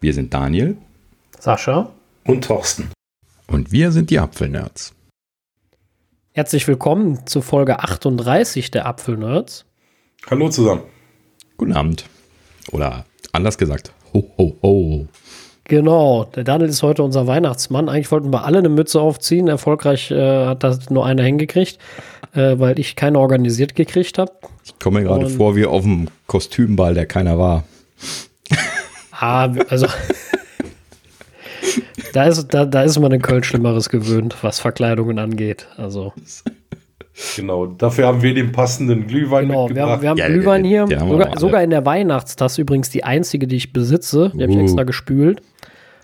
Wir sind Daniel. Sascha. Und Thorsten. Und wir sind die Apfelnerds. Herzlich willkommen zu Folge 38 der Apfelnerds. Hallo zusammen. Guten Abend. Oder anders gesagt, ho, ho, ho. Genau, der Daniel ist heute unser Weihnachtsmann. Eigentlich wollten wir alle eine Mütze aufziehen. Erfolgreich äh, hat das nur einer hingekriegt, äh, weil ich keine organisiert gekriegt habe. Ich komme mir gerade vor wie auf dem Kostümball, der keiner war. Ah, also da ist, da, da ist man in Köln Schlimmeres gewöhnt, was Verkleidungen angeht. Also Genau, dafür haben wir den passenden Glühwein genau, wir haben, mitgebracht. wir haben Ja, Glühwein den- hier, sogar, sogar in der Weihnachtstasse übrigens die einzige, die ich besitze. Die habe ich Uh. extra gespült.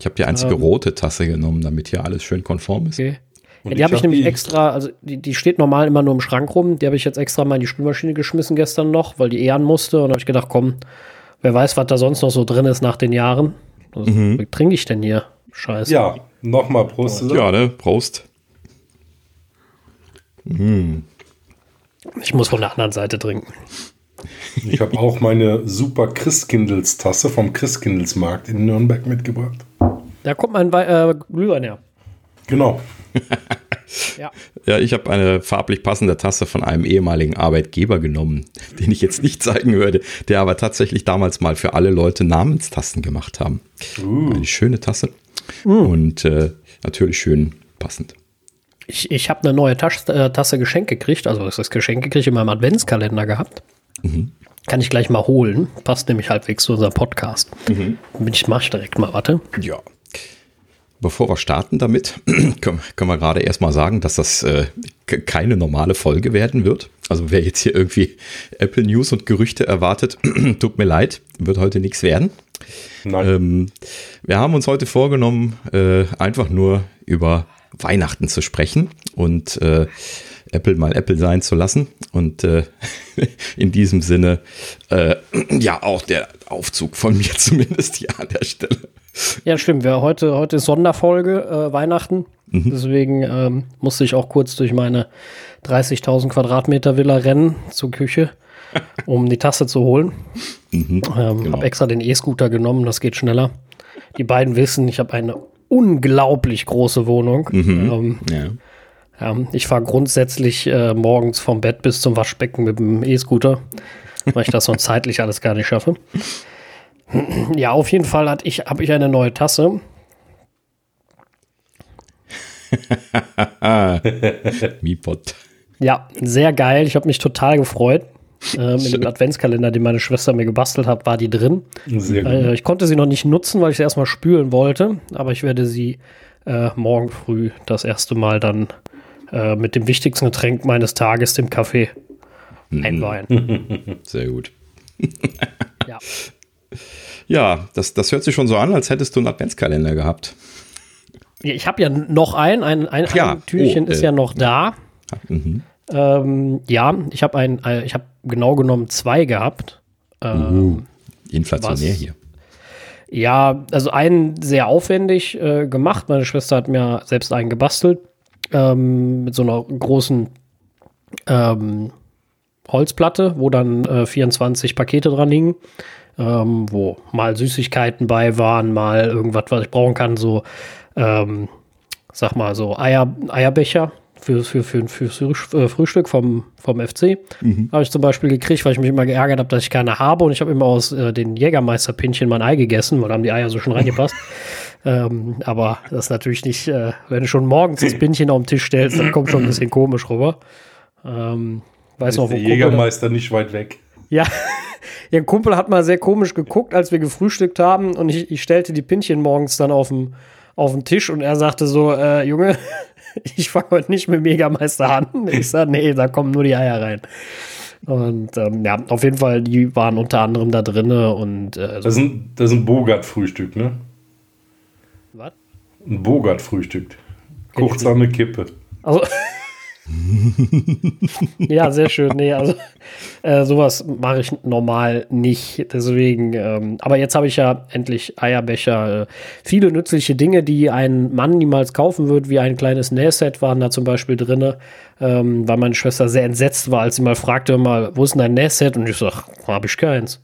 Ich habe die einzige rote Tasse genommen, damit hier alles schön konform ist. Okay. Und Ja, die habe ich hab nämlich die- extra, also die, die steht normal immer nur im Schrank rum. Die habe ich jetzt extra mal in die Spülmaschine geschmissen gestern noch, weil die eh an musste. Und habe ich gedacht, komm, wer weiß, was da sonst noch so drin ist nach den Jahren. Was trinke ich denn hier? Scheiße. Ja, nochmal Prost. Ja, ne? Prost. Ich muss von der anderen Seite trinken. Ich habe auch meine super Christkindls Tasse vom Christkindlesmarkt in Nürnberg mitgebracht. Da kommt mein Wei- äh, Glühwein her. Genau. Ja. Ja, ich habe eine farblich passende Tasse von einem ehemaligen Arbeitgeber genommen, den ich jetzt nicht zeigen würde, der aber tatsächlich damals mal für alle Leute Namenstassen gemacht haben. Eine schöne Tasse und äh, natürlich schön passend. Ich, ich habe eine neue Tasch, äh, Tasse geschenkt gekriegt. Also das Geschenk gekriegt in meinem Adventskalender gehabt. Kann ich gleich mal holen. Passt nämlich halbwegs zu unserem Podcast. Bin Ich mach ich direkt mal, warte. Ja. Bevor wir starten damit, können, können wir gerade erstmal sagen, dass das äh, ke- keine normale Folge werden wird. Also wer jetzt hier irgendwie Apple News und Gerüchte erwartet, tut mir leid, wird heute nichts werden. Nein. Ähm, wir haben uns heute vorgenommen, äh, einfach nur über Weihnachten zu sprechen und äh, Apple mal Apple sein zu lassen. Und äh, in diesem Sinne, äh, ja, auch der Aufzug von mir zumindest hier an der Stelle. Ja, stimmt. Wir, heute, heute ist Sonderfolge, äh, Weihnachten. Deswegen ähm, musste ich auch kurz durch meine 30.000 Quadratmeter Villa rennen zur Küche, um die Tasse zu holen. ähm, genau. Habe extra den E-Scooter genommen, das geht schneller. Die beiden wissen, ich habe eine unglaublich große Wohnung. Ähm, Ja. ja, ich fahre grundsätzlich äh, morgens vom Bett bis zum Waschbecken mit dem E-Scooter, weil ich das sonst zeitlich alles gar nicht schaffe. Ja, auf jeden Fall hat ich, habe ich eine neue Tasse. Mipot. Ja, sehr geil. Ich habe mich total gefreut. Ähm, in dem Adventskalender, den meine Schwester mir gebastelt hat, war die drin. Sehr gut. Äh, ich konnte sie noch nicht nutzen, weil ich sie erstmal spülen wollte, aber ich werde sie äh, morgen früh das erste Mal dann äh, mit dem wichtigsten Getränk meines Tages, dem Kaffee, einweihen. Sehr gut. ja. Ja, das, das hört sich schon so an, als hättest du einen Adventskalender gehabt. Ja, Ich habe ja noch einen, ein, ein, ja. ein Türchen Oh, ist äh. ja noch da. Mhm. Ähm, ja, ich habe ein, äh, ich habe genau genommen zwei gehabt. Ähm, Inflationär Was? hier. Ja, also einen sehr aufwendig äh, gemacht. Meine Schwester hat mir selbst einen gebastelt ähm, mit so einer großen ähm, Holzplatte, wo dann äh, 24 Pakete dran hingen, ähm, wo mal Süßigkeiten bei waren, mal irgendwas, was ich brauchen kann, so ähm, sag mal so Eier, Eierbecher für, für, für, für äh, Frühstück vom, vom FC. Habe ich zum Beispiel gekriegt, weil ich mich immer geärgert habe, dass ich keine habe und ich habe immer aus äh, den Jägermeister-Pinchen mein Ei gegessen, weil da haben die Eier so schon reingepasst. ähm, aber das ist natürlich nicht, äh, wenn du schon morgens das Pinchen auf den Tisch stellst, dann kommt schon ein bisschen komisch rüber. Ähm, weiß Ist noch, wo der Jägermeister nicht weit weg. Ja, ihr Kumpel hat mal sehr komisch geguckt, als wir gefrühstückt haben und ich, ich stellte die Pinchen morgens dann auf dem auf den Tisch und er sagte so, äh, Junge, ich fange heute nicht mit Megameister an. Ich sage, nee, da kommen nur die Eier rein. Und ähm, ja, auf jeden Fall, die waren unter anderem da drinne und äh, Das ist ein, das ist ein Bogart-Frühstück, ne? was? Ein Bogart-Frühstück. Kurz an eine Kippe. Also, ja, sehr schön. Nee, also äh, sowas mache ich normal nicht. Deswegen, ähm, aber jetzt habe ich ja endlich Eierbecher. Äh, viele nützliche Dinge, die ein Mann niemals kaufen wird, wie ein kleines Nähset, waren da zum Beispiel drin, ähm, weil meine Schwester sehr entsetzt war, als sie mal fragte, mal, wo ist denn dein Nähset? Und ich sag, habe ich keins.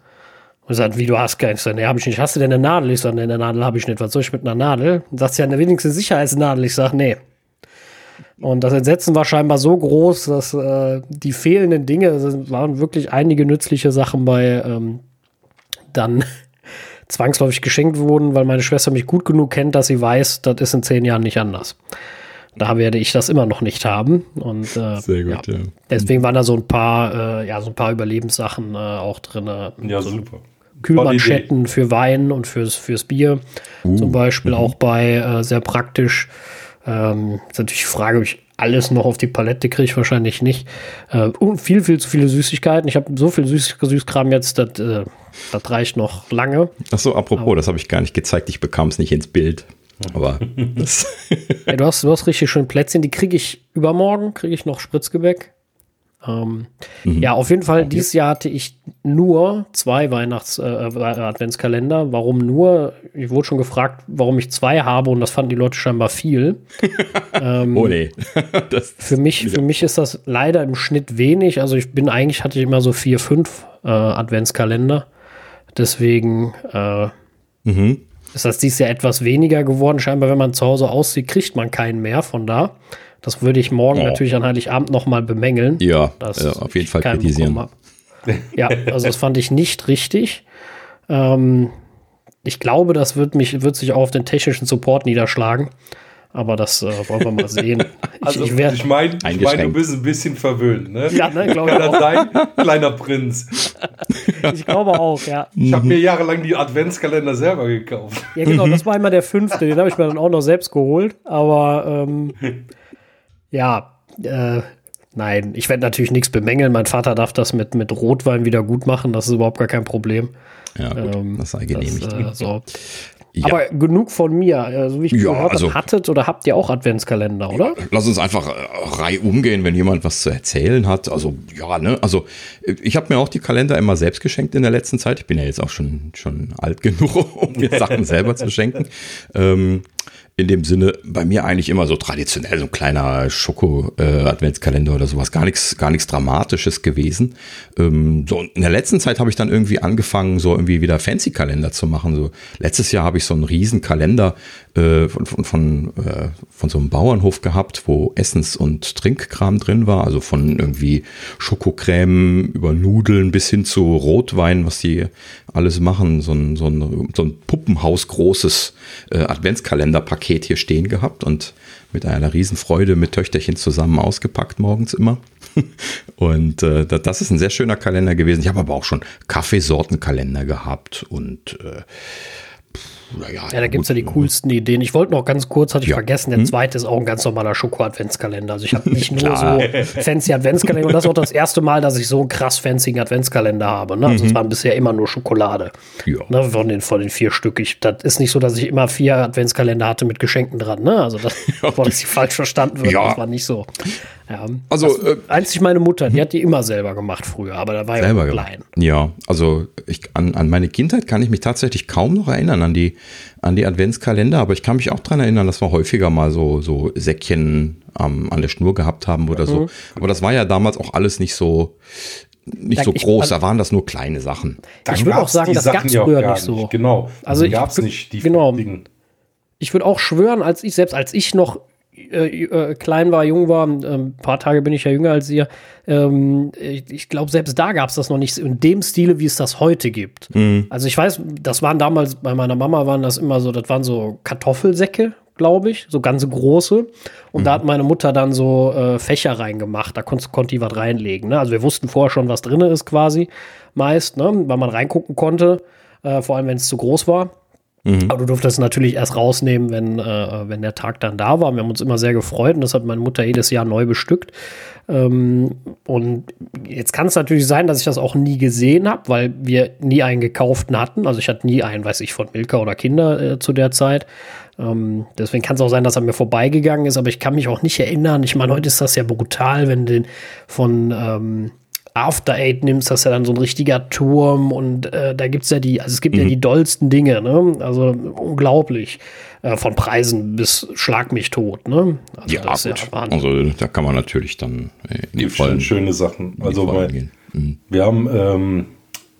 Und sagt, wie du hast sage, nee, hab ich nicht. Hast du denn eine Nadel? Ich sage, nee, eine Nadel habe ich nicht. Was soll ich mit einer Nadel? Und sagt sie, ja, eine wenigste Sicherheitsnadel. Ich sage, nee. Und das Entsetzen war scheinbar so groß, dass äh, die fehlenden Dinge, es waren wirklich einige nützliche Sachen bei ähm, dann zwangsläufig geschenkt wurden, weil meine Schwester mich gut genug kennt, dass sie weiß, das ist in zehn Jahren nicht anders. Da werde ich das immer noch nicht haben. Und äh, Sehr gut, ja. ja. deswegen waren da so ein paar, äh, ja, so ein paar Überlebenssachen äh, auch drin. Ja, so super. Kühlmanschetten für Wein und fürs, fürs Bier. Zum Beispiel auch bei äh, sehr praktisch. Ähm, ist natürlich die Frage, ob ich alles noch auf die Palette kriege, wahrscheinlich nicht. Äh, und viel, viel zu viele Süßigkeiten. Ich habe so viel Süß Süßkram jetzt, das äh, das reicht noch lange. Ach so, apropos, das habe ich gar nicht gezeigt. Ich bekam es nicht ins Bild. Aber Ey, du, hast, du hast richtig schön Plätzchen. Die kriege ich übermorgen, kriege ich noch Spritzgebäck. Ähm, Ja, auf jeden Fall, dieses Jahr hatte ich nur zwei Weihnachts-Adventskalender. warum nur? Ich wurde schon gefragt, warum ich zwei habe und das fanden die Leute scheinbar viel. oh nee. Für mich, für mich ist das leider im Schnitt wenig. Also ich bin eigentlich, hatte ich immer so vier, fünf äh, Adventskalender. Deswegen äh, mhm. ist das dieses Jahr etwas weniger geworden. Scheinbar, wenn man zu Hause aussieht, kriegt man keinen mehr. Von da. Das würde ich morgen Oh. natürlich an Heiligabend nochmal bemängeln. Ja, dass äh, auf jeden ich Fall keinen kritisieren. Ja, also das fand ich nicht richtig. Ähm, ich glaube, das wird mich, wird sich auch auf den technischen Support niederschlagen. Aber das äh, wollen wir mal sehen. Also, ich, ich, ich wär, meine, ich mein, du bist ein bisschen verwöhnt, ne? ja, ne, glaube ich Kann das auch. sein? Kleiner Prinz. Ich glaube auch, ja. Ich habe mir jahrelang die Adventskalender selber gekauft. Ja, genau, das war immer der fünfte. Den habe ich mir dann auch noch selbst geholt. Aber ähm, ja, äh, nein, ich werde natürlich nichts bemängeln. Mein Vater darf das mit, mit Rotwein wieder gut machen. Das ist überhaupt gar kein Problem. Ja, gut, Ähm, das sei genehmigt. Das, äh, so. ja. Aber genug von mir. Also, wie ich Ja, gehört also- habe, hattet oder habt ihr auch Adventskalender, oder? Lass uns einfach äh, reihum gehen, wenn jemand was zu erzählen hat. Also ja, ne, also äh, ich habe mir auch die Kalender immer selbst geschenkt in der letzten Zeit. Ich bin ja jetzt auch schon schon alt genug, um mir Sachen selber zu schenken. Ähm, in dem Sinne bei mir eigentlich immer so traditionell so ein kleiner Schoko-Adventskalender oder sowas. Gar nichts, gar nichts Dramatisches gewesen. Ähm, so in der letzten Zeit habe ich dann irgendwie angefangen, so irgendwie wieder Fancy-Kalender zu machen. So letztes Jahr habe ich so einen riesen Kalender äh, von, von, von, äh, von so einem Bauernhof gehabt, wo Essens- und Trinkkram drin war. Also von irgendwie Schokocreme über Nudeln bis hin zu Rotwein, was die alles machen. So ein, so ein, so ein Puppenhaus großes äh, Adventskalenderpaket hier stehen gehabt und mit einer Riesenfreude mit Töchterchen zusammen ausgepackt morgens immer. Und äh, da- das ist ein sehr schöner Kalender gewesen. Ich habe aber auch schon Kaffeesortenkalender gehabt und äh, naja, Ja, da gibt es ja die coolsten Ideen. Ich wollte noch ganz kurz, hatte ich Ja. vergessen, der zweite ist auch ein ganz normaler Schoko-Adventskalender. Also ich habe nicht nur so fancy Adventskalender und das ist auch das erste Mal, dass ich so einen krass fancy Adventskalender habe. Ne? Also es waren bisher immer nur Schokolade. Ja. Ne, von, den, von den vier Stück. Ich, das ist nicht so, dass ich immer vier Adventskalender hatte mit Geschenken dran. Ne? Also das, bevor das falsch verstanden wird, Ja. das war nicht so. Ja. Also, das, äh, einzig meine Mutter, die hat die immer selber gemacht früher, aber da war ja selber klein. Ja, also ich, an, an meine Kindheit kann ich mich tatsächlich kaum noch erinnern, an die, an die Adventskalender, aber ich kann mich auch dran erinnern, dass wir häufiger mal so, so Säckchen ähm, an der Schnur gehabt haben oder so. Aber das war ja damals auch alles nicht so, nicht Ja, so ich- groß, also- da waren das nur kleine Sachen. Ich würd auch sagen, das ja auch früher nicht so. Genau. Also Also ich- gab es nicht die genau. ich würde auch schwören, als ich selbst, als ich noch äh, äh, klein war, jung war, ähm, ein paar Tage bin ich ja jünger als ihr, ähm, ich, ich glaube, selbst da gab es das noch nicht in dem Stile, wie es das heute gibt. Also ich weiß, das waren damals, bei meiner Mama waren das immer so, das waren so Kartoffelsäcke, glaube ich, so ganz große. Und da hat meine Mutter dann so äh, Fächer reingemacht, da konnt, konnte die was reinlegen. Ne? Also wir wussten vorher schon, was drin ist quasi, meist, ne? weil man reingucken konnte, äh, vor allem wenn es zu groß war. Aber du durftest es natürlich erst rausnehmen, wenn, äh, wenn der Tag dann da war. Wir haben uns immer sehr gefreut und das hat meine Mutter jedes Jahr neu bestückt. Ähm, und jetzt kann es natürlich sein, dass ich das auch nie gesehen habe, weil wir nie einen gekauften hatten. Also ich hatte nie einen, weiß ich, von Milka oder Kinder äh, zu der Zeit. Ähm, deswegen kann es auch sein, dass er mir vorbeigegangen ist, aber ich kann mich auch nicht erinnern. Ich meine, heute ist das ja brutal, wenn den von ähm, After Eight nimmst, das ist ja dann so ein richtiger Turm und äh, da gibt es ja die, also es gibt ja die dollsten Dinge, ne? Also unglaublich. Äh, von Preisen bis Schlag mich tot, ne? Also Ja, das ist gut. Wahnsinn. Also da kann man natürlich dann äh, in die vollen, schöne Sachen. Also gehen. Mhm. wir haben ähm,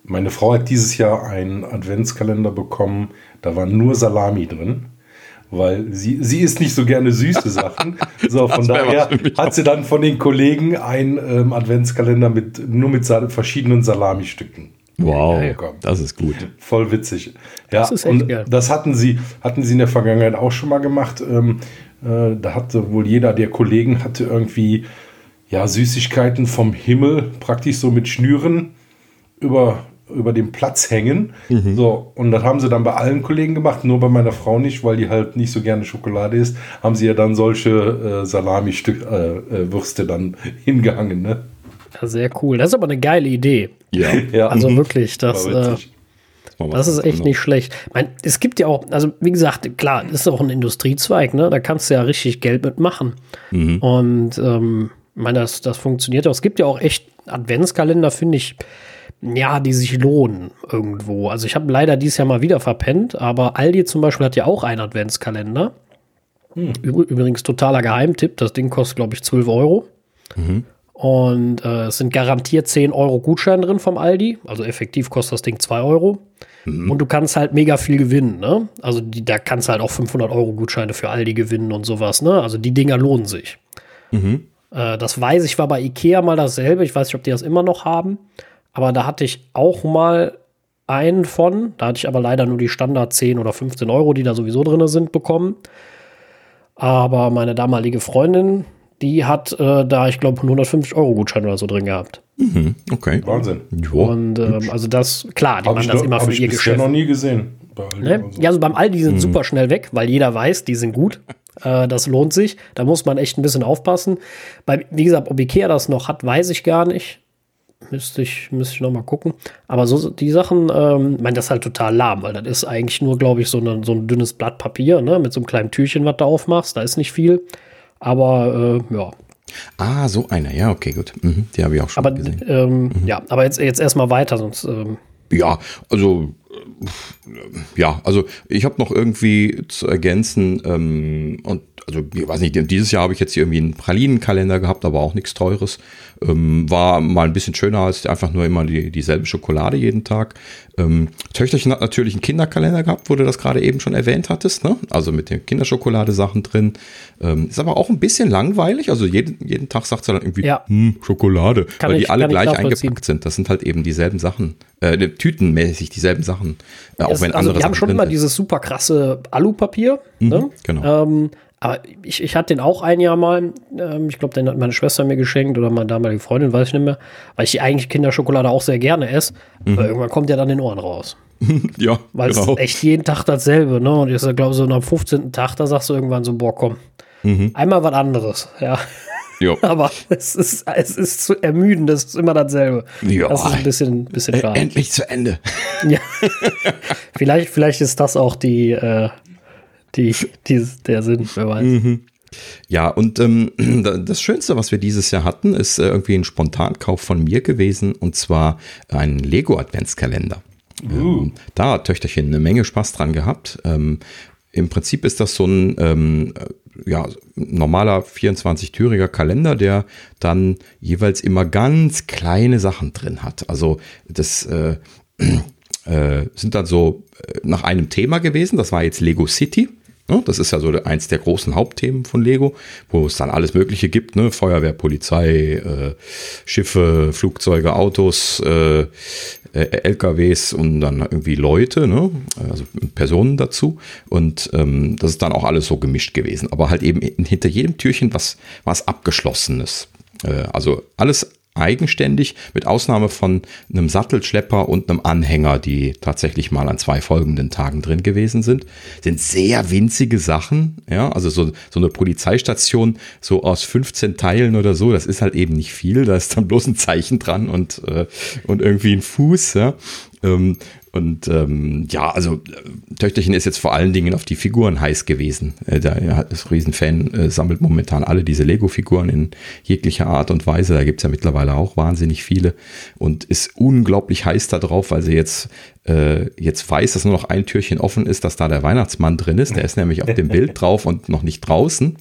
Meine Frau hat dieses Jahr einen Adventskalender bekommen, da war nur Salami drin. Weil sie, sie isst nicht so gerne süße Sachen. So, von daher hat sie dann von den Kollegen einen ähm, Adventskalender mit nur mit Sal verschiedenen Salamistücken. Wow, das ist gut. Voll witzig. Ja, das ist echt und geil. das hatten sie, hatten sie in der Vergangenheit auch schon mal gemacht. Ähm, äh, da hatte wohl jeder der Kollegen hatte irgendwie ja, Süßigkeiten vom Himmel, praktisch so mit Schnüren über, über dem Platz hängen. Mhm. So, und das haben sie dann bei allen Kollegen gemacht, nur bei meiner Frau nicht, weil die halt nicht so gerne Schokolade isst, haben sie ja dann solche äh, Salami-Würste äh, äh, dann hingehangen, ne? Ja, sehr cool. Das ist aber eine geile Idee. Ja. ja. Also wirklich, das. Äh, das ist echt nicht schlecht. Ich meine, es gibt ja auch, also wie gesagt, klar, das ist auch ein Industriezweig, ne? Da kannst du ja richtig Geld mitmachen. Mhm. Und ähm, ich meine, das, das funktioniert auch. Es gibt ja auch echt Adventskalender, finde ich, ja, die sich lohnen irgendwo. Also ich habe leider dieses Jahr mal wieder verpennt, aber Aldi zum Beispiel hat ja auch einen Adventskalender. Hm. Übrigens totaler Geheimtipp. Das Ding kostet, glaube ich, 12 Euro. Mhm. Und äh, es sind garantiert 10 Euro Gutschein drin vom Aldi. Also effektiv kostet das Ding 2 Euro. Mhm. Und du kannst halt mega viel gewinnen. Ne? Also die, da kannst du halt auch 500 Euro Gutscheine für Aldi gewinnen und sowas. Ne? Also die Dinger lohnen sich. Mhm. Äh, das weiß ich, war bei Ikea mal dasselbe. Ich weiß nicht, ob die das immer noch haben. Aber da hatte ich auch mal einen von. Da hatte ich aber leider nur die Standard 10 oder 15 Euro, die da sowieso drin sind, bekommen. Aber meine damalige Freundin, die hat äh, da, ich glaube, 150 Euro Gutschein oder so drin gehabt. Mhm, okay. Wahnsinn. Und ähm, also das, klar, die hab machen das immer für ihr Geschäft. noch nie gesehen. Ne? Ja, also beim Aldi, die sind mhm. super schnell weg, weil jeder weiß, die sind gut. Äh, das lohnt sich. Da muss man echt ein bisschen aufpassen. Bei, wie gesagt, ob Ikea das noch hat, weiß ich gar nicht. Müsste ich, müsste ich noch mal gucken. Aber so die Sachen, ähm, ich meine, das ist halt total lahm, weil das ist eigentlich nur, glaube ich, so, eine, so ein dünnes Blatt Papier, ne, mit so einem kleinen Türchen, was du aufmachst. Da ist nicht viel. Aber äh, ja. Ah, so einer, ja, okay, gut. Mhm, die habe ich auch schon aber, gesehen. Ähm, mhm. Ja, aber jetzt, jetzt erstmal weiter, sonst. Ähm, ja, also ja, also ich habe noch irgendwie zu ergänzen ähm, und also ich weiß nicht, dieses Jahr habe ich jetzt hier irgendwie einen Pralinenkalender gehabt, aber auch nichts Teures. Ähm, war mal ein bisschen schöner als einfach nur immer die, dieselbe Schokolade jeden Tag. Ähm, Töchterchen hat natürlich einen Kinderkalender gehabt, wo du das gerade eben schon erwähnt hattest, ne? Also mit den Kinderschokolade-Sachen drin. Ähm, ist aber auch ein bisschen langweilig. Also jeden, jeden Tag sagt sie dann irgendwie, ja. hm, Schokolade, kann weil ich, die alle gleich eingepackt sind. Das sind halt eben dieselben Sachen, äh, tütenmäßig dieselben Sachen. Äh, auch wenn also andere die haben schon immer dieses super krasse Alupapier. Mhm, ne? Genau. Ähm, aber ich, ich hatte den auch ein Jahr mal, ähm, ich glaube, den hat meine Schwester mir geschenkt oder meine damalige Freundin, weiß ich nicht mehr, weil ich eigentlich Kinderschokolade auch sehr gerne esse. Mhm. Aber irgendwann kommt ja dann den Ohren raus. ja, Weil genau. es ist echt jeden Tag dasselbe, ne? Und ich glaube, so nach 15. Tag, da sagst du irgendwann so, boah, komm, mhm. einmal was anderes, ja. Jo. Aber es ist, es ist zu ermüden, das ist immer dasselbe. Ja. Das ist ein bisschen, bisschen schade. Endlich zu Ende. ja. vielleicht, vielleicht ist das auch die, äh, die, die, der Sinn, wer weiß. Mhm. Ja, und ähm, das Schönste, was wir dieses Jahr hatten, ist äh, irgendwie ein Spontankauf von mir gewesen und zwar ein Lego-Adventskalender. Uh. Ähm, da hat Töchterchen eine Menge Spaß dran gehabt. Ähm, Im Prinzip ist das so ein ähm, ja, normaler 24-türiger Kalender, der dann jeweils immer ganz kleine Sachen drin hat. Also das äh, äh, sind dann so äh, nach einem Thema gewesen. Das war jetzt Lego City. Ne? Das ist ja so eins der großen Hauptthemen von Lego, wo es dann alles Mögliche gibt, ne? Feuerwehr, Polizei, äh, Schiffe, Flugzeuge, Autos, äh, äh LKWs und dann irgendwie Leute, ne? also Personen dazu. Und ähm, das ist dann auch alles so gemischt gewesen. Aber halt eben hinter jedem Türchen was, was Abgeschlossenes. Äh, also alles eigenständig, mit Ausnahme von einem Sattelschlepper und einem Anhänger, die tatsächlich mal an zwei folgenden Tagen drin gewesen sind, sind sehr winzige Sachen. Ja, also so, so eine Polizeistation so aus 15 Teilen oder so, das ist halt eben nicht viel. Da ist dann bloß ein Zeichen dran und, äh, und irgendwie ein Fuß. Ja. Ähm, und ähm, ja, also äh, Töchterchen ist jetzt vor allen Dingen auf die Figuren heiß gewesen. Äh, der ist Riesenfan, äh, sammelt momentan alle diese Lego-Figuren in jeglicher Art und Weise. Da gibt's ja mittlerweile auch wahnsinnig viele und ist unglaublich heiß da drauf, weil sie jetzt, äh, jetzt weiß, dass nur noch ein Türchen offen ist, dass da der Weihnachtsmann drin ist. Der ist nämlich auf dem Bild drauf und noch nicht draußen.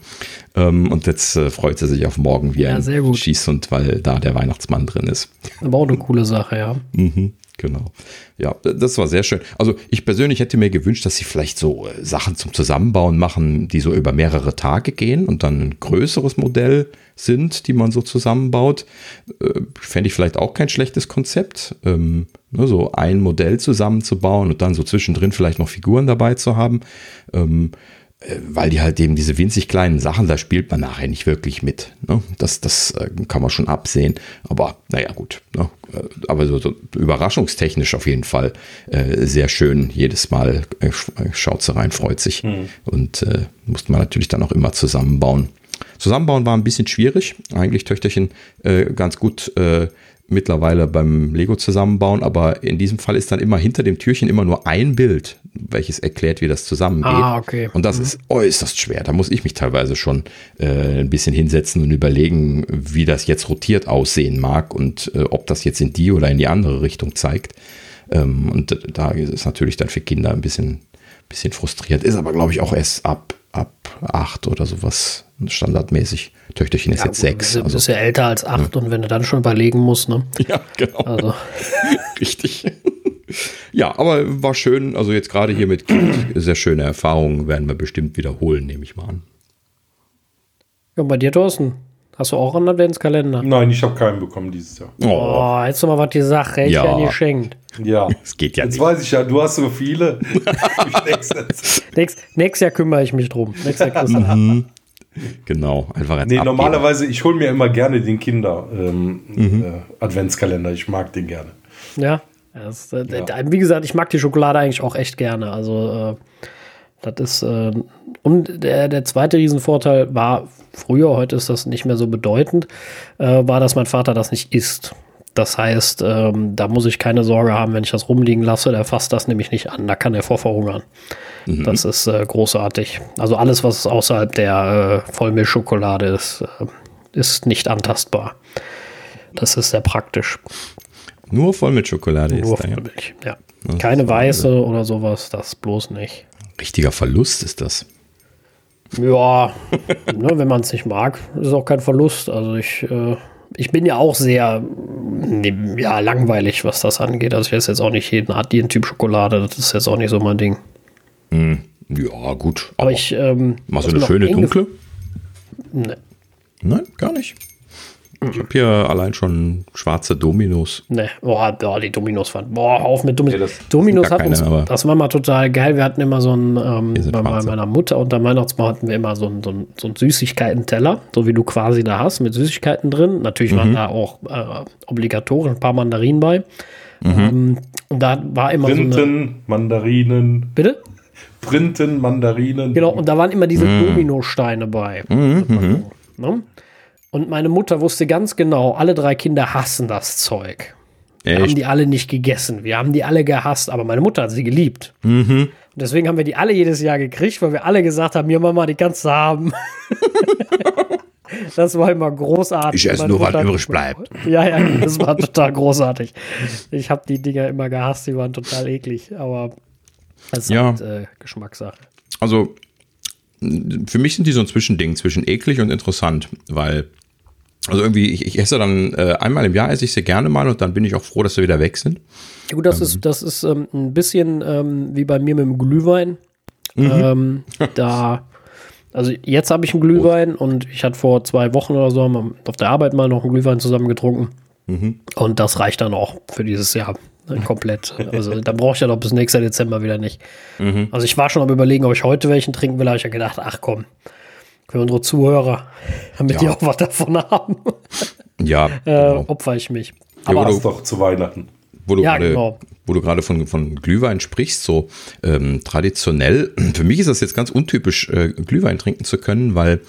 Ähm, und jetzt äh, freut sie sich auf morgen wie ja, ein Schießhund, weil da der Weihnachtsmann drin ist. Aber auch eine coole Sache, ja. Mhm. Genau. Ja, das war sehr schön. Also ich persönlich hätte mir gewünscht, dass sie vielleicht so äh, Sachen zum Zusammenbauen machen, die so über mehrere Tage gehen und dann ein größeres Modell sind, die man so zusammenbaut. Äh, Fände ich vielleicht auch kein schlechtes Konzept. Ähm, ne, so ein Modell zusammenzubauen und dann so zwischendrin vielleicht noch Figuren dabei zu haben. Ähm, äh, weil die halt eben diese winzig kleinen Sachen, da spielt man nachher nicht wirklich mit. Ne? Das, das äh, kann man schon absehen. Aber naja, gut. Ne? Äh, aber so, so, überraschungstechnisch auf jeden Fall äh, sehr schön. Jedes Mal äh, schaut sie rein, freut sich. Mhm. Und äh, musste man natürlich dann auch immer zusammenbauen. Zusammenbauen war ein bisschen schwierig. Eigentlich Töchterchen ganz gut mittlerweile beim Lego zusammenbauen, aber in diesem Fall ist dann immer hinter dem Türchen immer nur ein Bild, welches erklärt, wie das zusammengeht. Ah, okay. Und das mhm. ist äußerst schwer. Da muss ich mich teilweise schon äh, ein bisschen hinsetzen und überlegen, wie das jetzt rotiert aussehen mag und äh, ob das jetzt in die oder in die andere Richtung zeigt. Ähm, und da ist es natürlich dann für Kinder ein bisschen, bisschen frustriert. Ist aber, glaube ich, auch erst ab, ab acht oder sowas standardmäßig. Töchterchen ist ja, jetzt sechs. Du also, bist ja älter als acht ja. und wenn du dann schon überlegen musst, ne? Ja, genau. Also. Richtig. Ja, aber war schön. Also jetzt gerade hier mit Kind, sehr schöne Erfahrungen werden wir bestimmt wiederholen, nehme ich mal an. Ja, bei dir, Thorsten? Hast du auch einen Adventskalender? Nein, ich habe keinen bekommen dieses Jahr. Oh, oh hättest du mal was die Sache ja. ja geschenkt. Ja. Es geht ja Jetzt nicht. weiß ich ja, du hast so viele. Nächst, nächstes Jahr kümmere ich mich drum. Nächstes Jahr mhm. Genau, einfach als Nee, abgeben. normalerweise, ich hole mir immer gerne den Kinder ähm, mhm. äh, Adventskalender. Ich mag den gerne. Ja, das, äh, ja. wie gesagt, ich mag die Schokolade eigentlich auch echt gerne. Also äh, das ist äh, und der, der zweite Riesenvorteil war früher, heute ist das nicht mehr so bedeutend, äh, war, dass mein Vater das nicht isst. Das heißt, ähm, da muss ich keine Sorge haben, wenn ich das rumliegen lasse, der fasst das nämlich nicht an. Da kann er vorverhungern. Mhm. Das ist äh, großartig. Also alles, was außerhalb der äh, Vollmilchschokolade ist, äh, ist nicht antastbar. Das ist sehr praktisch. Nur Vollmilchschokolade Nur ist Vollmilch, ja. ja. Keine weiße oder sowas, das bloß nicht. Richtiger Verlust ist das. Ja, ne, wenn man es nicht mag, ist auch kein Verlust. Also ich äh, ich bin ja auch sehr ja, langweilig, was das angeht. Also ich esse jetzt auch nicht jeden, jeden Typ Schokolade. Das ist jetzt auch nicht so mein Ding. Mm, ja, gut. Aber, aber ich. Ähm, machst du eine schöne dunkle? Nee. Nein, gar nicht. Ich habe hier allein schon schwarze Dominos. Ne, boah, boah, die Dominos waren. Boah, auf mit Dominos. Ja, das Dominos hat uns, das war mal total geil. Wir hatten immer so ein, ähm, bei schwarze. meiner Mutter und der Weihnachtsmann hatten wir immer so einen so so ein Süßigkeiten-Teller, so wie du quasi da hast, mit Süßigkeiten drin. Natürlich mhm. waren da auch äh, obligatorisch ein paar Mandarinen bei. Mhm. Ähm, und da war immer Printen, so eine, Mandarinen. Bitte? Printen, Mandarinen. Genau, und da waren immer diese mhm. Dominosteine bei. Mhm. mhm. Ne? Und meine Mutter wusste ganz genau, alle drei Kinder hassen das Zeug. Wir Echt? haben die alle nicht gegessen. Wir haben die alle gehasst, aber meine Mutter hat sie geliebt. Mhm. Und deswegen haben wir die alle jedes Jahr gekriegt, weil wir alle gesagt haben, hier Mama, die kannst du haben. das war immer großartig. Ich esse nur, was übrig bleibt. Ja, ja, das war total großartig. Ich habe die Dinger immer gehasst, die waren total eklig, aber das ist ja. halt äh, Geschmackssache. Also für mich sind die so ein Zwischending zwischen eklig und interessant, weil also irgendwie, ich, ich esse dann äh, einmal im Jahr esse ich sie gerne mal und dann bin ich auch froh, dass sie wieder weg sind. Ja, gut, das ähm. ist, das ist ähm, ein bisschen ähm, wie bei mir mit dem Glühwein. Mhm. Ähm, da, also jetzt habe ich einen Glühwein oh. und ich hatte vor zwei Wochen oder so auf der Arbeit mal noch einen Glühwein zusammen getrunken. Mhm. Und das reicht dann auch für dieses Jahr ne, komplett. Also da brauche ich ja noch bis nächster Dezember wieder nicht. Mhm. Also ich war schon am überlegen, ob ich heute welchen trinken will, habe ich ja gedacht, ach komm, für unsere Zuhörer, damit ja. die auch was davon haben. Ja. Äh, genau. opfer ich mich. Aber ja, doch zu Weihnachten. Wo du ja, gerade, genau. wo du gerade von, von Glühwein sprichst, so ähm, traditionell, für mich ist das jetzt ganz untypisch, äh, Glühwein trinken zu können, weil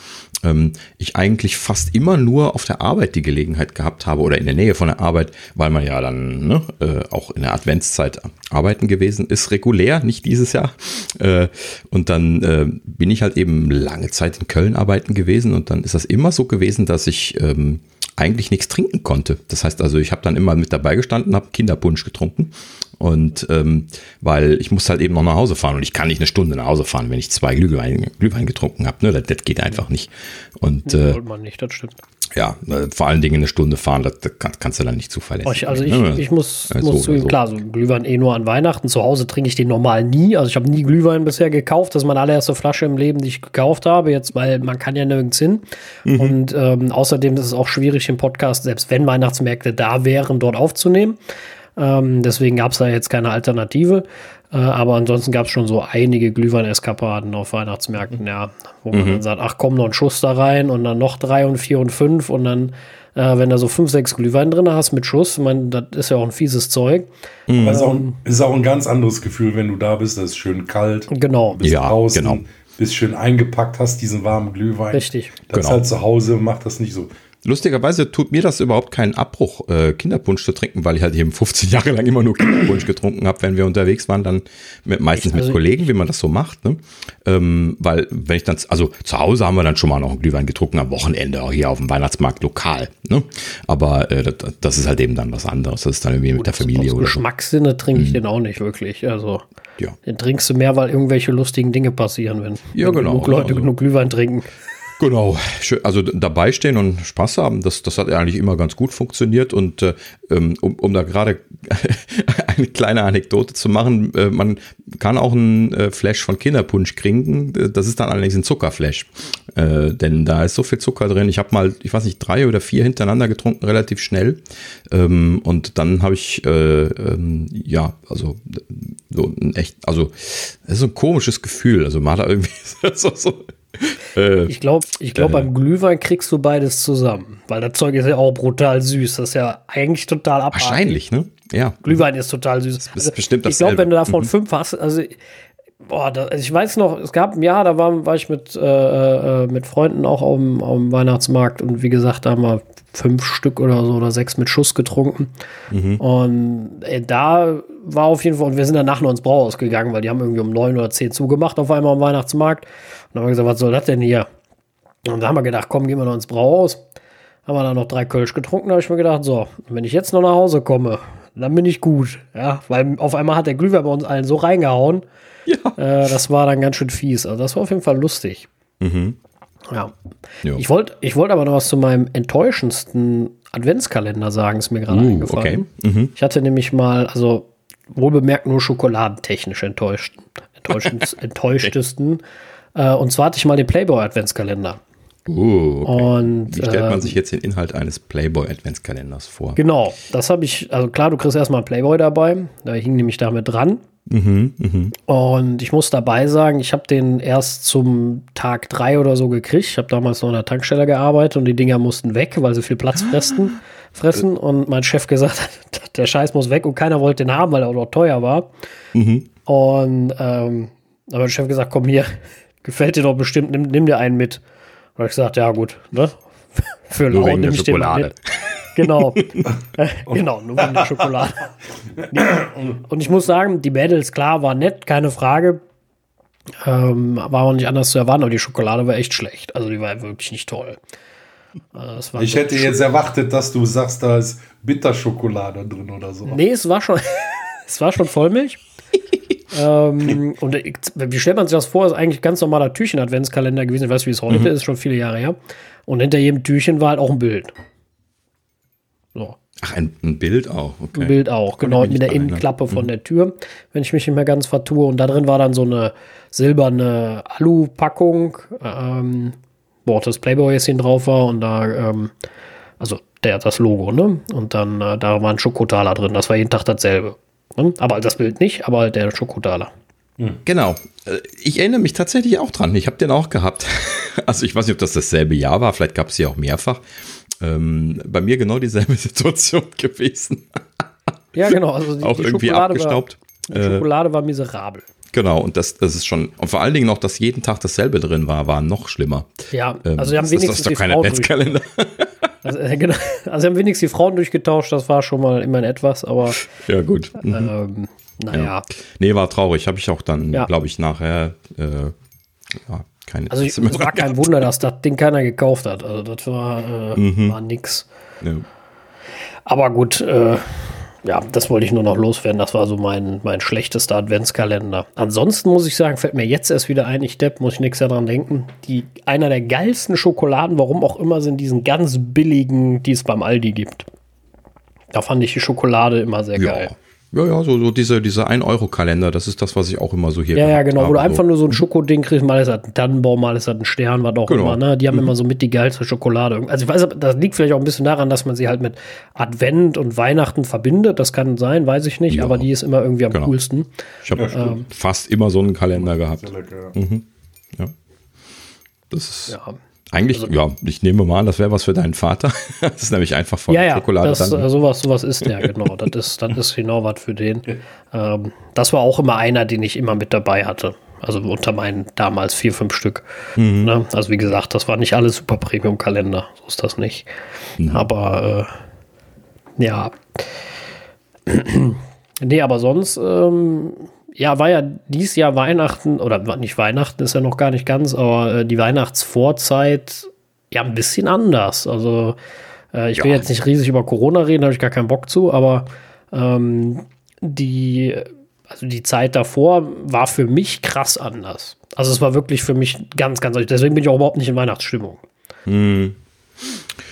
ähm, ich eigentlich fast immer nur auf der Arbeit die Gelegenheit gehabt habe oder in der Nähe von der Arbeit, weil man ja dann ne, äh, auch in der Adventszeit arbeiten gewesen ist, regulär, nicht dieses Jahr. Äh, und dann äh, bin ich halt eben lange Zeit in Köln arbeiten gewesen und dann ist das immer so gewesen, dass ich ähm, eigentlich nichts trinken konnte. Das heißt also, ich habe dann immer mit dabei gestanden, habe Kinderpunsch getrunken Und ähm, weil ich muss halt eben noch nach Hause fahren und ich kann nicht eine Stunde nach Hause fahren, wenn ich zwei Glühwein, Glühwein getrunken habe. Ne? Das, das, geht einfach nicht. Und äh, man nicht, das stimmt. Ja, äh, vor allen Dingen eine Stunde fahren, das, das kann, kannst du dann nicht zuverlässig. Also ich, ne? ich muss, ja, muss so, so. klar, so Glühwein eh nur an Weihnachten. Zu Hause trinke ich den normal nie. Also ich habe nie Glühwein bisher gekauft. Das ist meine allererste Flasche im Leben, die ich gekauft habe. Jetzt, weil man kann ja nirgends hin. Mhm. Und ähm, außerdem ist es auch schwierig im Podcast, selbst wenn Weihnachtsmärkte da wären, dort aufzunehmen. Ähm, deswegen gab es da jetzt keine Alternative. Äh, aber ansonsten gab es schon so einige Glühwein-Eskapaden auf Weihnachtsmärkten, ja. Wo man mhm. dann sagt, ach komm, noch ein Schuss da rein und dann noch drei und vier und fünf und dann, äh, wenn da so fünf, sechs Glühwein drin hast mit Schuss, ich meine, das ist ja auch ein fieses Zeug. Mhm. ist, auch, ähm, ist auch ein ganz anderes Gefühl, wenn du da bist, das ist schön kalt. Genau. Bist ja, draußen, genau. bist schön eingepackt, hast diesen warmen Glühwein. Richtig. Das genau. ist halt zu Hause, macht das nicht so. Lustigerweise tut mir das überhaupt keinen Abbruch, äh, Kinderpunsch zu trinken, weil ich halt eben 15 Jahre lang immer nur Kinderpunsch getrunken habe, wenn wir unterwegs waren, dann mit, meistens mit also Kollegen, wie man das so macht. Ne? Ähm, weil wenn ich dann, also zu Hause haben wir dann schon mal noch einen Glühwein getrunken, am Wochenende auch hier auf dem Weihnachtsmarkt lokal. Ne? Aber äh, das, das, ist halt eben dann was anderes. Das ist dann irgendwie mit der Familie aus oder Geschmackssinne trinke ich mhm. den auch nicht wirklich. Also ja. den trinkst du mehr, weil irgendwelche lustigen Dinge passieren, wenn, ja, genau. genug Leute also. genug Glühwein trinken. Genau, also dabei stehen und Spaß haben, das, das hat eigentlich immer ganz gut funktioniert. Und äh, ähm, um, um da gerade eine kleine Anekdote zu machen, äh, man kann auch einen äh, Flash von Kinderpunsch kriegen. Das ist dann allerdings ein Zuckerflash. Äh, denn da ist so viel Zucker drin. Ich habe mal, ich weiß nicht, drei oder vier hintereinander getrunken, relativ schnell. Ähm, und dann habe ich, äh, ähm, ja, also so ein echt, also es ist so ein komisches Gefühl. Also man hat da irgendwie so, so äh, ich glaube, ich glaub, äh, beim Glühwein kriegst du beides zusammen, weil das Zeug ist ja auch brutal süß. Das ist ja eigentlich total abartig. Wahrscheinlich, ne? Ja. Glühwein ist total süß. Das ist also, bestimmt Ich glaube, wenn du davon mhm. fünf hast, also Boah, da, also ich weiß noch, es gab ein Jahr, da war, war ich mit, äh, äh, mit Freunden auch auf dem, auf dem Weihnachtsmarkt und wie gesagt, da haben wir fünf Stück oder so oder sechs mit Schuss getrunken. Mhm. Und ey, da war auf jeden Fall, und wir sind dann nachher ins Brauhaus gegangen, weil die haben irgendwie um neun oder zehn zugemacht auf einmal am Weihnachtsmarkt. Dann haben wir gesagt, was soll das denn hier? Und da haben wir gedacht, komm, gehen wir noch ins Brauhaus. Haben wir dann noch drei Kölsch getrunken, da habe ich mir gedacht, so, wenn ich jetzt noch nach Hause komme, dann bin ich gut. Ja, weil auf einmal hat der Glühwein bei uns allen so reingehauen. Ja. Äh, das war dann ganz schön fies. Also das war auf jeden Fall lustig. Mhm. Ja. Jo. Ich wollte ich wollt aber noch was zu meinem enttäuschendsten Adventskalender sagen, ist mir gerade uh, eingefallen. Okay. Mhm. Ich hatte nämlich mal, also wohlbemerkt nur schokoladentechnisch enttäuscht, enttäuschtesten. Äh, und zwar hatte ich mal den Playboy Adventskalender. Uh, okay. Und, Wie stellt man äh, sich jetzt den Inhalt eines Playboy Adventskalenders vor? Genau, das habe ich, also klar, du kriegst erstmal Playboy dabei, da hing nämlich damit dran. Mhm, mh. Und ich muss dabei sagen, ich habe den erst zum Tag drei oder so gekriegt. Ich habe damals noch an der Tankstelle gearbeitet und die Dinger mussten weg, weil sie viel Platz fressen. fressen. Und mein Chef gesagt hat, der Scheiß muss weg und keiner wollte den haben, weil er auch noch teuer war. Mhm. Und ähm, aber der Chef gesagt, komm hier, gefällt dir doch bestimmt, nimm, nimm dir einen mit. Und ich gesagt, ja gut, ne? Für Lau nehme ich den mal mit. Genau. genau, nur wegen der Schokolade. Und ich muss sagen, die Mädels, klar, war nett, keine Frage. Ähm, war auch nicht anders zu erwarten, aber die Schokolade war echt schlecht. Also die war wirklich nicht toll. Also ich hätte jetzt erwartet, dass du sagst, da ist Bitterschokolade drin oder so. Nee, es war schon, es war schon Vollmilch. Ähm, und wie stellt man sich das vor? Ist eigentlich ganz normaler Türchen-Adventskalender gewesen. Ich weiß, wie es heute mhm. ist, schon viele Jahre her. Und hinter jedem Türchen war halt auch ein Bild. So. Ach, ein, ein, Bild auch, okay. Ein Bild auch, genau, mit der Innenklappe von mhm. der Tür, wenn ich mich nicht mehr ganz vertue. Und da drin war dann so eine silberne Alu-Packung, ähm, wo auch das Playboy-Häschen drauf war und da, ähm, also der das Logo, ne? Und dann, äh, da war ein Schokotaler drin, das war jeden Tag dasselbe. Ne? Aber das Bild nicht, aber der Schokotaler. Mhm. Genau. Äh, ich erinnere mich tatsächlich auch dran. Ich habe den auch gehabt. Also ich weiß nicht, ob das dasselbe Jahr war. Vielleicht gab es sie auch mehrfach. Ähm, bei mir genau dieselbe Situation gewesen. ja, genau. Also die, auch die irgendwie Schokolade abgestaubt. War, die Schokolade war miserabel. Genau, und das, das ist schon, und vor allen Dingen noch, dass jeden Tag dasselbe drin war, war noch schlimmer. Ja, ähm, also sie haben wenigstens. Das ist doch kein Adventskalender. Also, äh, genau, also haben wenigstens die Frauen durchgetauscht, das war schon mal immerhin etwas, aber. Ja, gut. Mhm. Ähm, naja. Ja. Nee, war traurig. Habe ich auch dann, ja. glaube ich, nachher äh, ja, keine Also es war kein Wunder, dass das Ding keiner gekauft hat. Also das war, äh, mhm. war nix. Ja. Aber gut, äh, ja, das wollte ich nur noch loswerden. Das war so mein, mein schlechtester Adventskalender. Ansonsten muss ich sagen, fällt mir jetzt erst wieder ein, ich Depp, muss ich nichts daran denken. Die, einer der geilsten Schokoladen, warum auch immer, sind diesen ganz billigen, die es beim Aldi gibt. Da fand ich die Schokolade immer sehr ja. geil. Ja, ja, so, so diese, diese 1-Euro-Kalender, das ist das, was ich auch immer so hier Ja, ja, genau, habe, wo du so. einfach nur so ein Schokoding kriegst, mal ist das ein Tannenbaum, mal ist das ein Stern, was auch genau. immer, ne? Die haben mhm. immer so mit die geilste Schokolade. Also ich weiß, das liegt vielleicht auch ein bisschen daran, dass man sie halt mit Advent und Weihnachten verbindet. Das kann sein, weiß ich nicht, ja. aber die ist immer irgendwie am genau. coolsten. Ich habe ja, ähm, fast immer so einen Kalender gehabt. Mhm. ja. Das ist. Ja. Eigentlich, also, ja, ich nehme mal an, das wäre was für deinen Vater. das ist nämlich einfach von ja, ja, Schokolade. Das, dann. Äh, sowas, sowas ist der, genau. das, ist, das ist genau was für den. Ähm, das war auch immer einer, den ich immer mit dabei hatte. Also unter meinen damals vier, fünf Stück. Mhm. Ne? Also wie gesagt, das war nicht alles super Premium-Kalender. So ist das nicht. Mhm. Aber äh, ja. nee, aber sonst ähm, ja, war ja dieses Jahr Weihnachten, oder nicht Weihnachten ist ja noch gar nicht ganz, aber äh, die Weihnachtsvorzeit ja ein bisschen anders. Also äh, ich ja. will jetzt nicht riesig über Corona reden, habe ich gar keinen Bock zu, aber ähm, die, also die Zeit davor war für mich krass anders. Also es war wirklich für mich ganz, ganz, deswegen bin ich auch überhaupt nicht in Weihnachtsstimmung. Hm.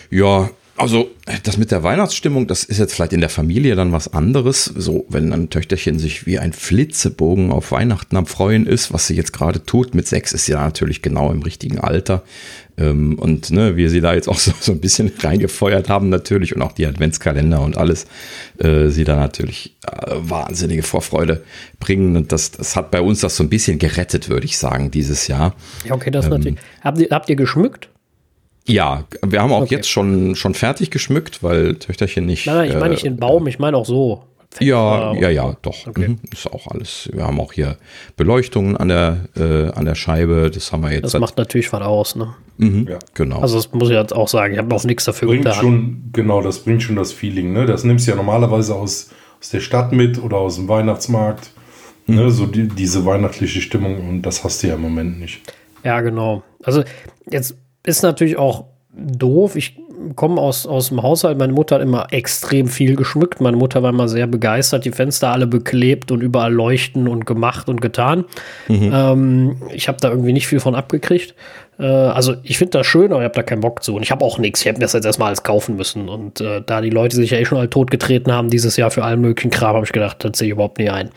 Ja, also, das mit der Weihnachtsstimmung, das ist jetzt vielleicht in der Familie dann was anderes. So, wenn ein Töchterchen sich wie ein Flitzebogen auf Weihnachten am Freuen ist, was sie jetzt gerade tut, mit sechs ist sie ja natürlich genau im richtigen Alter. Ähm, und ne, wir sie da jetzt auch so, so ein bisschen reingefeuert haben, natürlich, und auch die Adventskalender und alles, äh, sie da natürlich äh, wahnsinnige Vorfreude bringen. Und das, das hat bei uns das so ein bisschen gerettet, würde ich sagen, dieses Jahr. Ja, okay, das ähm, natürlich. Habt ihr, habt ihr geschmückt? Ja, wir haben auch okay. jetzt schon, schon fertig geschmückt, weil Töchterchen nicht. Nein, nein ich meine nicht den Baum, ich meine auch so. Ja, ja, ja, doch. Okay. Mhm, ist auch alles. Wir haben auch hier Beleuchtungen an der, äh, an der Scheibe. Das haben wir jetzt. Das macht natürlich was aus, ne? Mhm, ja. Genau. Also, das muss ich jetzt auch sagen. Ich habe auch nichts dafür bringt schon, Genau, das bringt schon das Feeling, ne? Das nimmst du ja normalerweise aus, aus der Stadt mit oder aus dem Weihnachtsmarkt. Mhm. Ne? So die, diese weihnachtliche Stimmung und das hast du ja im Moment nicht. Ja, genau. Also, jetzt ist natürlich auch doof. Ich komme aus, aus dem Haushalt. Meine Mutter hat immer extrem viel geschmückt. Meine Mutter war immer sehr begeistert. Die Fenster alle beklebt und überall leuchten und gemacht und getan. Mhm. Ähm, ich habe da irgendwie nicht viel von abgekriegt. Äh, also ich finde das schön, aber ich habe da keinen Bock zu. Und ich habe auch nichts. Ich hätte mir das jetzt erstmal alles kaufen müssen. Und äh, da die Leute sich ja eh schon alle totgetreten haben dieses Jahr für allen möglichen Kram, habe ich gedacht, das sehe ich überhaupt nie ein.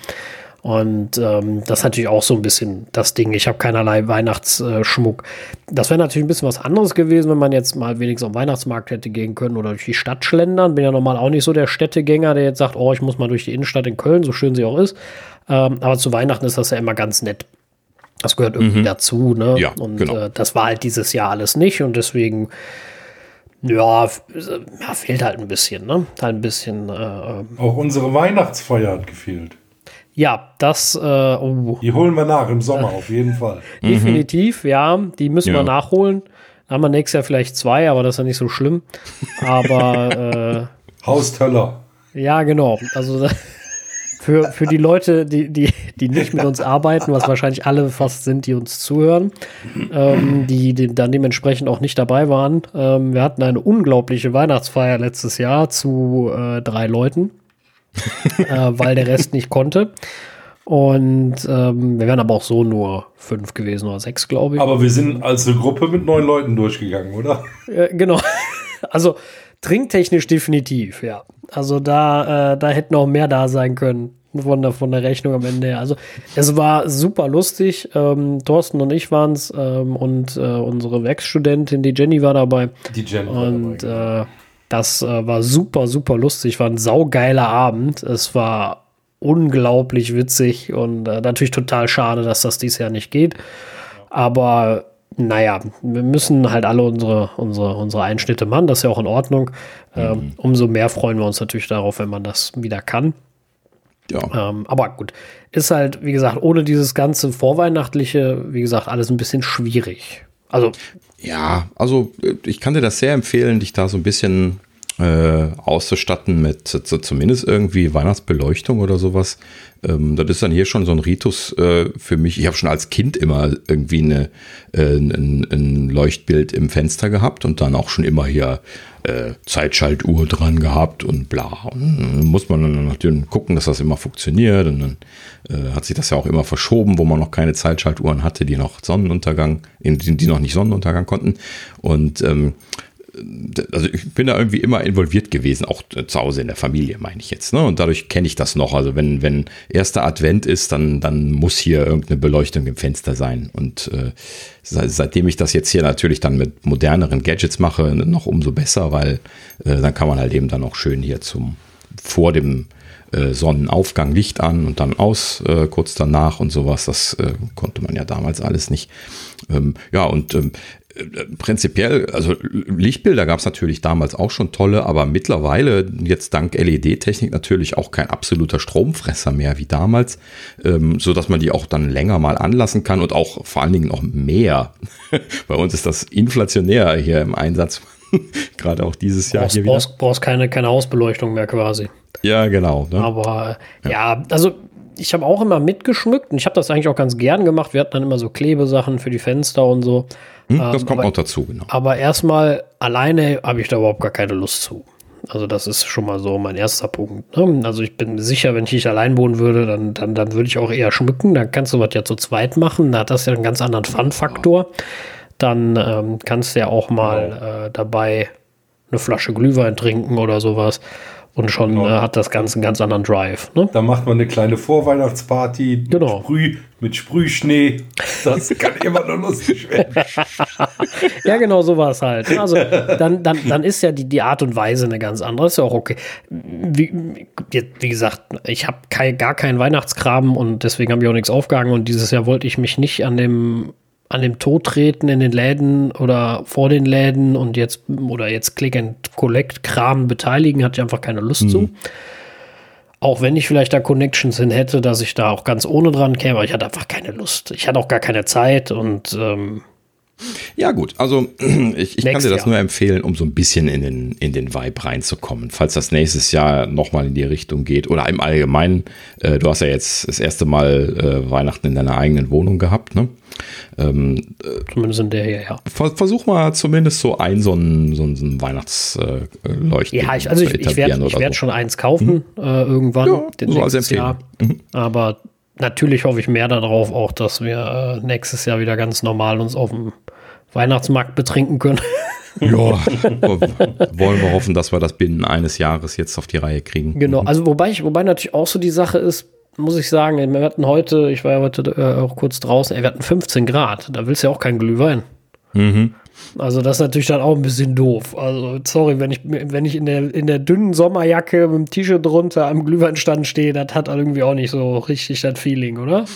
Und ähm, das ist natürlich auch so ein bisschen das Ding. Ich habe keinerlei Weihnachtsschmuck. Das wäre natürlich ein bisschen was anderes gewesen, wenn man jetzt mal wenigstens am Weihnachtsmarkt hätte gehen können oder durch die Stadt schlendern. Bin ja normal auch nicht so der Städtegänger, der jetzt sagt, oh, ich muss mal durch die Innenstadt in Köln, so schön sie auch ist. Ähm, aber zu Weihnachten ist das ja immer ganz nett. Das gehört irgendwie mhm. dazu, ne? Ja, und genau. äh, das war halt dieses Jahr alles nicht und deswegen ja, ja, fehlt halt ein bisschen, ne? Halt ein bisschen. Äh, ähm. Auch unsere Weihnachtsfeier hat gefehlt. Ja, das. Äh, oh. Die holen wir nach im Sommer auf jeden Fall. Definitiv, ja. Die müssen ja. wir nachholen. Dann haben wir nächstes Jahr vielleicht zwei, aber das ist ja nicht so schlimm. Aber. äh, Haustöller. Ja, genau. Also für, für die Leute, die, die, die nicht mit uns arbeiten, was wahrscheinlich alle fast sind, die uns zuhören, ähm, die, die dann dementsprechend auch nicht dabei waren. Ähm, wir hatten eine unglaubliche Weihnachtsfeier letztes Jahr zu äh, drei Leuten äh, weil der Rest nicht konnte. Und ähm, wir wären aber auch so nur fünf gewesen oder sechs, glaube ich. Aber wir sind als eine Gruppe mit neun Leuten durchgegangen, oder? Äh, genau. Also trinktechnisch definitiv, ja. Also da, äh, da hätten auch mehr da sein können von der, von der Rechnung am Ende her. Also es war super lustig. Ähm, Thorsten und ich waren es ähm, und äh, unsere Werkstudentin, die Jenny war dabei. Die Jenny und, dabei. Genau. Äh, das äh, war super, super lustig. War ein saugeiler Abend. Es war unglaublich witzig und äh, natürlich total schade, dass das dieses Jahr nicht geht. Aber naja, wir müssen halt alle unsere, unsere, unsere Einschnitte machen. Das ist ja auch in Ordnung. Ähm, mhm. umso mehr freuen wir uns natürlich darauf, wenn man das wieder kann. Ja. Ähm, aber gut, ist halt, wie gesagt, ohne dieses ganze Vorweihnachtliche, wie gesagt, alles ein bisschen schwierig. Also ja, also äh, ich kann dir das sehr empfehlen, dich da so ein bisschen äh, auszustatten mit zumindest irgendwie Weihnachtsbeleuchtung oder sowas. Ähm, das ist dann hier schon so ein Ritus äh, für mich. Ich habe schon als Kind immer irgendwie eine, äh, ein, ein, Leuchtbild im Fenster gehabt und dann auch schon immer hier äh, Zeitschaltuhr dran gehabt und bla. Und muss man dann natürlich gucken, dass das immer funktioniert. Und dann äh, hat sich das ja auch immer verschoben, wo man noch keine Zeitschaltuhren hatte, die noch Sonnenuntergang, die noch nicht Sonnenuntergang konnten. Und ähm, also ich bin da irgendwie immer involviert gewesen, auch zu Hause in der Familie, meine ich jetzt. Ne? Und dadurch kenne ich das noch. Also wenn, wenn erster Advent ist, dann, dann muss hier irgendeine Beleuchtung im Fenster sein. Und äh, seitdem ich das jetzt hier natürlich dann mit moderneren Gadgets mache, noch umso besser, weil äh, dann kann man halt eben dann auch schön hier zum vor dem äh, Sonnenaufgang Licht an und dann aus äh, kurz danach und sowas. Das äh, konnte man ja damals alles nicht. Ähm, ja, und ähm, prinzipiell, also Lichtbilder gab es natürlich damals auch schon tolle, aber mittlerweile jetzt dank LED-Technik natürlich auch kein absoluter Stromfresser mehr wie damals, ähm, so dass man die auch dann länger mal anlassen kann und auch vor allen Dingen noch mehr. Bei uns ist das inflationär hier im Einsatz, gerade auch dieses Jahr brauchst, hier wieder. Brauchst, brauchst keine, keine Hausbeleuchtung mehr quasi. Ja, genau. Ne? Aber ja. ja, also ich habe auch immer mitgeschmückt und ich habe das eigentlich auch ganz gern gemacht. Wir hatten dann immer so Klebesachen für die Fenster und so. Hm, das ähm, kommt aber, auch dazu, genau. Aber erstmal alleine habe ich da überhaupt gar keine Lust zu. Also das ist schon mal so mein erster Punkt. Ne? Also ich bin sicher, wenn ich nicht allein wohnen würde, dann, dann, dann würde ich auch eher schmücken. Dann kannst du was ja zu zweit machen. Da hat das ja einen ganz anderen Fun-Faktor. Dann ähm, kannst du ja auch mal äh, dabei eine Flasche Glühwein trinken oder sowas. Und schon genau. äh, hat das Ganze einen ganz anderen Drive. Ne? Da macht man eine kleine Vorweihnachtsparty genau. mit, Sprüh, mit Sprühschnee. Das kann immer nur lustig werden. ja, genau so war es halt. Also dann, dann, dann ist ja die, die Art und Weise eine ganz andere. Ist ja auch okay. Wie, wie gesagt, ich habe gar keinen Weihnachtskram und deswegen habe ich auch nichts aufgehangen. Und dieses Jahr wollte ich mich nicht an dem an dem Tod treten in den Läden oder vor den Läden und jetzt oder jetzt Click and Collect Kram beteiligen, hatte ich einfach keine Lust mhm. zu. Auch wenn ich vielleicht da Connections hin hätte, dass ich da auch ganz ohne dran käme, aber ich hatte einfach keine Lust. Ich hatte auch gar keine Zeit und ähm, ja, gut. Also, ich, ich kann dir das Jahr. nur empfehlen, um so ein bisschen in den, in den Vibe reinzukommen. Falls das nächstes Jahr nochmal in die Richtung geht oder im Allgemeinen. Äh, du hast ja jetzt das erste Mal äh, Weihnachten in deiner eigenen Wohnung gehabt, ne? Ähm, äh, zumindest in der hier, ja. Versuch mal zumindest so ein, so ein, so ein Weihnachtsleuchten. ja, ich, also ich, ich werde werd schon eins kaufen, mhm. äh, irgendwann. Ja, so als Jahr. Mhm. Aber natürlich hoffe ich mehr darauf auch, dass wir äh, nächstes Jahr wieder ganz normal uns auf dem Weihnachtsmarkt betrinken können. Ja, wollen wir hoffen, dass wir das binnen eines Jahres jetzt auf die Reihe kriegen. Genau, also wobei ich, wobei natürlich auch so die Sache ist, muss ich sagen, wir hatten heute, ich war ja heute äh, auch kurz draußen, wir hatten 15 Grad, da willst du ja auch keinen Glühwein. Mhm. Also das ist natürlich dann auch ein bisschen doof. Also sorry, wenn ich, wenn ich in der, in der dünnen Sommerjacke mit dem T-Shirt drunter am Glühweinstand stehe, das hat irgendwie auch nicht so richtig das Feeling, oder?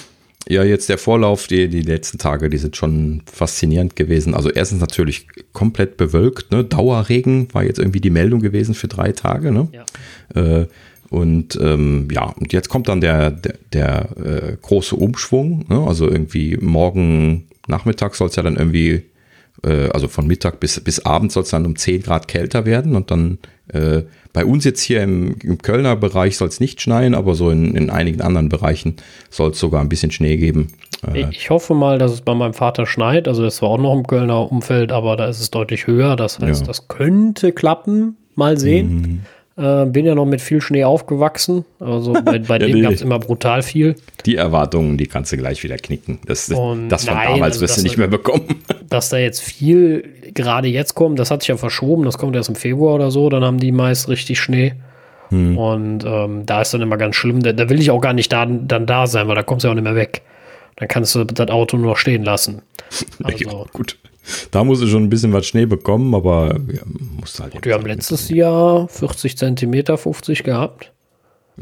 Ja, jetzt der Vorlauf, die, die letzten Tage, die sind schon faszinierend gewesen. Also erstens natürlich komplett bewölkt, ne? Dauerregen war jetzt irgendwie die Meldung gewesen für drei Tage, ne? Ja. Äh, und ähm, ja, und jetzt kommt dann der, der, der äh, große Umschwung. Ne? Also irgendwie morgen Nachmittag soll es ja dann irgendwie, äh, also von Mittag bis, bis Abend soll es dann um 10 Grad kälter werden. Und dann äh, bei uns jetzt hier im, im Kölner Bereich soll es nicht schneien, aber so in, in einigen anderen Bereichen soll es sogar ein bisschen Schnee geben. Äh, ich hoffe mal, dass es bei meinem Vater schneit. Also das war auch noch im Kölner Umfeld, aber da ist es deutlich höher. Das heißt, ja. das könnte klappen. Mal sehen. Mhm. Äh, bin ja noch mit viel Schnee aufgewachsen. Also bei, bei dem gab es immer brutal viel. Die Erwartungen, die kannst du gleich wieder knicken. Das, das von nein, damals also wirst du nicht mehr bekommen. Dass da jetzt viel gerade jetzt kommt, das hat sich ja verschoben. Das kommt erst im Februar oder so. Dann haben die meist richtig Schnee. Hm. Und ähm, da ist dann immer ganz schlimm. Da, da, will ich auch gar nicht da, dann da sein, weil da kommst du ja auch nicht mehr weg. Dann kannst du das Auto nur stehen lassen. Also, ja, gut. Da muss ich schon ein bisschen was Schnee bekommen, aber ja, muss halt. Wir haben letztes Jahr 40 Zentimeter 50 gehabt.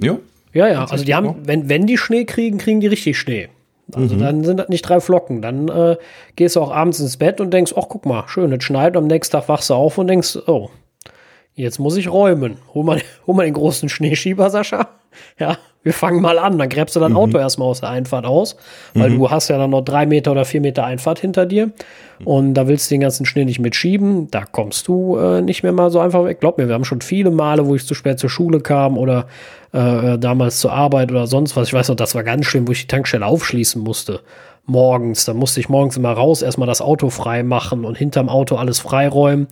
Ja. Ja, ja. Also die haben, wenn, wenn die Schnee kriegen, kriegen die richtig Schnee. Also mhm. dann sind das nicht drei Flocken. Dann äh, gehst du auch abends ins Bett und denkst, ach guck mal, schön, es schneit. Am nächsten Tag wachst du auf und denkst, oh, jetzt muss ich räumen. Hol mal, hol mal den großen Schneeschieber, Sascha. ja, wir fangen mal an. Dann gräbst du dein mhm. Auto erstmal aus der Einfahrt aus, weil mhm. du hast ja dann noch drei Meter oder vier Meter Einfahrt hinter dir. Und da willst du den ganzen Schnee nicht mitschieben. Da kommst du äh, nicht mehr mal so einfach weg. Glaub mir, wir haben schon viele Male, wo ich zu spät zur Schule kam oder äh, damals zur Arbeit oder sonst was. Ich weiß noch, das war ganz schlimm, wo ich die Tankstelle aufschließen musste. Morgens. Da musste ich morgens immer raus, erstmal das Auto frei machen und hinterm Auto alles freiräumen.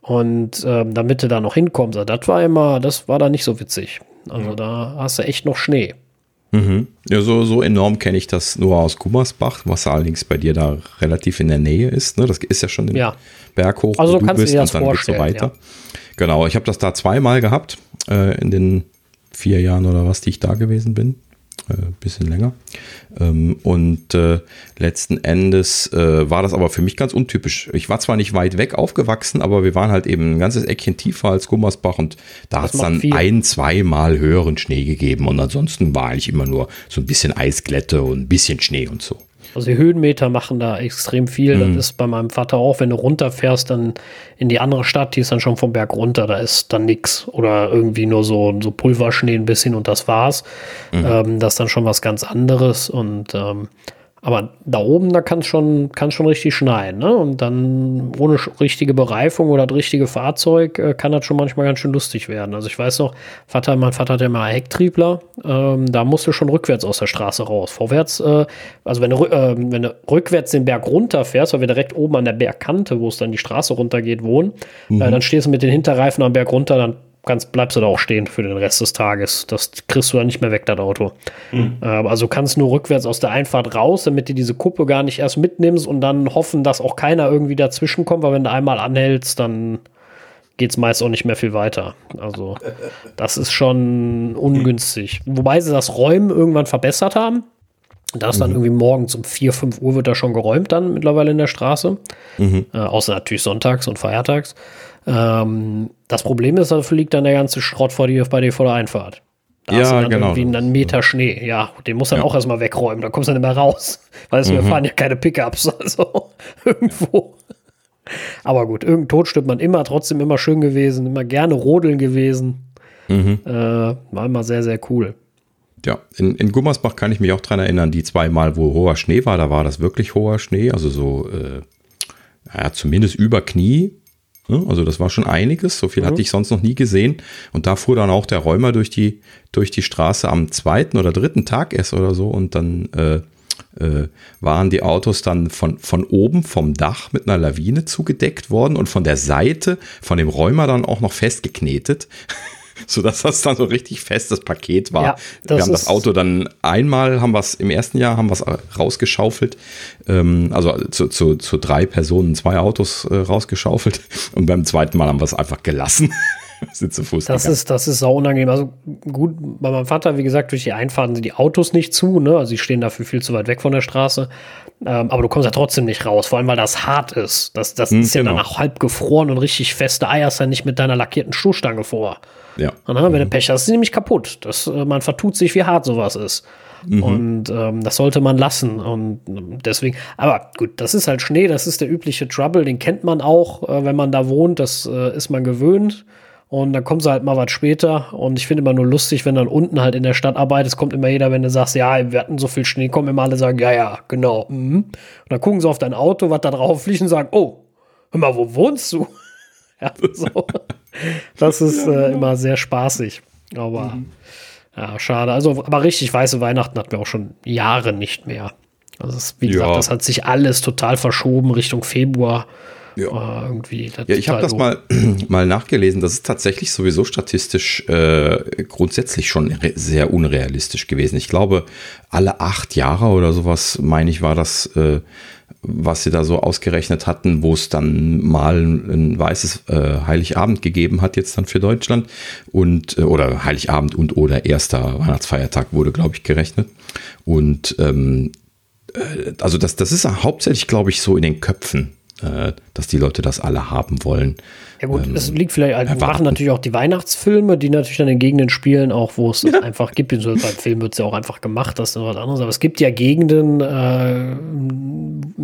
Und ähm, damit du da noch hinkommst, also das war immer, das war da nicht so witzig. Also ja. da hast du echt noch Schnee. Mhm. Ja, so, so enorm kenne ich das nur aus Gummersbach, was allerdings bei dir da relativ in der Nähe ist. Ne? Das ist ja schon den ja. Berg hoch, also wo du bist, und dann geht's so weiter. Ja. Genau, ich habe das da zweimal gehabt, äh, in den vier Jahren oder was, die ich da gewesen bin äh, bisschen länger. Ähm, und äh, letzten Endes äh, war das aber für mich ganz untypisch. Ich war zwar nicht weit weg aufgewachsen, aber wir waren halt eben ein ganzes Eckchen tiefer als Gummersbach und da hat es dann viel. ein, zweimal höheren Schnee gegeben und ansonsten war eigentlich immer nur so ein bisschen Eisglätte und ein bisschen Schnee und so. Also die Höhenmeter machen da extrem viel. Mhm. Das ist bei meinem Vater auch, wenn du runterfährst, dann in die andere Stadt, die ist dann schon vom Berg runter, da ist dann nichts. Oder irgendwie nur so, so Pulverschnee ein bisschen und das war's. Mhm. Ähm, das ist dann schon was ganz anderes. Und ähm, aber da oben, da kann es schon, kann's schon richtig schneien. Ne? Und dann ohne richtige Bereifung oder das richtige Fahrzeug äh, kann das schon manchmal ganz schön lustig werden. Also ich weiß noch, Vater, mein Vater hat ja mal Hecktriebler, ähm, da musste schon rückwärts aus der Straße raus. Vorwärts, äh, also wenn du, äh, wenn du rückwärts den Berg runterfährst, weil wir direkt oben an der Bergkante, wo es dann die Straße runtergeht, wohnen, äh, mhm. dann stehst du mit den Hinterreifen am Berg runter, dann kannst, bleibst du da auch stehen für den Rest des Tages. Das kriegst du dann nicht mehr weg, das Auto. Mhm. also kannst nur rückwärts aus der Einfahrt raus, damit du diese Kuppe gar nicht erst mitnimmst und dann hoffen, dass auch keiner irgendwie dazwischen kommt, weil wenn du einmal anhältst, dann geht es meist auch nicht mehr viel weiter. Also das ist schon ungünstig. Wobei sie das Räumen irgendwann verbessert haben. Da ist dann mhm. irgendwie morgens um 4, 5 Uhr wird da schon geräumt dann mittlerweile in der Straße. Mhm. Äh, außer natürlich sonntags und feiertags. Ähm, das Problem ist, dafür liegt dann der ganze Schrott vor dir, bei dir vor der Einfahrt. Da ja, hast du dann genau. irgendwie einen Meter Schnee. Ja, den muss dann ja. auch erstmal wegräumen. Da kommst du dann nicht mehr raus. Weil mhm. wir fahren ja keine Pickups. Also irgendwo. Aber gut, irgendein Tod stirbt man immer, trotzdem immer schön gewesen, immer gerne rodeln gewesen. Mhm. Äh, war immer sehr, sehr cool. Ja, in, in Gummersbach kann ich mich auch dran erinnern, die zweimal, wo hoher Schnee war, da war das wirklich hoher Schnee, also so, äh, ja, zumindest über Knie. Ne? Also das war schon einiges, so viel mhm. hatte ich sonst noch nie gesehen. Und da fuhr dann auch der Räumer durch die, durch die Straße am zweiten oder dritten Tag erst oder so und dann äh, äh, waren die Autos dann von, von oben vom Dach mit einer Lawine zugedeckt worden und von der Seite von dem Räumer dann auch noch festgeknetet. sodass das dann so richtig festes Paket war. Ja, wir haben das Auto dann einmal, haben wir es im ersten Jahr, haben wir es rausgeschaufelt, ähm, also zu, zu, zu drei Personen zwei Autos äh, rausgeschaufelt und beim zweiten Mal haben wir es einfach gelassen. sind zu Fuß das ist, das ist sau unangenehm. Also gut, bei meinem Vater, wie gesagt, durch die Einfahrten sind die Autos nicht zu, ne? Also die stehen dafür viel zu weit weg von der Straße. Ähm, aber du kommst ja trotzdem nicht raus, vor allem weil das hart ist. Das, das hm, ist genau. ja dann auch halb gefroren und richtig feste Eier ist ja nicht mit deiner lackierten Stoßstange vor. Ja. Und dann, wenn du. Pech hast, ist sie nämlich kaputt. Das, äh, man vertut sich, wie hart sowas ist. Mhm. Und ähm, das sollte man lassen. Und ähm, deswegen, aber gut, das ist halt Schnee, das ist der übliche Trouble, den kennt man auch, äh, wenn man da wohnt, das äh, ist man gewöhnt. Und dann kommt sie halt mal was später. Und ich finde immer nur lustig, wenn dann unten halt in der Stadt arbeitet, kommt immer jeder, wenn du sagst, ja, wir hatten so viel Schnee, kommen immer alle sagen, ja, ja, genau. Mhm. Und dann gucken sie auf dein Auto, was da drauf liegt und sagen, oh, hör mal, wo wohnst du? ja, so. Das ist äh, genau. immer sehr spaßig. Aber mhm. ja, schade. Also, aber richtig weiße Weihnachten hatten wir auch schon Jahre nicht mehr. Also, das, wie gesagt, das hat sich alles total verschoben Richtung Februar. Ja, irgendwie ja ich habe das mal, mal nachgelesen. Das ist tatsächlich sowieso statistisch äh, grundsätzlich schon sehr unrealistisch gewesen. Ich glaube, alle acht Jahre oder sowas, meine ich, war das äh, was sie da so ausgerechnet hatten, wo es dann mal ein weißes äh, Heiligabend gegeben hat, jetzt dann für Deutschland. Und, äh, oder Heiligabend und oder erster Weihnachtsfeiertag wurde, glaube ich, gerechnet. Und ähm, äh, also das, das ist hauptsächlich, glaube ich, so in den Köpfen. Äh, dass die Leute das alle haben wollen. Ja gut, ähm, es liegt vielleicht, also wir machen natürlich auch die Weihnachtsfilme, die natürlich dann in Gegenden spielen, auch wo es ja. einfach gibt. So, beim Film wird es ja auch einfach gemacht, das ist was anderes. Aber es gibt ja Gegenden, äh,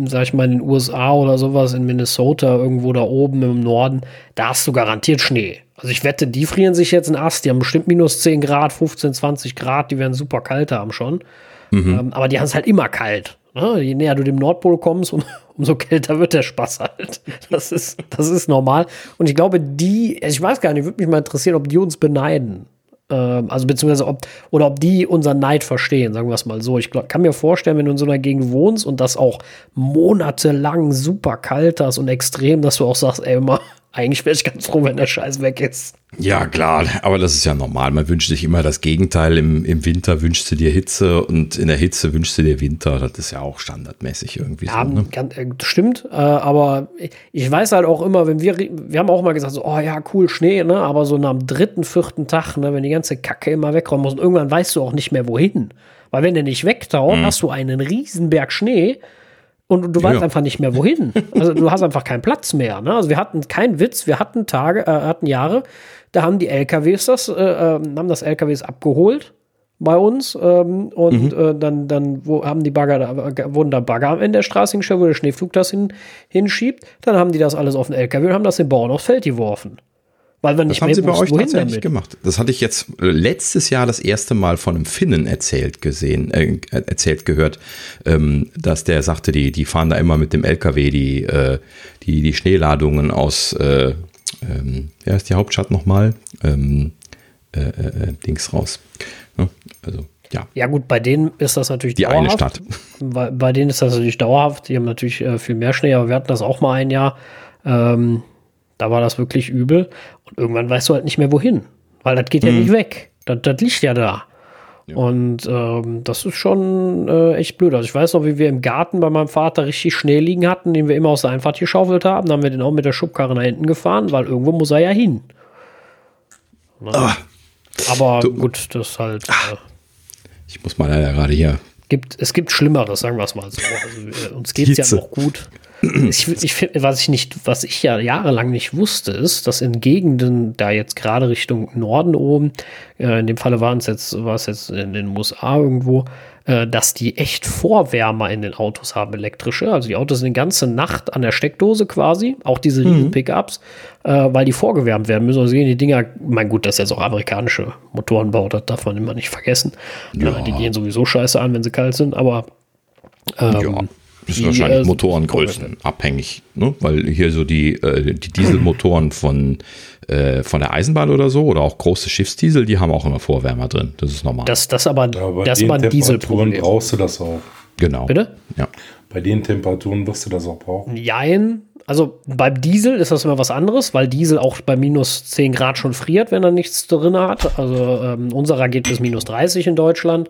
sag ich mal, in den USA oder sowas, in Minnesota, irgendwo da oben im Norden, da hast du garantiert Schnee. Also ich wette, die frieren sich jetzt einen Ast, die haben bestimmt minus 10 Grad, 15, 20 Grad, die werden super kalt haben schon. Mhm. Ähm, aber die haben es halt immer kalt. Ne? Je näher du dem Nordpol kommst, um, umso kälter wird der Spaß halt. Das ist, das ist normal. Und ich glaube, die, also ich weiß gar nicht, würde mich mal interessieren, ob die uns beneiden. Ähm, also beziehungsweise ob, oder ob die unseren Neid verstehen, sagen wir es mal so. Ich glaub, kann mir vorstellen, wenn du in so einer Gegend wohnst und das auch monatelang super kalt hast und extrem, dass du auch sagst, ey, immer, eigentlich wäre ich ganz froh, wenn der Scheiß weg ist. Ja, klar, aber das ist ja normal. Man wünscht sich immer das Gegenteil. Im, Im Winter wünschst du dir Hitze und in der Hitze wünschst du dir Winter. Das ist ja auch standardmäßig irgendwie ja, so. Ne? Kann, äh, stimmt, äh, aber ich weiß halt auch immer, wenn wir, wir haben auch mal gesagt, so, oh ja, cool, Schnee, ne? aber so nach dem dritten, vierten Tag, ne, wenn die ganze Kacke immer wegräumen muss und irgendwann weißt du auch nicht mehr, wohin. Weil wenn der nicht wegtaut, mhm. hast du einen Riesenberg Schnee und du weißt ja. einfach nicht mehr wohin. Also du hast einfach keinen Platz mehr. Ne? Also wir hatten keinen Witz, wir hatten Tage, äh, hatten Jahre, da haben die LKWs das, äh, ähm, haben das LKWs abgeholt bei uns ähm, und mhm. äh, dann, dann wo haben die Bagger, da, wurden da Bagger in der Straße hingestellt, wo der Schneeflug das hin, hinschiebt. Dann haben die das alles auf den LKW und haben das den Bauern aufs Feld geworfen. Weil wir nicht das haben sie bei euch tatsächlich damit. gemacht. Das hatte ich jetzt äh, letztes Jahr das erste Mal von einem Finnen erzählt gesehen, äh, erzählt gehört, ähm, dass der sagte, die, die fahren da immer mit dem LKW die, äh, die, die Schneeladungen aus, äh, ähm, wer ist die Hauptstadt nochmal? Ähm, äh, äh, Dings raus. Ja, also ja. Ja, gut, bei denen ist das natürlich die dauerhaft. eine Stadt. Bei, bei denen ist das natürlich dauerhaft. Die haben natürlich äh, viel mehr Schnee, aber wir hatten das auch mal ein Jahr. Ähm, da war das wirklich übel. Und irgendwann weißt du halt nicht mehr wohin. Weil das geht ja mhm. nicht weg. Das, das liegt ja da. Ja. Und ähm, das ist schon äh, echt blöd. Also ich weiß noch, wie wir im Garten bei meinem Vater richtig Schnee liegen hatten, den wir immer aus der Einfahrt geschaufelt haben. Dann haben wir den auch mit der Schubkarre nach hinten gefahren, weil irgendwo muss er ja hin. Ne? Ah, Aber du, gut, das halt. Äh, ich muss mal leider gerade hier. Gibt, es gibt Schlimmeres, sagen wir es mal so. Also, uns geht es ja noch gut. Ich, ich was ich nicht, was ich ja jahrelang nicht wusste, ist, dass in Gegenden, da jetzt gerade Richtung Norden oben, äh, in dem Falle waren es jetzt, war es jetzt in den USA irgendwo, äh, dass die echt Vorwärmer in den Autos haben, elektrische. Also die Autos sind die ganze Nacht an der Steckdose quasi, auch diese mhm. Pickups, äh, weil die vorgewärmt werden müssen. Also gehen die Dinger, mein gut, das ist jetzt auch amerikanische Motorenbau, das darf man immer nicht vergessen. Ja. Die gehen sowieso scheiße an, wenn sie kalt sind, aber ähm, ja. Das ist wahrscheinlich äh, Motorengrößen abhängig, ne? weil hier so die, äh, die Dieselmotoren von, äh, von der Eisenbahn oder so oder auch große Schiffsdiesel, die haben auch immer Vorwärmer drin. Das ist normal. Das, das aber, ja, das ist aber ein Dieselproblem. brauchst du das auch. Genau. Bitte? Ja. Bei den Temperaturen wirst du das auch brauchen. Jein. Also beim Diesel ist das immer was anderes, weil Diesel auch bei minus 10 Grad schon friert, wenn er nichts drin hat. Also ähm, unserer geht bis minus 30 in Deutschland.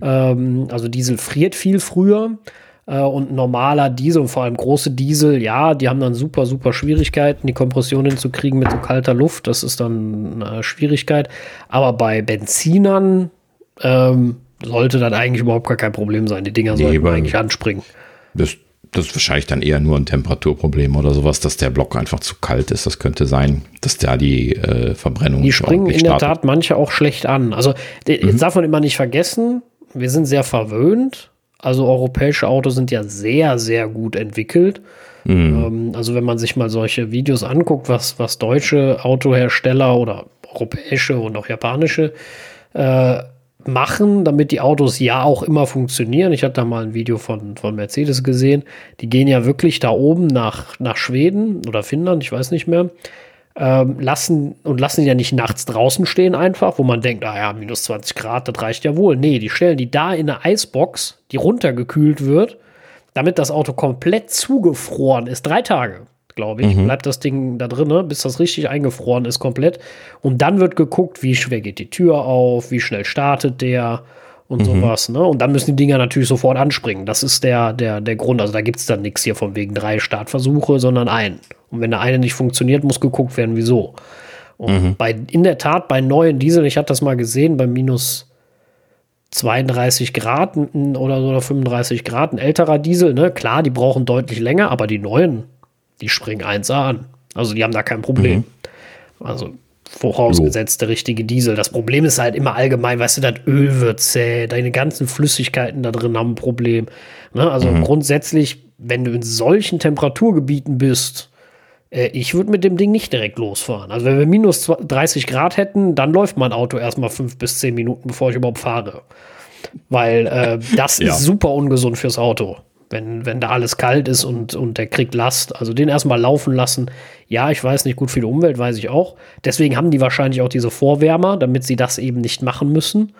Ähm, also Diesel friert viel früher. Äh, und normaler Diesel und vor allem große Diesel, ja, die haben dann super, super Schwierigkeiten, die Kompression hinzukriegen mit so kalter Luft. Das ist dann eine Schwierigkeit. Aber bei Benzinern ähm, sollte das eigentlich überhaupt gar kein Problem sein. Die Dinger nee, sollten eigentlich anspringen. Das, das ist wahrscheinlich dann eher nur ein Temperaturproblem oder sowas, dass der Block einfach zu kalt ist. Das könnte sein, dass da die äh, Verbrennung Die springen in der Tat manche auch schlecht an. Also mhm. jetzt darf man immer nicht vergessen, wir sind sehr verwöhnt also europäische Autos sind ja sehr, sehr gut entwickelt. Mhm. Ähm, also wenn man sich mal solche Videos anguckt, was, was deutsche Autohersteller oder europäische und auch japanische äh, machen, damit die Autos ja auch immer funktionieren. Ich hatte da mal ein Video von, von Mercedes gesehen. Die gehen ja wirklich da oben nach, nach Schweden oder Finnland, ich weiß nicht mehr ähm, lassen und lassen die ja nicht nachts draußen stehen einfach, wo man denkt, naja, minus 20 Grad, das reicht ja wohl. Nee, die stellen die da in eine Eisbox, die runtergekühlt wird, damit das Auto komplett zugefroren ist. Drei Tage, glaube ich, mhm. bleibt das Ding da drin, bis das richtig eingefroren ist komplett. Und dann wird geguckt, wie schwer geht die Tür auf, wie schnell startet der und mhm. sowas. Ne? Und dann müssen die Dinger natürlich sofort anspringen. Das ist der, der, der Grund. Also da gibt es dann nichts hier von wegen drei Startversuche, sondern einen. Und wenn der eine nicht funktioniert, muss geguckt werden, wieso. Und mhm. bei, in der Tat, bei neuen Diesel, ich hatte das mal gesehen, bei minus 32 Grad oder so oder 35 Grad, ein älterer Diesel, ne? Klar, die brauchen deutlich länger, aber die neuen, Die springen 1A an. Also die haben da kein Problem. Mhm. Also vorausgesetzt der richtige Diesel. Das Problem ist halt immer allgemein, weißt du, das Öl wird zäh, deine ganzen Flüssigkeiten da drin haben ein Problem. Ne? Also mhm. grundsätzlich, wenn du in solchen Temperaturgebieten bist, äh, ich würde mit dem Ding nicht direkt losfahren. Also wenn wir minus 30 Grad hätten, dann läuft mein Auto erstmal fünf bis zehn Minuten, bevor ich überhaupt fahre. Weil äh, das ja. ist super ungesund fürs Auto wenn, wenn da alles kalt ist und, und der kriegt Last. Also den erstmal laufen lassen. Ja, ich weiß nicht, gut für die Umwelt weiß ich auch. Deswegen haben die wahrscheinlich auch diese Vorwärmer, damit sie das eben nicht machen müssen.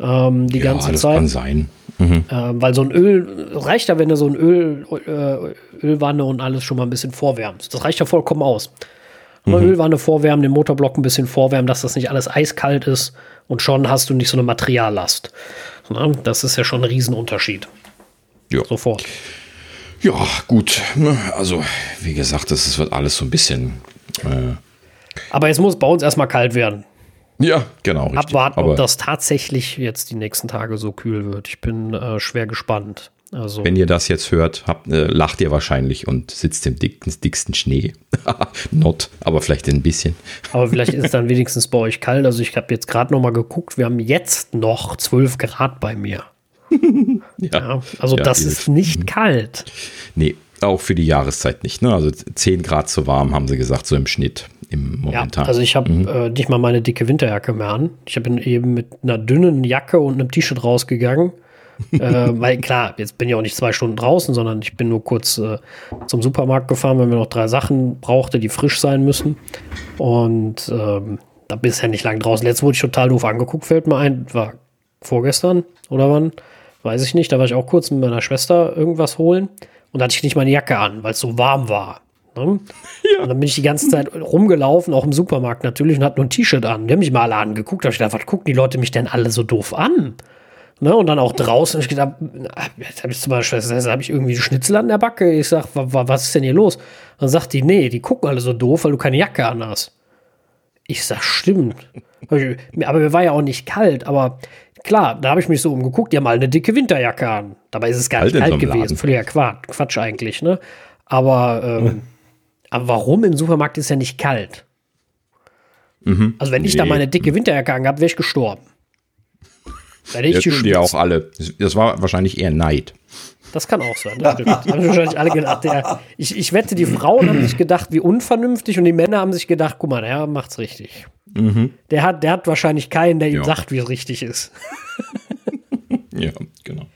Ähm, die ja, ganze das Zeit. kann sein. Mhm. Ähm, weil so ein Öl, reicht ja, wenn du so ein Öl, äh, Ölwanne und alles schon mal ein bisschen vorwärmst. Das reicht ja vollkommen aus. Mhm. Ölwanne vorwärmen, den Motorblock ein bisschen vorwärmen, dass das nicht alles eiskalt ist und schon hast du nicht so eine Materiallast. Na, das ist ja schon ein Riesenunterschied. Ja. Sofort. Ja, gut. Ne, also, wie gesagt, das wird alles so ein bisschen. Äh Aber jetzt muss bei uns erstmal kalt werden. Ja, genau. Richtig. Abwarten, ob das tatsächlich jetzt die nächsten Tage so kühl wird. Ich bin äh, schwer gespannt. Also. Wenn ihr das jetzt hört, habt, äh, lacht ihr wahrscheinlich und sitzt im dicksten, dicksten Schnee. Not, aber vielleicht ein bisschen. aber vielleicht ist es dann wenigstens bei euch kalt. Also ich habe jetzt gerade noch mal geguckt, wir haben jetzt noch 12 Grad bei mir. ja. Also ja, das ist nicht mhm. kalt. Nee, auch für die Jahreszeit nicht. Ne? Also 10 Grad zu warm, haben sie gesagt, so im Schnitt im Momentan. Ja, also ich habe mhm. äh, nicht mal meine dicke Winterjacke mehr an. Ich bin eben mit einer dünnen Jacke und einem T-Shirt rausgegangen. äh, weil klar, jetzt bin ich auch nicht zwei Stunden draußen, sondern ich bin nur kurz äh, zum Supermarkt gefahren, weil wir noch drei Sachen brauchte, die frisch sein müssen. Und ähm, da bist ja nicht lang draußen. Jetzt wurde ich total doof angeguckt, fällt mir ein. War vorgestern oder wann? Weiß ich nicht, da war ich auch kurz mit meiner Schwester irgendwas holen und da hatte ich nicht meine Jacke an, weil es so warm war. Ne? Ja. Und dann bin ich die ganze Zeit rumgelaufen, auch im Supermarkt natürlich, und hatte nur ein T-Shirt an. Die haben mich mal alle angeguckt. Da habe ich gedacht, was gucken die Leute mich denn alle so doof an? Ne? Und dann auch draußen, habe ich gedacht, jetzt habe ich zu meiner Schwester, habe ich irgendwie Schnitzel an der Backe. Ich sag, was ist denn hier los? Dann sagt die, nee, die gucken alle so doof, weil du keine Jacke an hast. Ich sag, stimmt. Aber mir war ja auch nicht kalt, aber Klar, da habe ich mich so umgeguckt, die haben mal eine dicke Winterjacke an. Dabei ist es gar nicht kalt, kalt gewesen. Völliger Quatsch, Quatsch eigentlich, ne? Aber, ähm, aber warum im Supermarkt ist ja nicht kalt? Mhm. Also wenn ich nee. da meine dicke Winterjacke angehabt, wäre ich gestorben. Hätte ich ja auch alle. Das war wahrscheinlich eher Neid. Das kann auch sein. Das stimmt. haben wahrscheinlich alle gedacht. Der, ich, ich wette, die Frauen haben sich gedacht, wie unvernünftig und die Männer haben sich gedacht, guck mal, der macht's richtig. Mhm. Der, hat, der hat wahrscheinlich keinen, der ihm ja. sagt, wie es richtig ist. ja, genau.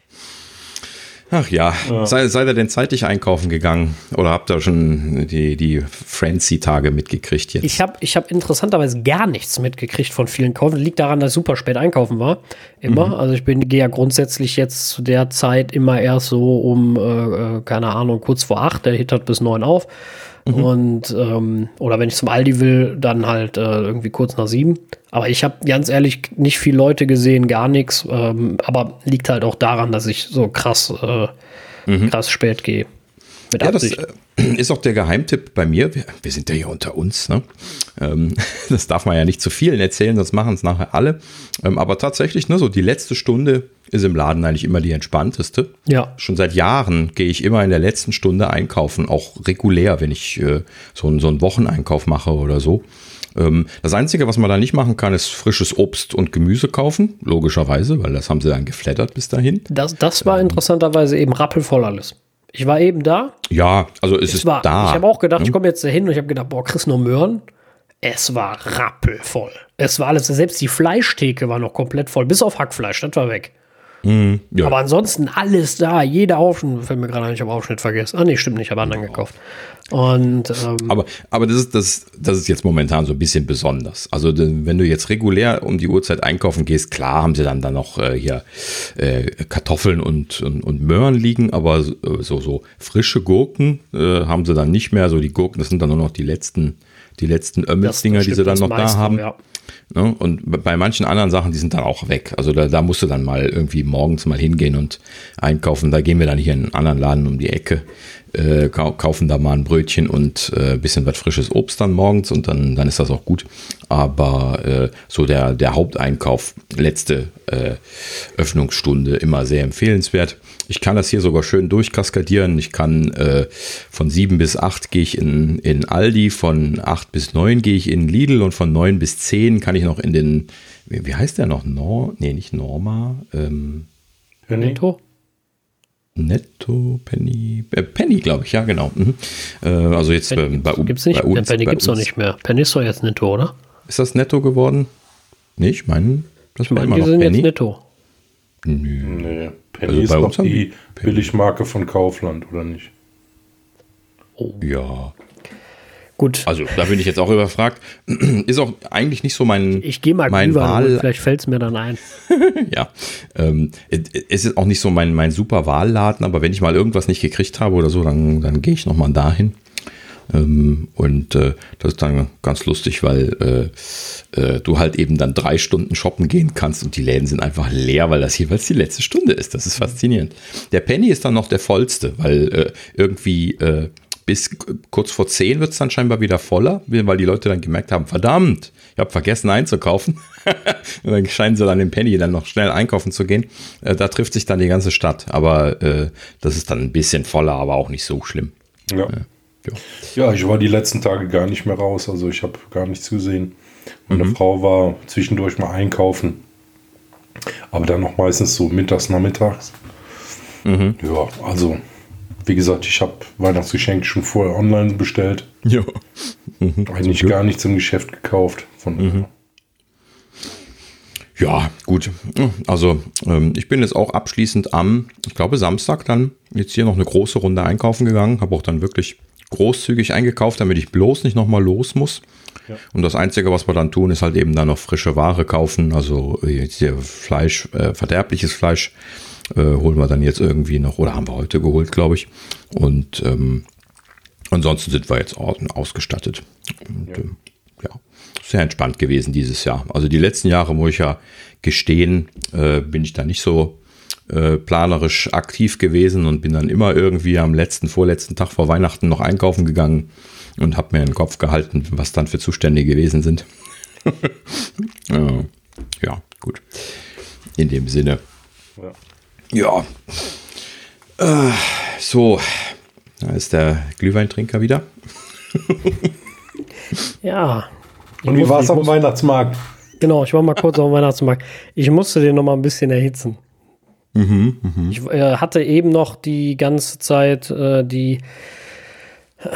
Ach ja, ja. Sei, seid ihr denn zeitlich einkaufen gegangen oder habt ihr schon die, die Frenzy-Tage mitgekriegt jetzt? Ich habe ich hab interessanterweise gar nichts mitgekriegt von vielen Kaufen. Liegt daran, dass ich super spät einkaufen war. Immer. Mhm. Also ich bin gehe ja grundsätzlich jetzt zu der Zeit immer erst so um, äh, äh keine Ahnung, kurz vor acht. Der Hit hat bis neun auf. Mhm. Und ähm, oder wenn ich zum Aldi will, dann halt äh, irgendwie kurz nach sieben. Aber ich habe ganz ehrlich nicht viele Leute gesehen, gar nichts. Ähm, aber liegt halt auch daran, dass ich so krass, äh, mhm. krass spät gehe. Mit ja, Absicht. das äh, ist auch der Geheimtipp bei mir. Wir, wir sind ja hier unter uns. Ne? Ähm, das darf man ja nicht zu vielen erzählen, sonst machen es nachher alle. Ähm, aber tatsächlich, ne, so die letzte Stunde ist im Laden eigentlich immer die entspannteste. Ja. Schon seit Jahren gehe ich immer in der letzten Stunde einkaufen, auch regulär, wenn ich äh, so, so einen Wocheneinkauf mache oder so. Ähm, das Einzige, was man da nicht machen kann, ist frisches Obst und Gemüse kaufen, logischerweise, weil das haben sie dann geflattert bis dahin. Das, das war ähm, interessanterweise eben rappelvoll alles. Ich war eben da. Ja, also es, es ist war, da. Ich habe auch gedacht, ich komme jetzt dahin und ich habe gedacht, boah, kriegst nur Möhren. Es war rappelvoll. Es war alles, selbst die Fleischtheke war noch komplett voll, bis auf Hackfleisch, das war weg. Mm, ja. Aber ansonsten alles da, jeder Aufschnitt, fällt mir gerade ein, ich habe Aufschnitt vergessen. Ah, nee, stimmt nicht, ich habe anderen gekauft. Und, ähm, aber aber das, ist, das, das ist jetzt momentan so ein bisschen besonders. Also wenn du jetzt regulär um die Uhrzeit einkaufen gehst, klar haben sie dann da noch äh, hier äh, Kartoffeln und, und, und Möhren liegen, aber so, so frische Gurken äh, haben sie dann nicht mehr. So die Gurken, das sind dann nur noch die letzten, die letzten Ömmelsdinger, die sie dann noch da haben. Ja. Ne? Und bei manchen anderen Sachen, die sind dann auch weg. Also da, da musst du dann mal irgendwie morgens mal hingehen und einkaufen. Da gehen wir dann hier in einen anderen Laden um die Ecke. Äh, kaufen da mal ein Brötchen und ein äh, bisschen was frisches Obst dann morgens und dann, dann ist das auch gut. Aber äh, so der, der Haupteinkauf, letzte äh, Öffnungsstunde, immer sehr empfehlenswert. Ich kann das hier sogar schön durchkaskadieren. Ich kann äh, von 7 bis 8 gehe ich in, in Aldi, von 8 bis 9 gehe ich in Lidl und von 9 bis 10 kann ich noch in den, wie, wie heißt der noch? Nor, nee, nicht Norma. Ähm, Netto? Netto, Penny, äh, Penny, glaube ich, ja, genau. Mhm. Äh, also jetzt Penny, äh, bei, gibt's nicht, bei uns. Penny gibt es doch nicht mehr. Penny ist doch jetzt Netto, oder? Ist das Netto geworden? Nee, ich meine, das ich war immer die noch sind Penny. jetzt Netto. Nö. Nee, Penny also ist doch die Billigmarke von Kaufland, oder nicht? Oh. Ja. Gut. Also da bin ich jetzt auch überfragt. Ist auch eigentlich nicht so mein. Ich gehe mal mein Wahl. Vielleicht fällt es mir dann ein. ja. Ähm, es ist auch nicht so mein, mein super Wahlladen, aber wenn ich mal irgendwas nicht gekriegt habe oder so, dann, dann gehe ich nochmal dahin. Ähm, und äh, das ist dann ganz lustig, weil äh, äh, du halt eben dann drei Stunden shoppen gehen kannst und die Läden sind einfach leer, weil das jeweils die letzte Stunde ist. Das ist faszinierend. Der Penny ist dann noch der vollste, weil äh, irgendwie äh, bis kurz vor 10 wird es dann scheinbar wieder voller, weil die Leute dann gemerkt haben, verdammt, ich habe vergessen einzukaufen. und dann scheinen sie dann im Penny dann noch schnell einkaufen zu gehen. Äh, da trifft sich dann die ganze Stadt. Aber äh, das ist dann ein bisschen voller, aber auch nicht so schlimm. Ja. Äh, ja. ja. ich war die letzten Tage gar nicht mehr raus. Also ich habe gar nichts gesehen. Meine mhm. Frau war zwischendurch mal einkaufen. Aber dann noch meistens so mittags, nachmittags. Mhm. Ja, also wie gesagt, ich habe Weihnachtsgeschenke schon vorher online bestellt. Ja. Mhm. Eigentlich gar nichts im Geschäft gekauft. Von mhm. Ja, gut. Also ähm, ich bin jetzt auch abschließend am, ich glaube Samstag dann jetzt hier noch eine große Runde einkaufen gegangen. Habe auch dann wirklich großzügig eingekauft, damit ich bloß nicht nochmal los muss. Ja. Und das Einzige, was wir dann tun, ist halt eben dann noch frische Ware kaufen. Also jetzt hier Fleisch, äh, verderbliches Fleisch äh, holen wir dann jetzt irgendwie noch, oder haben wir heute geholt, glaube ich. Und ähm, ansonsten sind wir jetzt ausgestattet. Und, ja. Ähm, ja, sehr entspannt gewesen dieses Jahr. Also die letzten Jahre, muss ich ja gestehen, äh, bin ich da nicht so äh, planerisch aktiv gewesen und bin dann immer irgendwie am letzten, vorletzten Tag vor Weihnachten noch einkaufen gegangen und habe mir in den Kopf gehalten, was dann für Zustände gewesen sind. ja, gut. In dem Sinne. Ja. Ja. Äh, so, da ist der Glühweintrinker wieder. ja. Und wie war es auf dem Weihnachtsmarkt? Genau, ich war mal kurz auf dem Weihnachtsmarkt. Ich musste den noch mal ein bisschen erhitzen. Mhm, mh. Ich äh, hatte eben noch die ganze Zeit äh, die, äh,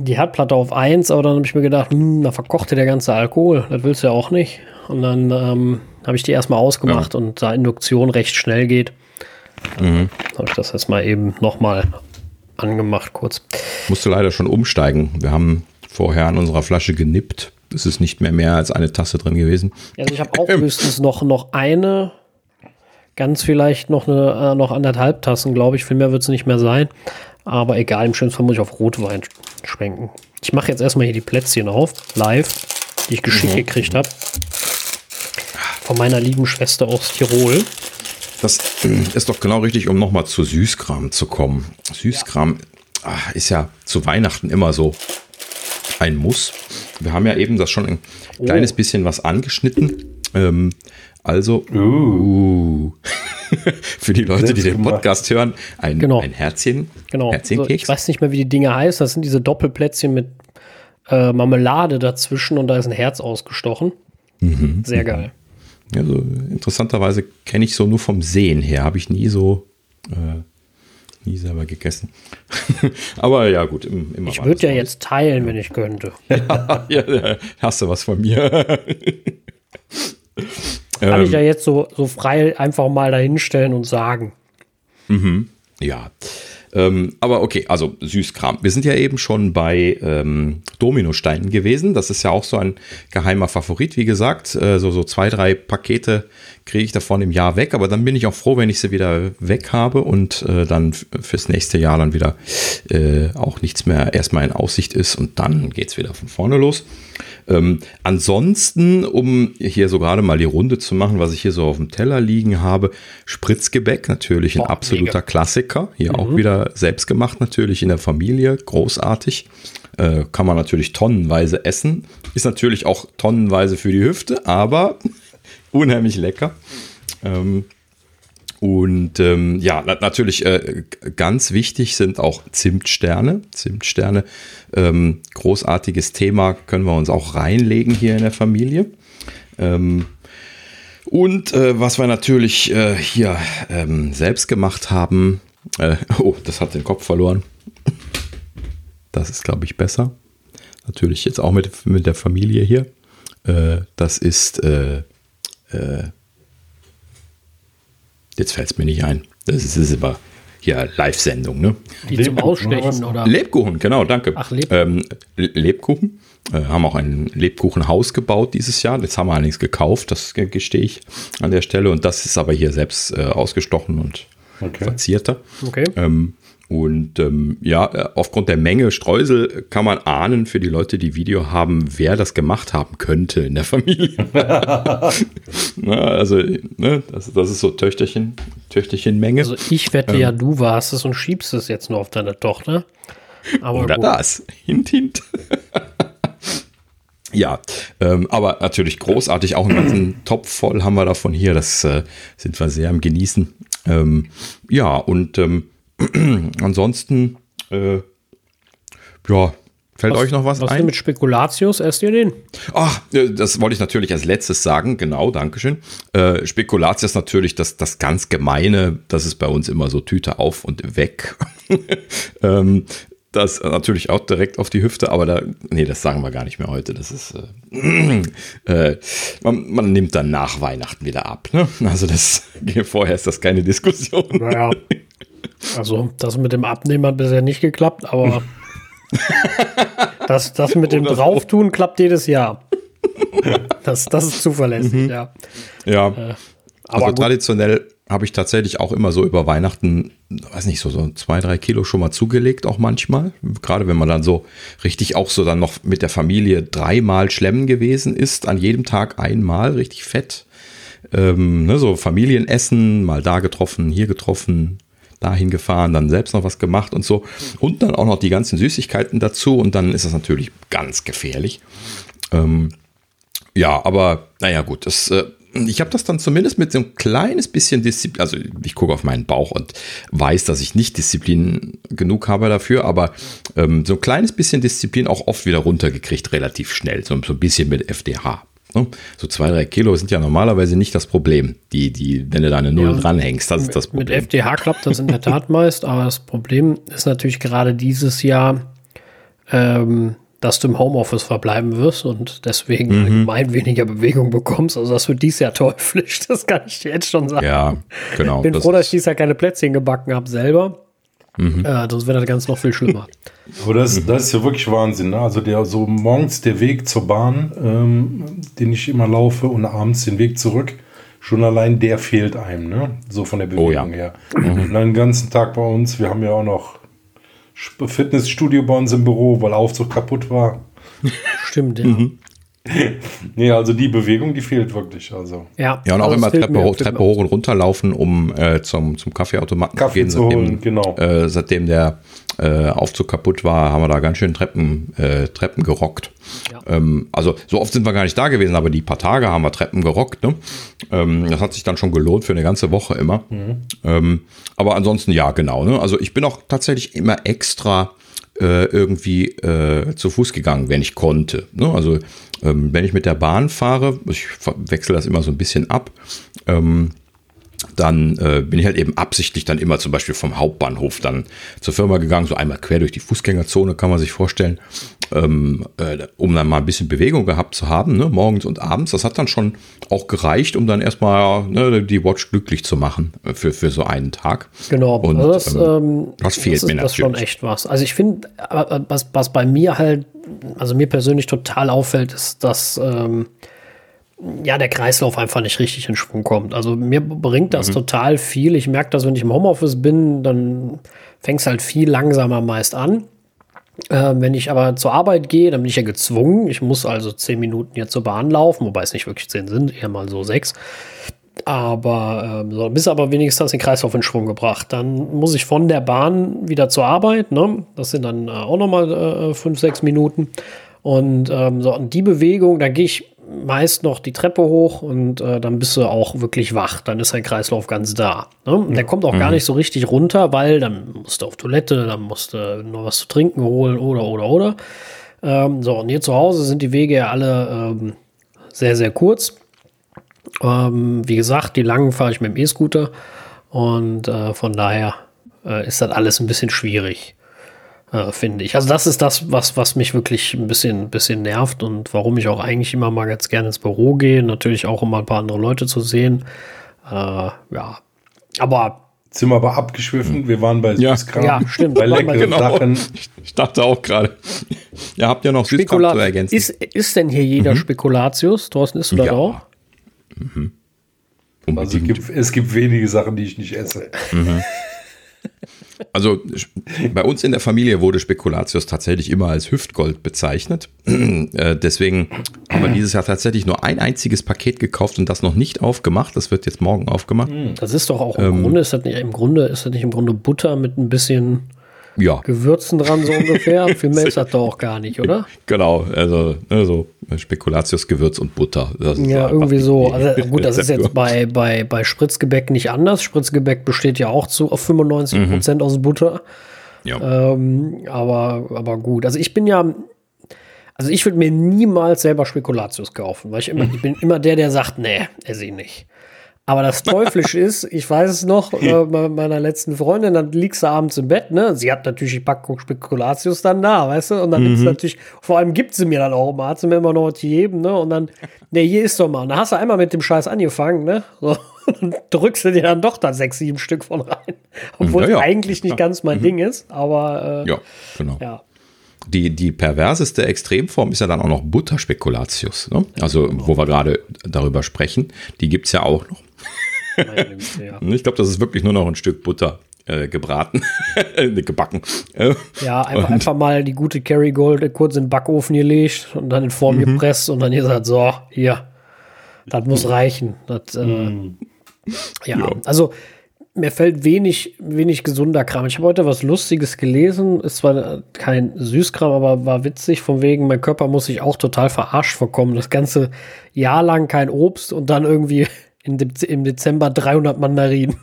die Herdplatte auf 1, aber dann habe ich mir gedacht, hm, da verkochte der ganze Alkohol. Das willst du ja auch nicht. Und dann ähm, habe ich die erstmal ausgemacht ja. und da Induktion recht schnell geht, Mhm. Habe ich das jetzt mal eben nochmal angemacht kurz. Musste leider schon umsteigen. Wir haben vorher an unserer Flasche genippt. Es ist nicht mehr mehr als eine Tasse drin gewesen. Also ich habe auch höchstens noch, noch eine, ganz vielleicht noch, eine, äh, noch anderthalb Tassen, glaube ich. Viel mehr wird es nicht mehr sein. Aber egal, im schönsten Fall muss ich auf Rotwein schwenken. Ich mache jetzt erstmal hier die Plätzchen auf, live, die ich geschickt mhm. gekriegt habe. Von meiner lieben Schwester aus Tirol. Das ist doch genau richtig, um nochmal zu Süßkram zu kommen. Süßkram ja. ist ja zu Weihnachten immer so ein Muss. Wir haben ja eben das schon ein oh. kleines bisschen was angeschnitten. Ähm, also, uh. Uh, für die Leute, die den Podcast hören, ein, genau. ein Herzchen. Genau. Also ich weiß nicht mehr, wie die Dinge heißen. Das sind diese Doppelplätzchen mit äh, Marmelade dazwischen und da ist ein Herz ausgestochen. Mhm. Sehr geil. Also interessanterweise kenne ich so nur vom Sehen her, habe ich nie so äh, nie selber gegessen. Aber ja, gut, immer. Ich würde ja jetzt teilen, wenn ich könnte. ja, ja, hast du was von mir. Kann ähm, ich ja jetzt so, so frei einfach mal dahinstellen und sagen. Mhm, ja. Ähm, aber okay, also Süßkram. Wir sind ja eben schon bei ähm, Dominosteinen gewesen. Das ist ja auch so ein geheimer Favorit, wie gesagt. Äh, so, so zwei, drei Pakete kriege ich davon im Jahr weg, aber dann bin ich auch froh, wenn ich sie wieder weg habe und äh, dann fürs nächste Jahr dann wieder äh, auch nichts mehr erstmal in Aussicht ist und dann geht es wieder von vorne los. Ähm, ansonsten, um hier so gerade mal die Runde zu machen, was ich hier so auf dem Teller liegen habe, Spritzgebäck, natürlich ein Boah, absoluter mega. Klassiker. Hier mhm. auch wieder selbst gemacht, natürlich in der Familie, großartig. Äh, kann man natürlich tonnenweise essen. Ist natürlich auch tonnenweise für die Hüfte, aber unheimlich lecker. Ähm, und ähm, ja, natürlich äh, ganz wichtig sind auch Zimtsterne. Zimtsterne, ähm, großartiges Thema, können wir uns auch reinlegen hier in der Familie. Ähm, und äh, was wir natürlich äh, hier ähm, selbst gemacht haben, äh, oh, das hat den Kopf verloren. Das ist, glaube ich, besser. Natürlich jetzt auch mit, mit der Familie hier. Äh, das ist äh, Jetzt fällt es mir nicht ein. Das ist, das ist aber hier Live-Sendung, ne? Die Lebkuchen, zum Ausstechen, oder? Lebkuchen, genau, danke. Ach, Lebkuchen. Ähm, Lebkuchen. Äh, haben auch ein Lebkuchenhaus gebaut dieses Jahr. Das haben wir allerdings gekauft, das gestehe ich an der Stelle. Und das ist aber hier selbst äh, ausgestochen und okay. verzierter. Okay. Ähm, und ähm, ja, aufgrund der Menge Streusel kann man ahnen für die Leute, die Video haben, wer das gemacht haben könnte in der Familie. Na, also, ne, das, das, ist so Töchterchen, Töchterchen-Menge. Also ich wette ähm, ja, du warst es und schiebst es jetzt nur auf deine Tochter. Aber oder gut. das. Hint, hint. ja, ähm, aber natürlich großartig. Auch einen ganzen Topf voll haben wir davon hier. Das äh, sind wir sehr am Genießen. Ähm, ja, und ähm, Ansonsten, äh, ja, Fällt was, euch noch was, was ein? Was denn mit Spekulatius? Esst ihr den? Ach, äh, das wollte ich natürlich als letztes sagen. Genau, Dankeschön. Äh, Spekulatius natürlich das, das ganz Gemeine. Das ist bei uns immer so Tüte auf und weg. ähm, das natürlich auch direkt auf die Hüfte, aber da, nee, das sagen wir gar nicht mehr heute. Das ist, äh, äh, man, man, nimmt dann nach Weihnachten wieder ab. Ne? Also das, vorher ist das keine Diskussion. Naja. Also, das mit dem Abnehmen hat bisher nicht geklappt, aber das, das mit dem oh, Drauftun klappt jedes Jahr. Das, das ist zuverlässig, mhm. ja. Ja. Äh, aber also traditionell habe ich tatsächlich auch immer so über Weihnachten, weiß nicht, so, so zwei, drei Kilo schon mal zugelegt, auch manchmal. Gerade wenn man dann so richtig auch so dann noch mit der Familie dreimal schlemmen gewesen ist, an jedem Tag einmal, richtig fett. Ähm, ne, so Familienessen, mal da getroffen, hier getroffen, dahin gefahren, dann selbst noch was gemacht und so. Und dann auch noch die ganzen Süßigkeiten dazu und dann ist das natürlich ganz gefährlich. Ähm, ja, aber naja, gut, das, äh, ich habe das dann zumindest mit so ein kleines bisschen Disziplin, also ich gucke auf meinen Bauch und weiß, dass ich nicht Disziplin genug habe dafür, aber ähm, so ein kleines bisschen Disziplin auch oft wieder runtergekriegt, relativ schnell, so, so ein bisschen mit FDH. Ne? So zwei, drei Kilo sind ja normalerweise nicht das Problem, die, die, wenn du da eine Null ja, dranhängst, das ist das Problem. Mit FDH klappt das in der Tat meist, aber das Problem ist natürlich gerade dieses Jahr, ähm, dass du im Homeoffice verbleiben wirst und deswegen mhm. allgemein weniger Bewegung bekommst. Also das wird dies Jahr teuflisch, das kann ich dir jetzt schon sagen. Ja, genau. Ich bin froh, dass ich dieses Jahr keine Plätzchen gebacken habe selber. Mhm. Äh, sonst wäre das ganz noch viel schlimmer. Aber das, das ist ja wirklich Wahnsinn. Ne? Also der so morgens der Weg zur Bahn, ähm, den ich immer laufe, und abends den Weg zurück, schon allein der fehlt einem, ne? So von der Bewegung oh, ja. her. Mhm. Und den ganzen Tag bei uns, wir haben ja auch noch Fitnessstudio bei uns im Büro, weil Aufzug kaputt war. Stimmt, ja. Mhm. nee, also die Bewegung, die fehlt wirklich. Also. Ja, ja und auch also immer Treppe, hoch, Treppe hoch und runter laufen, um äh, zum, zum Kaffeeautomaten Kaffee zu gehen. Zu holen, genau. Äh, seitdem der äh, Aufzug kaputt war, haben wir da ganz schön Treppen, äh, Treppen gerockt. Ja. Ähm, also so oft sind wir gar nicht da gewesen, aber die paar Tage haben wir Treppen gerockt. Ne? Ähm, das hat sich dann schon gelohnt für eine ganze Woche immer. Mhm. Ähm, aber ansonsten ja, genau. Ne? Also ich bin auch tatsächlich immer extra äh, irgendwie äh, zu Fuß gegangen, wenn ich konnte. Ne? Also ähm, wenn ich mit der Bahn fahre, ich wechsle das immer so ein bisschen ab, ähm, dann äh, bin ich halt eben absichtlich dann immer zum Beispiel vom Hauptbahnhof dann zur Firma gegangen, so einmal quer durch die Fußgängerzone, kann man sich vorstellen, ähm, äh, um dann mal ein bisschen Bewegung gehabt zu haben, ne, morgens und abends. Das hat dann schon auch gereicht, um dann erstmal ne, die Watch glücklich zu machen äh, für, für so einen Tag. Genau, und also das, ähm, ähm das fehlt das ist, mir natürlich. Das schon echt was. Also ich finde, was, was bei mir halt, also mir persönlich total auffällt, ist, dass ähm, ja, der Kreislauf einfach nicht richtig in Schwung kommt. Also mir bringt das mhm. total viel. Ich merke das, wenn ich im Homeoffice bin, dann fängt es halt viel langsamer meist an. Äh, wenn ich aber zur Arbeit gehe, dann bin ich ja gezwungen. Ich muss also zehn Minuten jetzt zur Bahn laufen, wobei es nicht wirklich zehn sind, eher mal so sechs. Aber ähm, so, bis aber wenigstens den Kreislauf in Schwung gebracht. Dann muss ich von der Bahn wieder zur Arbeit. Ne? Das sind dann äh, auch nochmal äh, fünf, sechs Minuten. Und ähm, so, und die Bewegung, da gehe ich meist noch die Treppe hoch und äh, dann bist du auch wirklich wach. Dann ist dein Kreislauf ganz da. Ne? Der kommt auch mhm. gar nicht so richtig runter, weil dann musst du auf Toilette, dann musst du noch was zu trinken holen oder, oder, oder. Ähm, so, und hier zu Hause sind die Wege ja alle ähm, sehr, sehr kurz. Ähm, wie gesagt, die langen fahre ich mit dem E-Scooter und äh, von daher äh, ist das alles ein bisschen schwierig äh, finde ich. Also das ist das, was, was mich wirklich ein bisschen, bisschen nervt und warum ich auch eigentlich immer mal ganz gerne ins Büro gehe. Natürlich auch, um mal ein paar andere Leute zu sehen. Äh, ja, aber sind wir aber abgeschwiffen. Wir waren bei Süßkram. Ja, stimmt. Bei leckeren genau. Sachen. Ich dachte auch gerade. Ihr habt ja noch Süßkram zu ergänzen. Ist, ist denn hier jeder mhm. Spekulatius? Thorsten, isst du das ja. auch? Mhm. Also es gibt, es gibt wenige Sachen, die ich nicht esse. Mhm. Also bei uns in der Familie wurde Spekulatius tatsächlich immer als Hüftgold bezeichnet. Äh, deswegen haben wir dieses Jahr tatsächlich nur ein einziges Paket gekauft und das noch nicht aufgemacht. Das wird jetzt morgen aufgemacht. Hm, das ist doch auch im ähm, Grunde, ist das nicht im Grunde, ist das nicht im Grunde Butter mit ein bisschen ja. Gewürzen dran so ungefähr. Viel mehr ist das doch auch gar nicht, oder? Genau, also ne, so Spekulatius, Gewürz und Butter. ja, irgendwie so. Also, gut, das ist jetzt bei, bei, bei Spritzgebäck nicht anders. Spritzgebäck besteht ja auch zu auf 95 Prozent mhm. aus Butter. Ja. Ähm, aber, aber gut. Also ich bin ja, also ich würde mir niemals selber Spekulatius kaufen, weil ich immer, ich bin immer der, der sagt, nee, esse ich nicht. Aber das teuflisch ist, ich weiß es noch, äh, bei meiner letzten Freundin, dann liegst du abends im Bett, ne? Sie hat natürlich die Packung Spekulatius dann da, weißt du? Und dann mhm. ist natürlich, vor allem gibt sie mir dann auch immer, hat sie mir immer noch was gegeben, ne? Und dann, ne, hier ist doch mal. Und dann hast du einmal mit dem Scheiß angefangen, ne? So, und dann drückst du dir dann doch da sechs, sieben Stück von rein. Obwohl ja, ja. es eigentlich nicht ganz mein mhm. Ding ist, aber äh, ja, genau. Ja. Die, die perverseste Extremform ist ja dann auch noch Butterspekulatius. Ne? Also, wo wir gerade darüber sprechen. Die gibt es ja auch noch. Ich glaube, das ist wirklich nur noch ein Stück Butter äh, gebraten, gebacken. ja, einfach, einfach, mal die gute Kerrygold kurz in den Backofen gelegt und dann in Form mhm. gepresst und dann gesagt, so, hier, das muss reichen. Das, äh, mhm. ja. ja, also mir fällt wenig, wenig gesunder Kram. Ich habe heute was Lustiges gelesen. Ist zwar kein Süßkram, aber war witzig. Von wegen, mein Körper muss sich auch total verarscht vorkommen. Das ganze Jahr lang kein Obst und dann irgendwie De im Dezember 300 Mandarinen.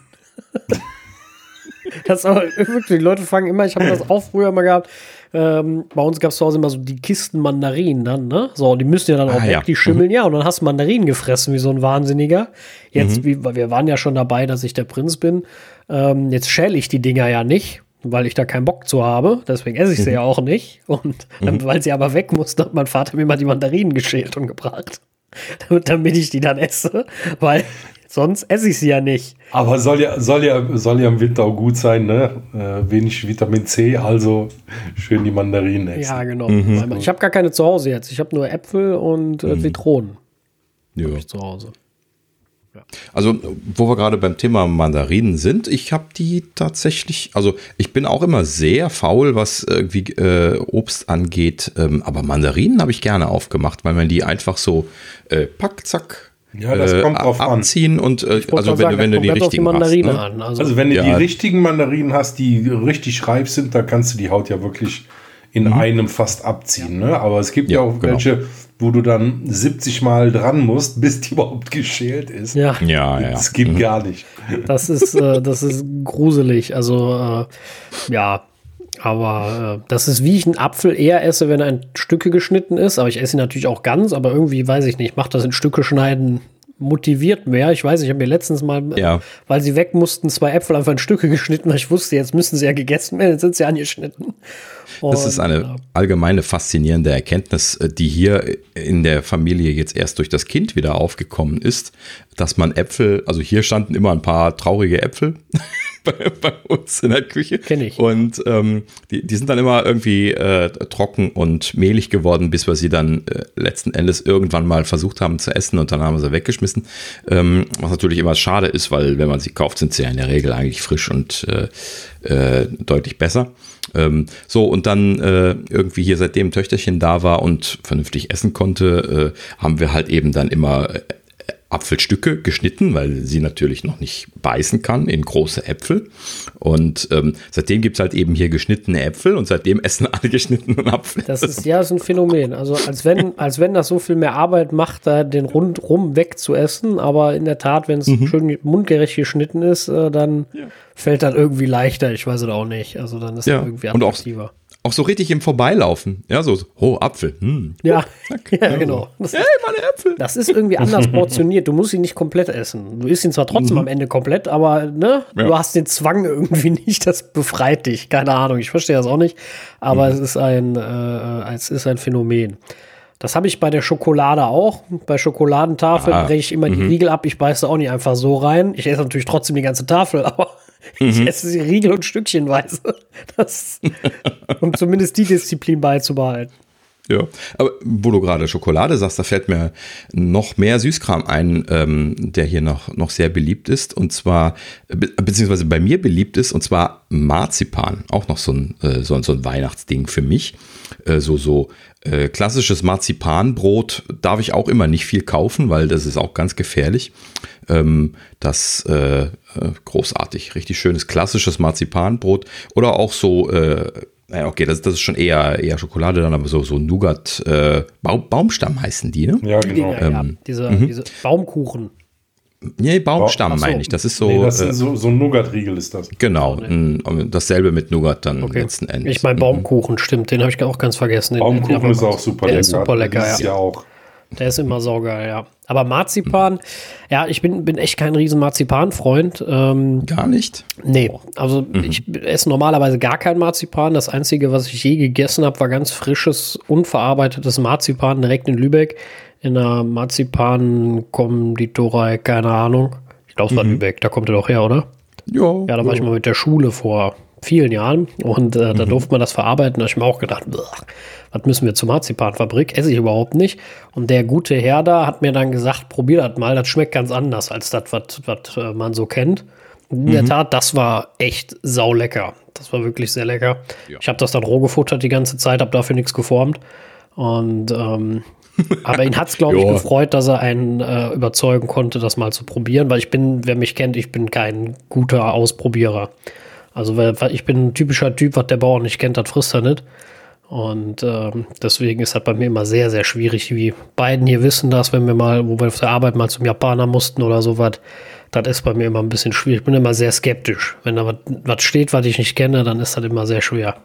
das aber wirklich, die Leute fangen immer, ich habe das auch früher mal gehabt. Ähm, bei uns gab es zu Hause immer so die Kisten Mandarinen dann, ne? So, die müssen ja dann auch ah, weg, ja. die schimmeln, mhm. ja, und dann hast du Mandarinen gefressen wie so ein Wahnsinniger. Jetzt, mhm. wie, wir waren ja schon dabei, dass ich der Prinz bin. Ähm, jetzt schäle ich die Dinger ja nicht, weil ich da keinen Bock zu habe. Deswegen esse ich sie mhm. ja auch nicht. Und mhm. weil sie aber weg mussten, hat mein Vater mir mal die Mandarinen geschält und gebracht. Damit ich die dann esse, weil sonst esse ich sie ja nicht. Aber soll ja, soll ja, soll ja im Winter auch gut sein, ne? Äh, wenig Vitamin C, also schön die Mandarinen essen. Ja, genau. Mhm. Ich habe gar keine zu Hause jetzt. Ich habe nur Äpfel und äh, mhm. Zitronen. Ja. ich zu Hause. Also, wo wir gerade beim Thema Mandarinen sind, ich habe die tatsächlich, also ich bin auch immer sehr faul, was irgendwie äh, Obst angeht, ähm, aber Mandarinen habe ich gerne aufgemacht, weil man die einfach so äh, pack, zack, ja, das äh, kommt drauf abziehen an. und äh, also wenn, sagen, wenn du die richtigen die hast. Ne? Also, also, wenn du ja. die richtigen Mandarinen hast, die richtig reif sind, dann kannst du die Haut ja wirklich in mhm. einem fast abziehen. Ne? Aber es gibt ja, ja auch genau. welche, wo du dann 70 Mal dran musst, bis die überhaupt geschält ist. Ja, ja, ja. Das geht mhm. gar nicht. Das ist, äh, das ist gruselig. Also, äh, ja. Aber äh, das ist, wie ich einen Apfel eher esse, wenn er in Stücke geschnitten ist. Aber ich esse ihn natürlich auch ganz, aber irgendwie weiß ich nicht, macht das in Stücke schneiden motiviert mehr. Ich weiß, ich habe mir letztens mal, ja. weil sie weg mussten, zwei Äpfel einfach in Stücke geschnitten, weil ich wusste, jetzt müssen sie ja gegessen werden, jetzt sind sie angeschnitten. Und, das ist eine allgemeine faszinierende Erkenntnis, äh, die hier in der Familie jetzt erst durch das Kind wieder aufgekommen ist, dass man Äpfel, also hier standen immer ein paar traurige Äpfel bei, bei uns in der Küche. Kenn ich. Und ähm, die, die sind dann immer irgendwie äh, trocken und mehlig geworden, bis wir sie dann äh, letzten Endes irgendwann mal versucht haben zu essen und dann haben wir sie weggeschmissen. Ähm, was natürlich immer schade ist, weil wenn man sie kauft, sind sie ja in der Regel eigentlich frisch und äh, äh deutlich besser. Ähm, so, und dann äh, irgendwie hier seitdem Töchterchen da war und vernünftig essen konnte, äh, haben wir halt eben dann immer äh, Apfelstücke geschnitten, weil sie natürlich noch nicht beißen kann in große Äpfel. Und ähm, seitdem gibt es halt eben hier geschnittene Äpfel und seitdem essen alle geschnittenen Apfel. Das ist ja so ein Phänomen. Also als wenn, als wenn das so viel mehr Arbeit macht, da den rundrum wegzuessen. Aber in der Tat, wenn es mhm. schön mundgerecht geschnitten ist, äh, dann ja. fällt das irgendwie leichter. Ich weiß es auch nicht. Also dann ist ja. irgendwie attraktiver. Und auch, auch so richtig im Vorbeilaufen. Ja, so, oh, Apfel. Hm. Ja, ja, genau. Das hey, meine Äpfel. Das ist irgendwie anders portioniert. Du musst ihn nicht komplett essen. Du isst ihn zwar trotzdem mhm. am Ende komplett, aber ne, ja. du hast den Zwang irgendwie nicht. Das befreit dich. Keine Ahnung, ich verstehe das auch nicht. Aber mhm. es, ist ein, äh, es ist ein Phänomen. Das habe ich bei der Schokolade auch. Bei Schokoladentafeln ah. breche ich immer mhm. die Riegel ab. Ich beiße auch nicht einfach so rein. Ich esse natürlich trotzdem die ganze Tafel, aber ich mhm. esse sie Riegel und Stückchenweise. Das, um zumindest die Disziplin beizubehalten. Ja, aber wo du gerade Schokolade sagst, da fällt mir noch mehr Süßkram ein, ähm, der hier noch, noch sehr beliebt ist. Und zwar, be beziehungsweise bei mir beliebt ist, und zwar Marzipan. Auch noch so ein, äh, so, so ein Weihnachtsding für mich. Äh, so, so äh, klassisches Marzipanbrot darf ich auch immer nicht viel kaufen, weil das ist auch ganz gefährlich. Ähm, das äh, äh, großartig, richtig schönes klassisches Marzipanbrot oder auch so, äh, okay, das, das ist schon eher, eher Schokolade dann, aber so, so Nougat, äh, ba Baumstamm heißen die, ne? Ja, genau. Ähm, ja, diese, mhm. diese Baumkuchen. Nee, Baumstamm so. meine ich. Das ist so. Nee, das ist so, so ein Nougat-Riegel ist das. Genau. Dasselbe mit Nougat dann okay. letzten Endes. Ich meine, Baumkuchen, mhm. stimmt. Den habe ich auch ganz vergessen. Baumkuchen den, ist auch super der lecker. Ist super lecker, ja. ja auch. Der ist immer saugeil, ja. Aber Marzipan, mhm. ja, ich bin, bin echt kein riesen Marzipan-Freund. Ähm, gar nicht? Nee, also mhm. ich esse normalerweise gar kein Marzipan. Das Einzige, was ich je gegessen habe, war ganz frisches, unverarbeitetes Marzipan direkt in Lübeck. In einer Marzipan-Konditorei, keine Ahnung. Ich glaube, es war mhm. Lübeck, da kommt er doch her, oder? Ja. Ja, da war ich mal mit der Schule vor vielen Jahren und äh, da mhm. durfte man das verarbeiten. Da habe ich mir auch gedacht, was müssen wir zur Marzipanfabrik? Esse ich überhaupt nicht. Und der gute Herr da hat mir dann gesagt, probier das mal, das schmeckt ganz anders als das, was äh, man so kennt. in mhm. der Tat, das war echt saulecker. Das war wirklich sehr lecker. Ja. Ich habe das dann roh gefuttert die ganze Zeit, habe dafür nichts geformt. Und ähm, aber ihn hat es, glaube ich, gefreut, dass er einen äh, überzeugen konnte, das mal zu probieren, weil ich bin, wer mich kennt, ich bin kein guter Ausprobierer. Also weil, weil ich bin ein typischer Typ, was der Bauer nicht kennt, das frisst er nicht. Und ähm, deswegen ist das bei mir immer sehr, sehr schwierig. Wie beiden hier wissen das, wenn wir mal, wo wir auf der Arbeit mal zum Japaner mussten oder sowas, das ist bei mir immer ein bisschen schwierig. Ich bin immer sehr skeptisch. Wenn da was steht, was ich nicht kenne, dann ist das immer sehr schwer.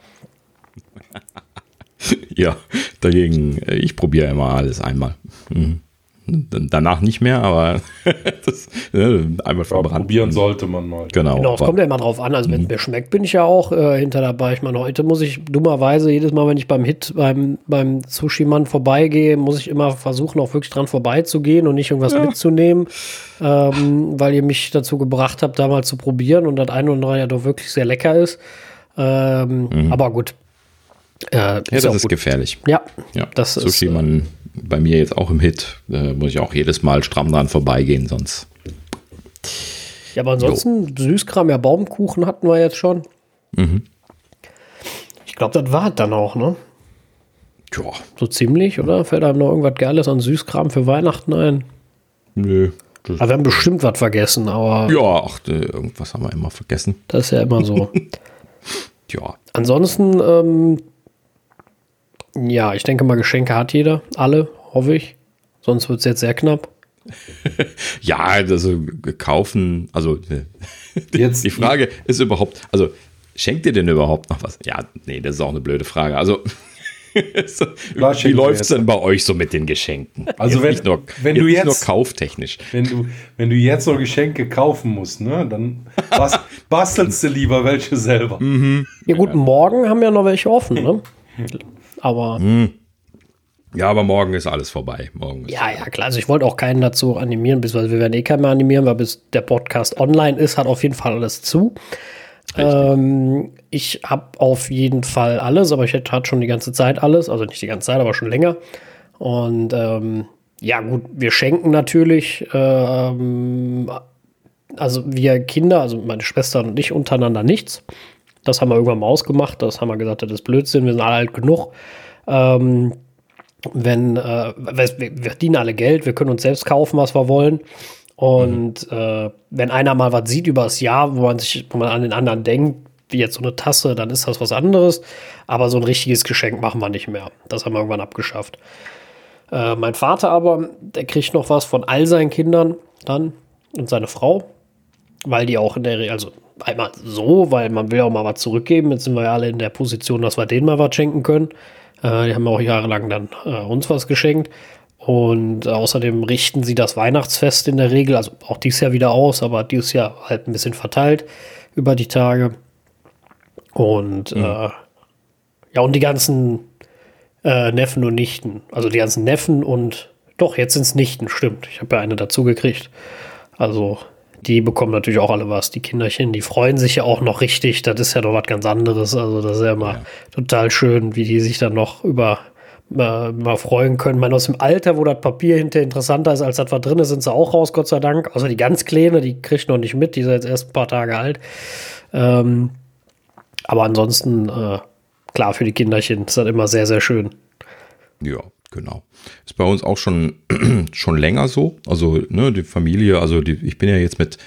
ja, dagegen, äh, ich probiere immer alles einmal. Mhm. Danach nicht mehr, aber das, ne, einmal verbrannt. Probieren sollte man mal. Genau. Genau, es kommt ja immer drauf an. Also, wenn es mhm. mir schmeckt, bin ich ja auch äh, hinter dabei. Ich meine, heute muss ich dummerweise jedes Mal, wenn ich beim Hit, beim, beim Sushi-Mann vorbeigehe, muss ich immer versuchen, auch wirklich dran vorbeizugehen und nicht irgendwas ja. mitzunehmen, ähm, weil ihr mich dazu gebracht habt, da mal zu probieren und das eine oder andere ja doch wirklich sehr lecker ist. Ähm, mhm. Aber gut. Äh, ja, das ist gut. gefährlich. Ja, ja. das Sushi-Mann. Äh, bei mir jetzt auch im Hit. Da muss ich auch jedes Mal stramm dran vorbeigehen, sonst. Ja, aber ansonsten jo. Süßkram, ja, Baumkuchen hatten wir jetzt schon. Mhm. Ich glaube, das war es dann auch, ne? Ja. So ziemlich, oder? Fällt einem noch irgendwas Geiles an Süßkram für Weihnachten ein? Nö. Aber wir haben bestimmt was vergessen, aber. Ja, ach, irgendwas haben wir immer vergessen. Das ist ja immer so. ja. Ansonsten, ähm, ja, ich denke mal, Geschenke hat jeder. Alle, hoffe ich. Sonst wird es jetzt sehr knapp. ja, also kaufen, also jetzt die Frage ist überhaupt, also schenkt ihr denn überhaupt noch was? Ja, nee, das ist auch eine blöde Frage. Also wie läuft es denn bei euch so mit den Geschenken? Also jetzt wenn, nicht nur, wenn du jetzt nur kauftechnisch. Wenn du, wenn du jetzt noch Geschenke kaufen musst, ne, dann bas bastelst du lieber welche selber. Mhm. Ja gut, morgen haben ja noch welche offen, ne? Aber. Hm. Ja, aber morgen ist alles vorbei. Morgen ja, ja, klar. Also ich wollte auch keinen dazu animieren, beziehungsweise wir werden eh keinen mehr animieren, weil bis der Podcast online ist, hat auf jeden Fall alles zu. Ähm, ich habe auf jeden Fall alles, aber ich hatte schon die ganze Zeit alles, also nicht die ganze Zeit, aber schon länger. Und ähm, ja, gut, wir schenken natürlich, ähm, also wir Kinder, also meine Schwester und ich untereinander nichts. Das haben wir irgendwann mal ausgemacht. Das haben wir gesagt, das ist Blödsinn, wir sind alle alt genug. Ähm, wenn äh, wir, wir verdienen alle Geld, wir können uns selbst kaufen, was wir wollen. Und mhm. äh, wenn einer mal was sieht über das Jahr, wo man sich, wo man an den anderen denkt, wie jetzt so eine Tasse, dann ist das was anderes. Aber so ein richtiges Geschenk machen wir nicht mehr. Das haben wir irgendwann abgeschafft. Äh, mein Vater aber, der kriegt noch was von all seinen Kindern dann und seine Frau, weil die auch in der, also einmal so, weil man will auch mal was zurückgeben. Jetzt sind wir ja alle in der Position, dass wir denen mal was schenken können. Äh, die haben auch jahrelang dann äh, uns was geschenkt. Und außerdem richten sie das Weihnachtsfest in der Regel, also auch dieses Jahr wieder aus, aber dieses Jahr halt ein bisschen verteilt über die Tage. Und mhm. äh, ja, und die ganzen äh, Neffen und Nichten, also die ganzen Neffen und doch, jetzt sind es Nichten, stimmt. Ich habe ja eine dazu gekriegt. Also die bekommen natürlich auch alle was, die Kinderchen, die freuen sich ja auch noch richtig. Das ist ja doch was ganz anderes. Also das ist ja immer ja. total schön, wie die sich dann noch über äh, mal freuen können. Man aus dem Alter, wo das Papier hinter interessanter ist als das, was drin ist, sind sie auch raus, Gott sei Dank. Außer die ganz Kleine, die kriegt noch nicht mit, die ist jetzt erst ein paar Tage alt. Ähm, aber ansonsten, äh, klar, für die Kinderchen ist das immer sehr, sehr schön. Ja, genau. Ist bei uns auch schon, schon länger so. Also, ne, die Familie, also die, ich bin ja jetzt mit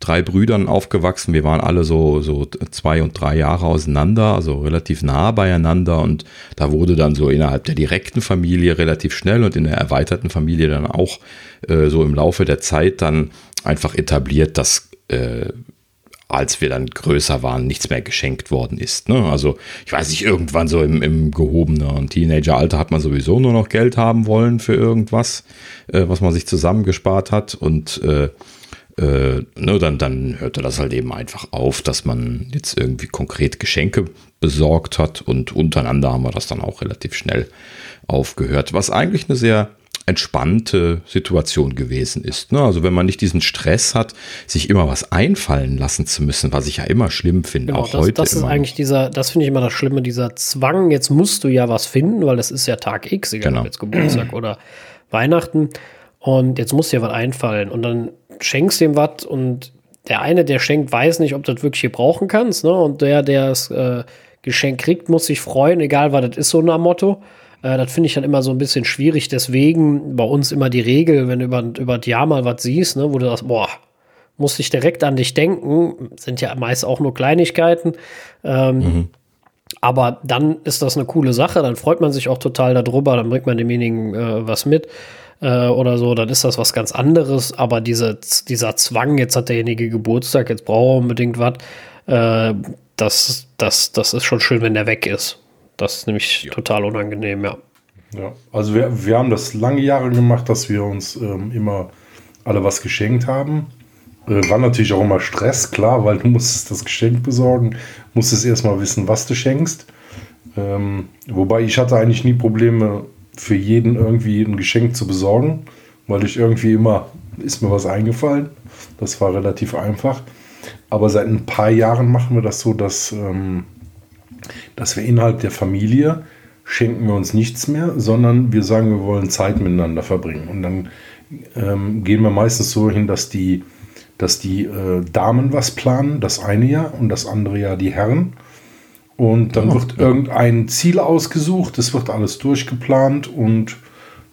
drei Brüdern aufgewachsen. Wir waren alle so, so zwei und drei Jahre auseinander, also relativ nah beieinander. Und da wurde dann so innerhalb der direkten Familie relativ schnell und in der erweiterten Familie dann auch äh, so im Laufe der Zeit dann einfach etabliert, dass äh, als wir dann größer waren, nichts mehr geschenkt worden ist. Ne? Also ich weiß nicht, irgendwann so im, im gehobenen Teenageralter hat man sowieso nur noch Geld haben wollen für irgendwas, äh, was man sich zusammengespart hat und äh, äh, ne, dann, dann hörte das halt eben einfach auf, dass man jetzt irgendwie konkret Geschenke besorgt hat und untereinander haben wir das dann auch relativ schnell aufgehört, was eigentlich eine sehr entspannte Situation gewesen ist. Ne? Also wenn man nicht diesen Stress hat, sich immer was einfallen lassen zu müssen, was ich ja immer schlimm finde, genau, auch das, heute. Das ist eigentlich dieser, das finde ich immer das Schlimme, dieser Zwang, jetzt musst du ja was finden, weil das ist ja Tag X, egal genau. ob jetzt Geburtstag oder Weihnachten. Und jetzt muss dir was einfallen. Und dann schenkst du ihm was und der eine, der schenkt, weiß nicht, ob du das wirklich hier brauchen kannst. Ne? Und der, der das äh, Geschenk kriegt, muss sich freuen, egal was das ist, so ein Motto. Äh, das finde ich dann immer so ein bisschen schwierig. Deswegen bei uns immer die Regel, wenn du über, über das Jahr mal was siehst, ne, wo du sagst, boah, muss ich direkt an dich denken, sind ja meist auch nur Kleinigkeiten. Ähm, mhm. Aber dann ist das eine coole Sache, dann freut man sich auch total darüber, dann bringt man demjenigen äh, was mit äh, oder so, dann ist das was ganz anderes. Aber diese, dieser Zwang, jetzt hat derjenige Geburtstag, jetzt braucht er unbedingt was, äh, das, das, das ist schon schön, wenn der weg ist. Das ist nämlich ja. total unangenehm, ja. Ja, also wir, wir haben das lange Jahre gemacht, dass wir uns ähm, immer alle was geschenkt haben. Äh, war natürlich auch immer Stress, klar, weil du musstest das Geschenk besorgen, musstest erstmal wissen, was du schenkst. Ähm, wobei ich hatte eigentlich nie Probleme, für jeden irgendwie ein Geschenk zu besorgen, weil ich irgendwie immer, ist mir was eingefallen. Das war relativ einfach. Aber seit ein paar Jahren machen wir das so, dass ähm, dass wir innerhalb der Familie schenken wir uns nichts mehr, sondern wir sagen, wir wollen Zeit miteinander verbringen. Und dann ähm, gehen wir meistens so hin, dass die, dass die äh, Damen was planen, das eine Jahr und das andere Jahr die Herren. Und dann oh, wird ja. irgendein Ziel ausgesucht, es wird alles durchgeplant und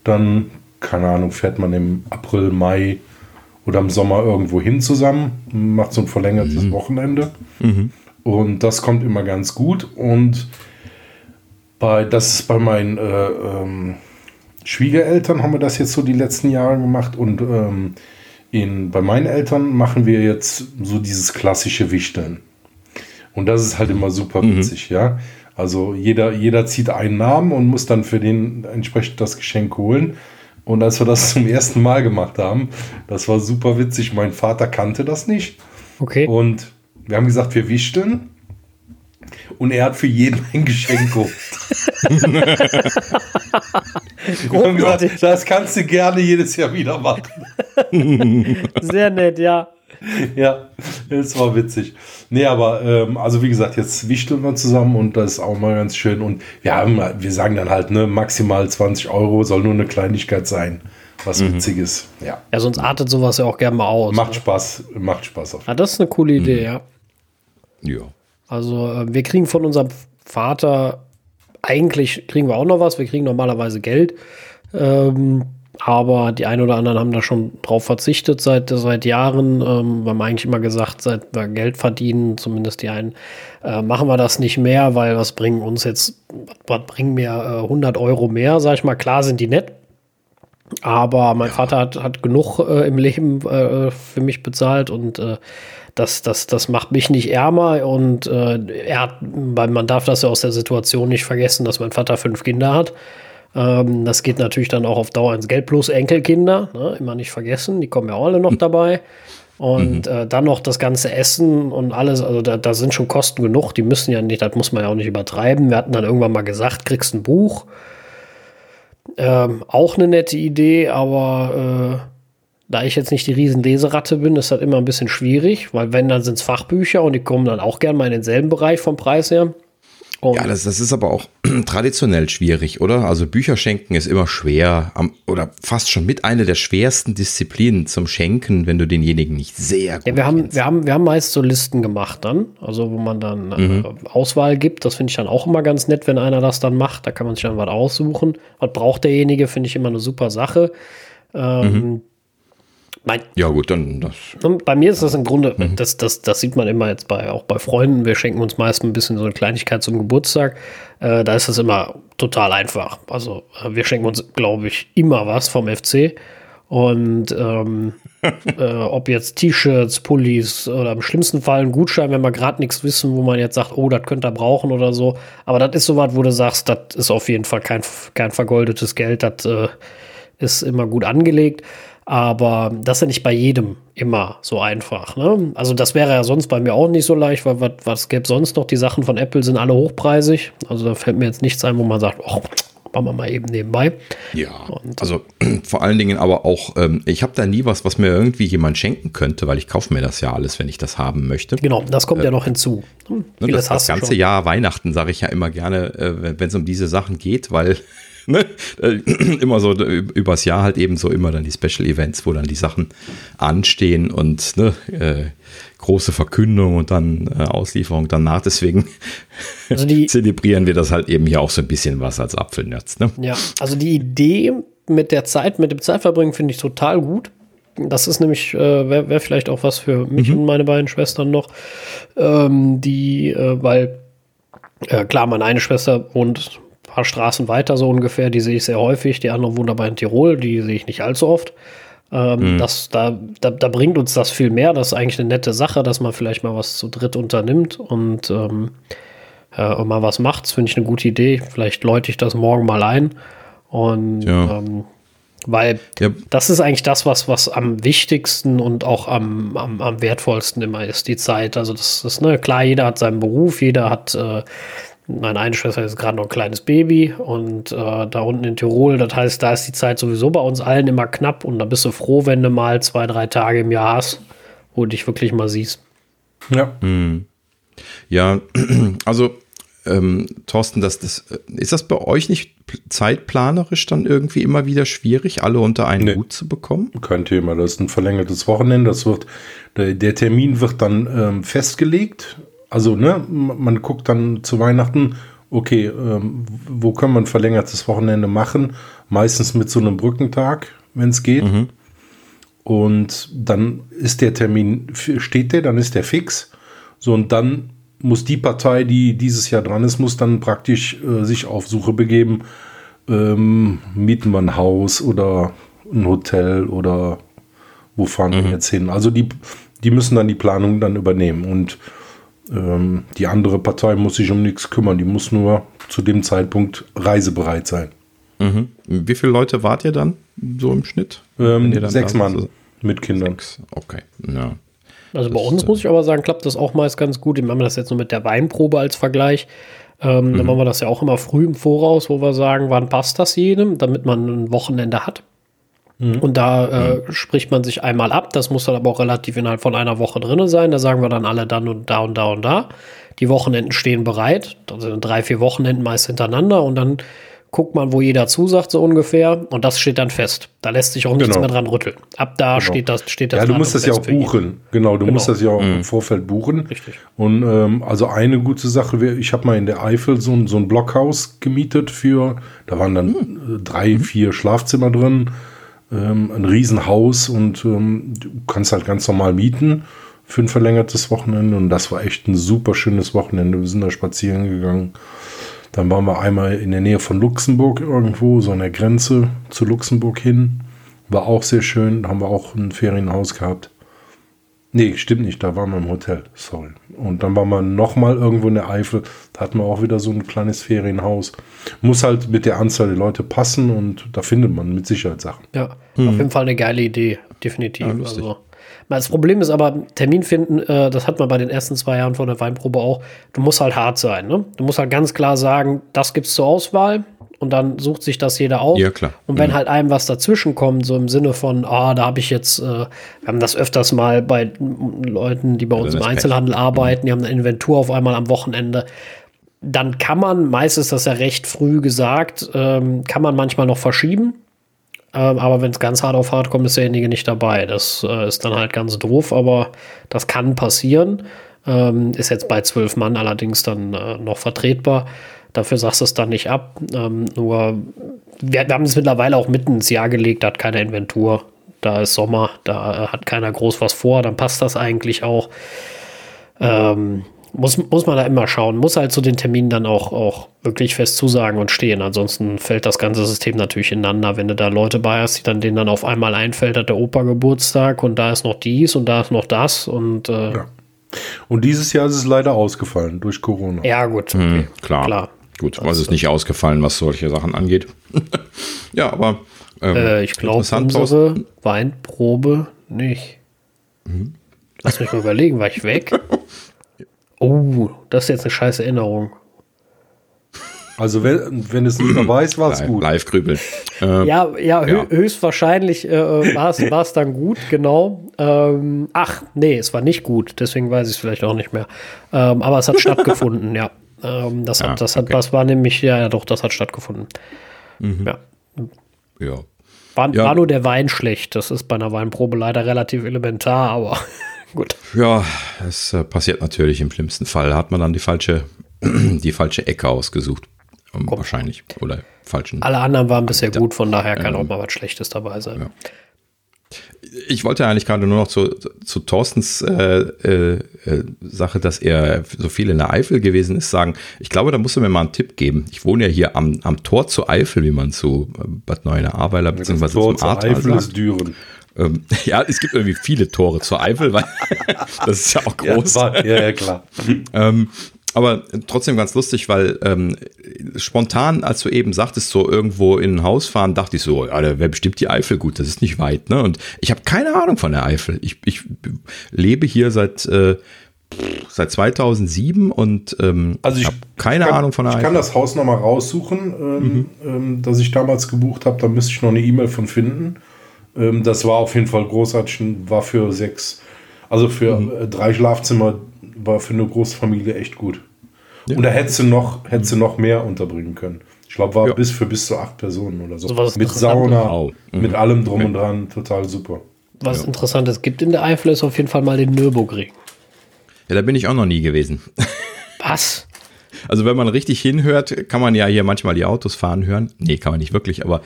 dann, keine Ahnung, fährt man im April, Mai oder im Sommer irgendwo hin zusammen, macht so ein verlängertes mhm. Wochenende. Mhm. Und das kommt immer ganz gut. Und bei, das ist bei meinen äh, ähm, Schwiegereltern haben wir das jetzt so die letzten Jahre gemacht. Und ähm, in, bei meinen Eltern machen wir jetzt so dieses klassische Wichteln. Und das ist halt immer super mhm. witzig, mhm. ja. Also jeder, jeder zieht einen Namen und muss dann für den entsprechend das Geschenk holen. Und als wir das zum ersten Mal gemacht haben, das war super witzig. Mein Vater kannte das nicht. Okay. Und wir haben gesagt, wir wichteln. Und er hat für jeden ein Geschenk geholt. gesagt, das kannst du gerne jedes Jahr wieder machen. Sehr nett, ja. Ja, das war witzig. Nee, aber ähm, also wie gesagt, jetzt wichteln wir zusammen und das ist auch mal ganz schön. Und wir haben, wir sagen dann halt, ne, maximal 20 Euro soll nur eine Kleinigkeit sein was mhm. Witziges. Ja. ja, sonst artet sowas ja auch gerne mal aus. Macht ne? Spaß, macht Spaß auf. Ah, das ist eine coole Idee, mhm. ja. Ja. Also äh, wir kriegen von unserem Vater, eigentlich kriegen wir auch noch was, wir kriegen normalerweise Geld. Ähm, aber die einen oder anderen haben da schon drauf verzichtet seit, seit Jahren. Ähm, wir haben eigentlich immer gesagt, seit wir Geld verdienen, zumindest die einen, äh, machen wir das nicht mehr, weil was bringen uns jetzt, was bringen mir äh, 100 Euro mehr, sag ich mal. Klar sind die nett, aber mein ja. Vater hat, hat genug äh, im Leben äh, für mich bezahlt und äh, das, das, das macht mich nicht ärmer und äh, er hat, weil man darf das ja aus der Situation nicht vergessen, dass mein Vater fünf Kinder hat. Ähm, das geht natürlich dann auch auf Dauer ins Geld plus Enkelkinder, ne? immer nicht vergessen, die kommen ja auch alle noch dabei. Und mhm. äh, dann noch das ganze Essen und alles, also da, da sind schon Kosten genug, die müssen ja nicht, das muss man ja auch nicht übertreiben. Wir hatten dann irgendwann mal gesagt, kriegst ein Buch. Ähm, auch eine nette Idee, aber äh, da ich jetzt nicht die riesen Leseratte bin, ist das immer ein bisschen schwierig, weil wenn, dann sind es Fachbücher und die kommen dann auch gerne mal in denselben Bereich vom Preis her. Und ja, das, das ist aber auch traditionell schwierig, oder? Also Bücher schenken ist immer schwer oder fast schon mit einer der schwersten Disziplinen zum Schenken, wenn du denjenigen nicht sehr gut ja, wir haben, wir haben, wir haben meist so Listen gemacht dann, also wo man dann äh, mhm. äh, Auswahl gibt. Das finde ich dann auch immer ganz nett, wenn einer das dann macht. Da kann man sich dann was aussuchen. Was braucht derjenige, finde ich immer eine super Sache. Ähm, mhm. Mein, ja, gut, dann das. Bei mir ist das im Grunde, mhm. das, das, das sieht man immer jetzt bei, auch bei Freunden. Wir schenken uns meist ein bisschen so eine Kleinigkeit zum Geburtstag. Äh, da ist das immer total einfach. Also, äh, wir schenken uns, glaube ich, immer was vom FC. Und ähm, äh, ob jetzt T-Shirts, Pullis oder im schlimmsten Fall ein Gutschein, wenn wir gerade nichts wissen, wo man jetzt sagt, oh, das könnte er brauchen oder so. Aber das ist so was, wo du sagst, das ist auf jeden Fall kein, kein vergoldetes Geld, das äh, ist immer gut angelegt. Aber das ist ja nicht bei jedem immer so einfach. Ne? Also das wäre ja sonst bei mir auch nicht so leicht, weil was, was gäbe sonst noch? Die Sachen von Apple sind alle hochpreisig. Also da fällt mir jetzt nichts ein, wo man sagt, oh, machen wir mal eben nebenbei. Ja, Und, also vor allen Dingen aber auch, ähm, ich habe da nie was, was mir irgendwie jemand schenken könnte, weil ich kaufe mir das ja alles, wenn ich das haben möchte. Genau, das kommt äh, ja noch hinzu. Hm, ne, das, das ganze. Jahr Weihnachten sage ich ja immer gerne, äh, wenn es um diese Sachen geht, weil ne? Äh, immer so übers Jahr halt eben so immer dann die Special Events, wo dann die Sachen anstehen und ne, äh, große Verkündung und dann äh, Auslieferung danach. Deswegen also die, zelebrieren wir das halt eben hier auch so ein bisschen was als Apfelnerz. Ne? Ja, also die Idee mit der Zeit, mit dem Zeitverbringen finde ich total gut. Das ist nämlich, äh, wäre wär vielleicht auch was für mich mhm. und meine beiden Schwestern noch, ähm, die, äh, weil äh, klar, meine eine Schwester wohnt paar Straßen weiter so ungefähr, die sehe ich sehr häufig. Die andere wohnt aber in Tirol, die sehe ich nicht allzu oft. Ähm, mhm. das, da, da, da, bringt uns das viel mehr. Das ist eigentlich eine nette Sache, dass man vielleicht mal was zu dritt unternimmt und, ähm, äh, und mal was macht. Das finde ich eine gute Idee. Vielleicht läute ich das morgen mal ein. Und ja. ähm, weil ja. das ist eigentlich das, was, was am wichtigsten und auch am, am, am wertvollsten immer ist, die Zeit. Also das ist, ne, klar, jeder hat seinen Beruf, jeder hat äh, meine eine Schwester ist gerade noch ein kleines Baby und äh, da unten in Tirol, das heißt, da ist die Zeit sowieso bei uns allen immer knapp und da bist du froh, wenn du mal zwei, drei Tage im Jahr hast, wo du dich wirklich mal siehst. Ja. Hm. Ja, also ähm, Thorsten, das, das, ist das bei euch nicht zeitplanerisch dann irgendwie immer wieder schwierig, alle unter einen nee, Hut zu bekommen? Kein Thema, das ist ein verlängertes Wochenende. Das wird, der, der Termin wird dann ähm, festgelegt also, ne, man guckt dann zu Weihnachten, okay, ähm, wo können wir ein verlängertes Wochenende machen? Meistens mit so einem Brückentag, wenn es geht. Mhm. Und dann ist der Termin, steht der, dann ist der fix. So, und dann muss die Partei, die dieses Jahr dran ist, muss dann praktisch äh, sich auf Suche begeben. Ähm, mieten wir ein Haus oder ein Hotel oder wo fahren mhm. wir jetzt hin? Also die, die müssen dann die Planung dann übernehmen. Und ähm, die andere Partei muss sich um nichts kümmern, die muss nur zu dem Zeitpunkt reisebereit sein. Mhm. Wie viele Leute wart ihr dann so im Schnitt? Ähm, sechs Mann also mit Kindern. Sechs. Okay, ja. Also bei uns muss ich aber sagen, klappt das auch meist ganz gut. Wir haben das jetzt nur mit der Weinprobe als Vergleich. Ähm, mhm. Dann machen wir das ja auch immer früh im Voraus, wo wir sagen, wann passt das jedem, damit man ein Wochenende hat. Mhm. Und da äh, mhm. spricht man sich einmal ab. Das muss dann aber auch relativ innerhalb von einer Woche drin sein. Da sagen wir dann alle dann und da und da und da. Die Wochenenden stehen bereit. Da sind drei, vier Wochenenden meist hintereinander. Und dann guckt man, wo jeder zusagt, so ungefähr. Und das steht dann fest. Da lässt sich auch nichts genau. mehr dran rütteln. Ab da genau. steht das, steht das. Ja, du musst das ja auch buchen. Genau, du genau. musst das ja auch mhm. im Vorfeld buchen. Richtig. Und ähm, also eine gute Sache wäre, ich habe mal in der Eifel so ein, so ein Blockhaus gemietet für, da waren dann mhm. drei, vier Schlafzimmer drin, ähm, ein Riesenhaus und ähm, du kannst halt ganz normal mieten für ein verlängertes Wochenende. Und das war echt ein super schönes Wochenende. Wir sind da spazieren gegangen. Dann waren wir einmal in der Nähe von Luxemburg irgendwo, so an der Grenze zu Luxemburg hin. War auch sehr schön. Da haben wir auch ein Ferienhaus gehabt. Nee, stimmt nicht, da waren wir im Hotel, sorry. Und dann waren wir nochmal irgendwo in der Eifel, da hatten wir auch wieder so ein kleines Ferienhaus. Muss halt mit der Anzahl der Leute passen und da findet man mit Sicherheit Sachen. Ja, hm. auf jeden Fall eine geile Idee, definitiv. Ja, also, das Problem ist aber, Termin finden, äh, das hat man bei den ersten zwei Jahren vor der Weinprobe auch, du musst halt hart sein. Ne? Du musst halt ganz klar sagen, das gibt es zur Auswahl und dann sucht sich das jeder aus. Ja, klar. Und wenn mhm. halt einem was dazwischen kommt, so im Sinne von, ah, da habe ich jetzt, äh, wir haben das öfters mal bei Leuten, die bei uns im Einzelhandel Pech. arbeiten, die haben eine Inventur auf einmal am Wochenende. Dann kann man, meistens das ja recht früh gesagt, ähm, kann man manchmal noch verschieben. Ähm, aber wenn es ganz hart auf hart kommt, ist derjenige nicht dabei. Das äh, ist dann halt ganz doof, aber das kann passieren. Ähm, ist jetzt bei zwölf Mann allerdings dann äh, noch vertretbar. Dafür sagst du es dann nicht ab. Ähm, nur, wir, wir haben es mittlerweile auch mitten ins Jahr gelegt, da hat keine Inventur. Da ist Sommer, da äh, hat keiner groß was vor, dann passt das eigentlich auch. Ähm, muss, muss man da immer schauen. Muss halt zu den Terminen dann auch, auch wirklich fest zusagen und stehen. Ansonsten fällt das ganze System natürlich ineinander. Wenn du da Leute bei hast, die dann denen dann auf einmal einfällt, hat der Opa Geburtstag und da ist noch dies und da ist noch das und äh, ja. Und dieses Jahr ist es leider ausgefallen durch Corona. Ja, gut. Okay. Hm, klar. klar. Gut, was ist nicht ausgefallen, was solche Sachen angeht. ja, aber ähm, äh, ich glaube, unsere Weinprobe nicht. Mhm. Lass mich mal überlegen, war ich weg? Oh, das ist jetzt eine scheiß Erinnerung. Also wenn, wenn es nicht mehr weiß, war es gut. Live grübeln. Ähm, ja, ja, ja, höchstwahrscheinlich äh, war es dann gut, genau. Ähm, ach, nee, es war nicht gut, deswegen weiß ich es vielleicht auch nicht mehr. Ähm, aber es hat stattgefunden, ja. Ähm, das, hat, das, hat, okay. das war nämlich, ja, ja, doch, das hat stattgefunden. Mhm. Ja. Ja. War, ja. war nur der Wein schlecht. Das ist bei einer Weinprobe leider relativ elementar, aber Gut. Ja, es äh, passiert natürlich im schlimmsten Fall. Hat man dann die falsche, die falsche Ecke ausgesucht. Um, wahrscheinlich. Oder falschen. Alle anderen waren bisher gut, von daher kann ähm, auch mal was Schlechtes dabei sein. Ja. Ich wollte eigentlich gerade nur noch zu, zu Thorstens äh, äh, äh, Sache, dass er so viel in der Eifel gewesen ist, sagen. Ich glaube, da musst du mir mal einen Tipp geben. Ich wohne ja hier am, am Tor zur Eifel, wie man zu Bad Neuenahr-Ahrweiler bzw. zum Ahrtal Eifel sagt. ist Düren. Ähm, ja, es gibt irgendwie viele Tore zur Eifel, weil das ist ja auch groß. Ja, war, ja, ja klar. ähm, aber trotzdem ganz lustig, weil ähm, spontan, als du eben sagtest, so irgendwo in ein Haus fahren, dachte ich so, ja, wer bestimmt die Eifel gut, das ist nicht weit, ne? Und ich habe keine Ahnung von der Eifel. Ich, ich lebe hier seit äh, seit 2007 und ähm, also ich habe keine kann, Ahnung von der Ich Eifel. kann das Haus nochmal raussuchen, ähm, mhm. ähm, das ich damals gebucht habe. Da müsste ich noch eine E-Mail von finden. Ähm, das war auf jeden Fall großartig, war für sechs, also für mhm. Äh, drei Schlafzimmer, war für eine große Familie echt gut. Ja. Und da hättest du noch, hättest du noch mehr unterbringen können. Ich glaube, war ja. bis für bis zu acht Personen oder so. so mit Sauna, mhm. mit allem drum okay. und dran, total super. Was ja. Interessantes gibt in der Eifel ist auf jeden Fall mal den Nürburgring. Ja, da bin ich auch noch nie gewesen. Was? Also wenn man richtig hinhört, kann man ja hier manchmal die Autos fahren hören. Nee, kann man nicht wirklich, aber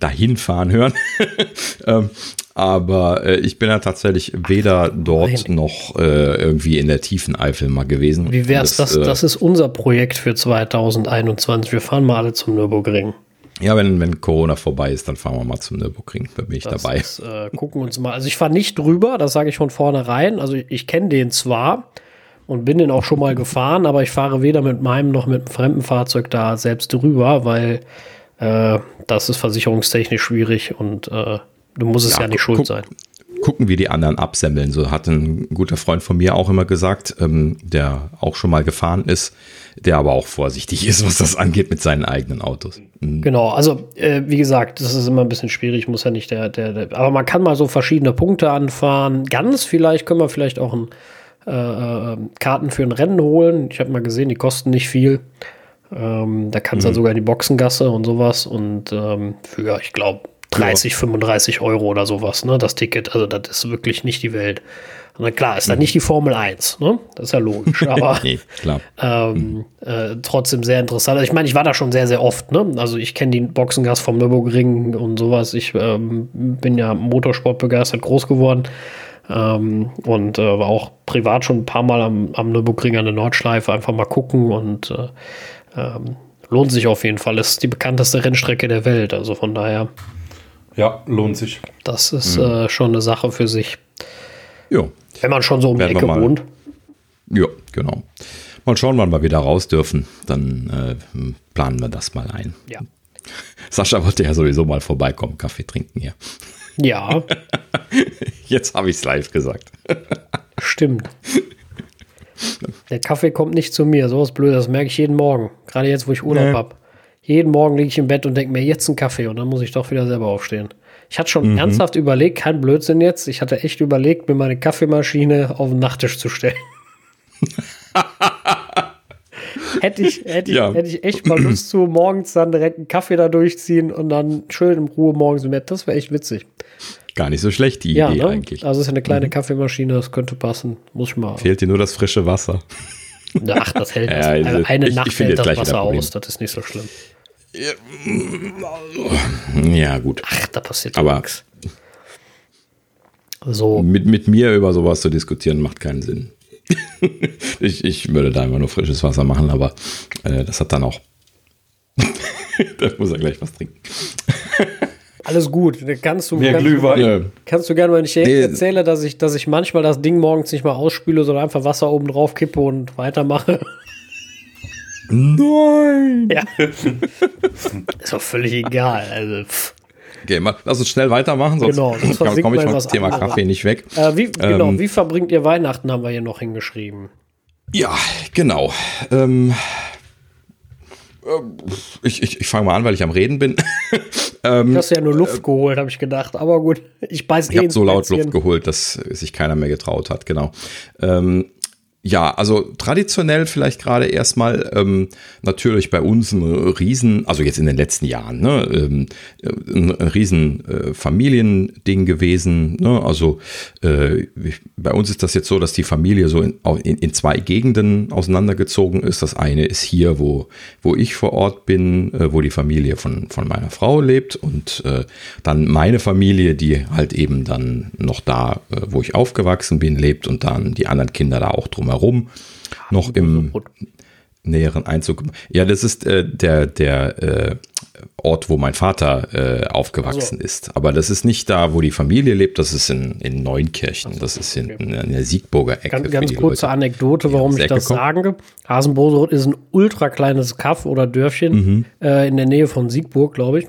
dahin fahren hören. ähm, aber äh, ich bin ja tatsächlich weder dort Nein. noch äh, irgendwie in der tiefen Eifel mal gewesen. Wie wär's? Das, das, äh, das ist unser Projekt für 2021. Wir fahren mal alle zum Nürburgring. Ja, wenn, wenn Corona vorbei ist, dann fahren wir mal zum Nürburgring. Da bin ich das dabei. Ist, äh, gucken uns mal. Also ich fahre nicht drüber, das sage ich von vornherein. Also ich, ich kenne den zwar und bin den auch schon mal gefahren, aber ich fahre weder mit meinem noch mit einem fremden Fahrzeug da selbst drüber, weil äh, das ist versicherungstechnisch schwierig und äh, du musst es ja, ja nicht schuld sein. Gucken, wie die anderen absemmeln. So hat ein guter Freund von mir auch immer gesagt, ähm, der auch schon mal gefahren ist, der aber auch vorsichtig ist, was das angeht mit seinen eigenen Autos. Mhm. Genau, also äh, wie gesagt, das ist immer ein bisschen schwierig, muss ja nicht der, der, der, aber man kann mal so verschiedene Punkte anfahren. Ganz vielleicht können wir vielleicht auch ein äh, äh, Karten für ein Rennen holen. Ich habe mal gesehen, die kosten nicht viel. Ähm, da kannst du mhm. dann sogar in die Boxengasse und sowas und ähm, für, ich glaube, 30, ja. 35 Euro oder sowas, ne, das Ticket. Also das ist wirklich nicht die Welt. Na klar, ist dann mhm. nicht die Formel 1, ne? Das ist ja logisch, aber nee. Ähm, mhm. äh, trotzdem sehr interessant. Also ich meine, ich war da schon sehr, sehr oft, ne? Also ich kenne die Boxengas vom Nürburgring und sowas. Ich ähm, bin ja Motorsport begeistert groß geworden. Ähm, und äh, war auch privat schon ein paar Mal am, am Nürburgring an der Nordschleife einfach mal gucken und äh, ähm, lohnt sich auf jeden Fall. Ist die bekannteste Rennstrecke der Welt, also von daher. Ja, lohnt sich. Das ist mhm. äh, schon eine Sache für sich. Ja. Wenn man schon so um die Ecke wohnt. Ja, genau. Mal schauen, wann wir wieder raus dürfen. Dann äh, planen wir das mal ein. Ja. Sascha wollte ja sowieso mal vorbeikommen, Kaffee trinken hier. Ja. Jetzt habe ich es live gesagt. Stimmt. Der Kaffee kommt nicht zu mir. So was blöd, das merke ich jeden Morgen. Gerade jetzt, wo ich Urlaub nee. habe. Jeden Morgen liege ich im Bett und denke mir, jetzt einen Kaffee und dann muss ich doch wieder selber aufstehen. Ich hatte schon mhm. ernsthaft überlegt, kein Blödsinn jetzt, ich hatte echt überlegt, mir meine Kaffeemaschine auf den Nachttisch zu stellen. hätte ich, hätte, ja. ich, hätte ich echt mal Lust zu, morgens dann direkt einen Kaffee da durchziehen und dann schön in Ruhe morgens im Bett. Das wäre echt witzig. Gar nicht so schlecht, die ja, Idee ne? eigentlich. Also es ist eine kleine mhm. Kaffeemaschine, das könnte passen. Muss ich mal. Fehlt dir nur das frische Wasser. Ach, das hält ja, also eine ich, Nacht ich hält das Wasser aus, das ist nicht so schlimm. Ja, gut. Ach, da passiert Aber nichts. So. Mit, mit mir über sowas zu diskutieren macht keinen Sinn. ich, ich würde da immer nur frisches Wasser machen, aber äh, das hat dann auch. da muss er gleich was trinken. Alles gut. Kannst du, Mehr kannst, Glühwein. Ja. kannst du gerne, wenn ich nee. erzähle, dass ich, dass ich manchmal das Ding morgens nicht mal ausspüle, sondern einfach Wasser oben drauf kippe und weitermache. Nein! Ja. ist doch völlig egal. Also, pff. Okay, mal, lass uns schnell weitermachen, sonst genau, komme ich vom Thema anderes. Kaffee nicht weg. Äh, wie, genau, ähm, wie verbringt ihr Weihnachten, haben wir hier noch hingeschrieben. Ja, genau. Ähm, äh, ich, ich, ich fange mal an, weil ich am Reden bin. ähm, du hast ja nur Luft äh, geholt, habe ich gedacht. Aber gut, ich beiß ich eh. Ich habe so laut Luft geholt, dass sich keiner mehr getraut hat, genau. Ähm, ja, also traditionell vielleicht gerade erstmal ähm, natürlich bei uns ein Riesen, also jetzt in den letzten Jahren, ne, ähm, ein Riesen äh, Familiending gewesen. Ne? Also äh, bei uns ist das jetzt so, dass die Familie so in, in, in, zwei Gegenden auseinandergezogen ist. Das eine ist hier, wo, wo ich vor Ort bin, äh, wo die Familie von, von meiner Frau lebt und äh, dann meine Familie, die halt eben dann noch da, äh, wo ich aufgewachsen bin, lebt und dann die anderen Kinder da auch drum drumherum noch im näheren Einzug. Ja, das ist äh, der, der äh, Ort, wo mein Vater äh, aufgewachsen also. ist. Aber das ist nicht da, wo die Familie lebt, das ist in, in Neunkirchen. Also, das ist in, okay. in, der Siegburger Ecke. Ganz, ganz kurze Leute, Anekdote, warum ich das sage. Hasenbosroth ist ein ultra kleines Kaff oder Dörfchen mhm. äh, in der Nähe von Siegburg, glaube ich.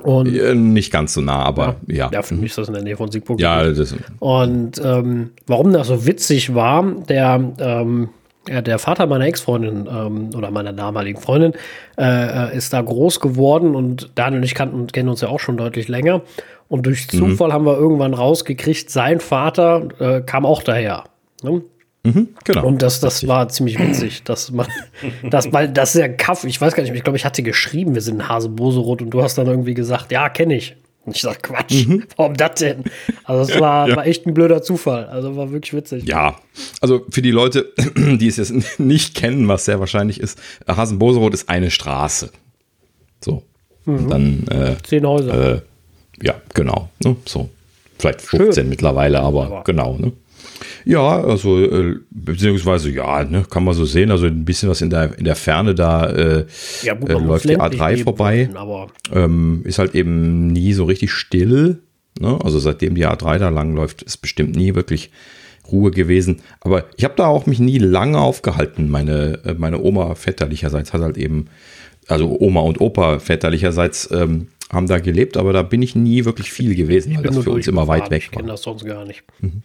Und ja, nicht ganz so nah, aber ja. Ja, ja für mich ist das in der Nähe von Siegburg. Ja, das Und ähm, warum das so witzig war, der, ähm, ja, der Vater meiner Ex-Freundin ähm, oder meiner damaligen Freundin äh, äh, ist da groß geworden und Daniel und ich kannten und kennen uns ja auch schon deutlich länger. Und durch mhm. Zufall mhm. haben wir irgendwann rausgekriegt, sein Vater äh, kam auch daher. Ne? Mhm, genau. Und das, das war ziemlich witzig, dass man, das, weil das ist ja Kaff, ich weiß gar nicht, ich glaube, ich hatte geschrieben, wir sind in Haseboserot und du hast dann irgendwie gesagt, ja, kenne ich. Und ich sag, Quatsch, mhm. warum das denn? Also es war, ja. war echt ein blöder Zufall. Also war wirklich witzig. Ja, also für die Leute, die es jetzt nicht kennen, was sehr wahrscheinlich ist, Hasenboseroth ist eine Straße. So. Mhm. Dann äh, Zehn Häuser. Äh, ja, genau. Ne? So. Vielleicht 15 Schön. mittlerweile, aber, aber genau. Ne? Ja, also äh, beziehungsweise ja, ne, kann man so sehen. Also ein bisschen was in der in der Ferne da äh, ja, gut, äh, läuft die A3 vorbei. ähm, ist halt eben nie so richtig still. Ne? Also seitdem die A3 da lang läuft, ist bestimmt nie wirklich Ruhe gewesen. Aber ich habe da auch mich nie lange aufgehalten. Meine äh, meine Oma väterlicherseits hat halt eben also Oma und Opa väterlicherseits ähm, haben da gelebt, aber da bin ich nie wirklich viel gewesen, weil das für uns immer weit weg war. Ich kenne das sonst gar nicht. Mhm.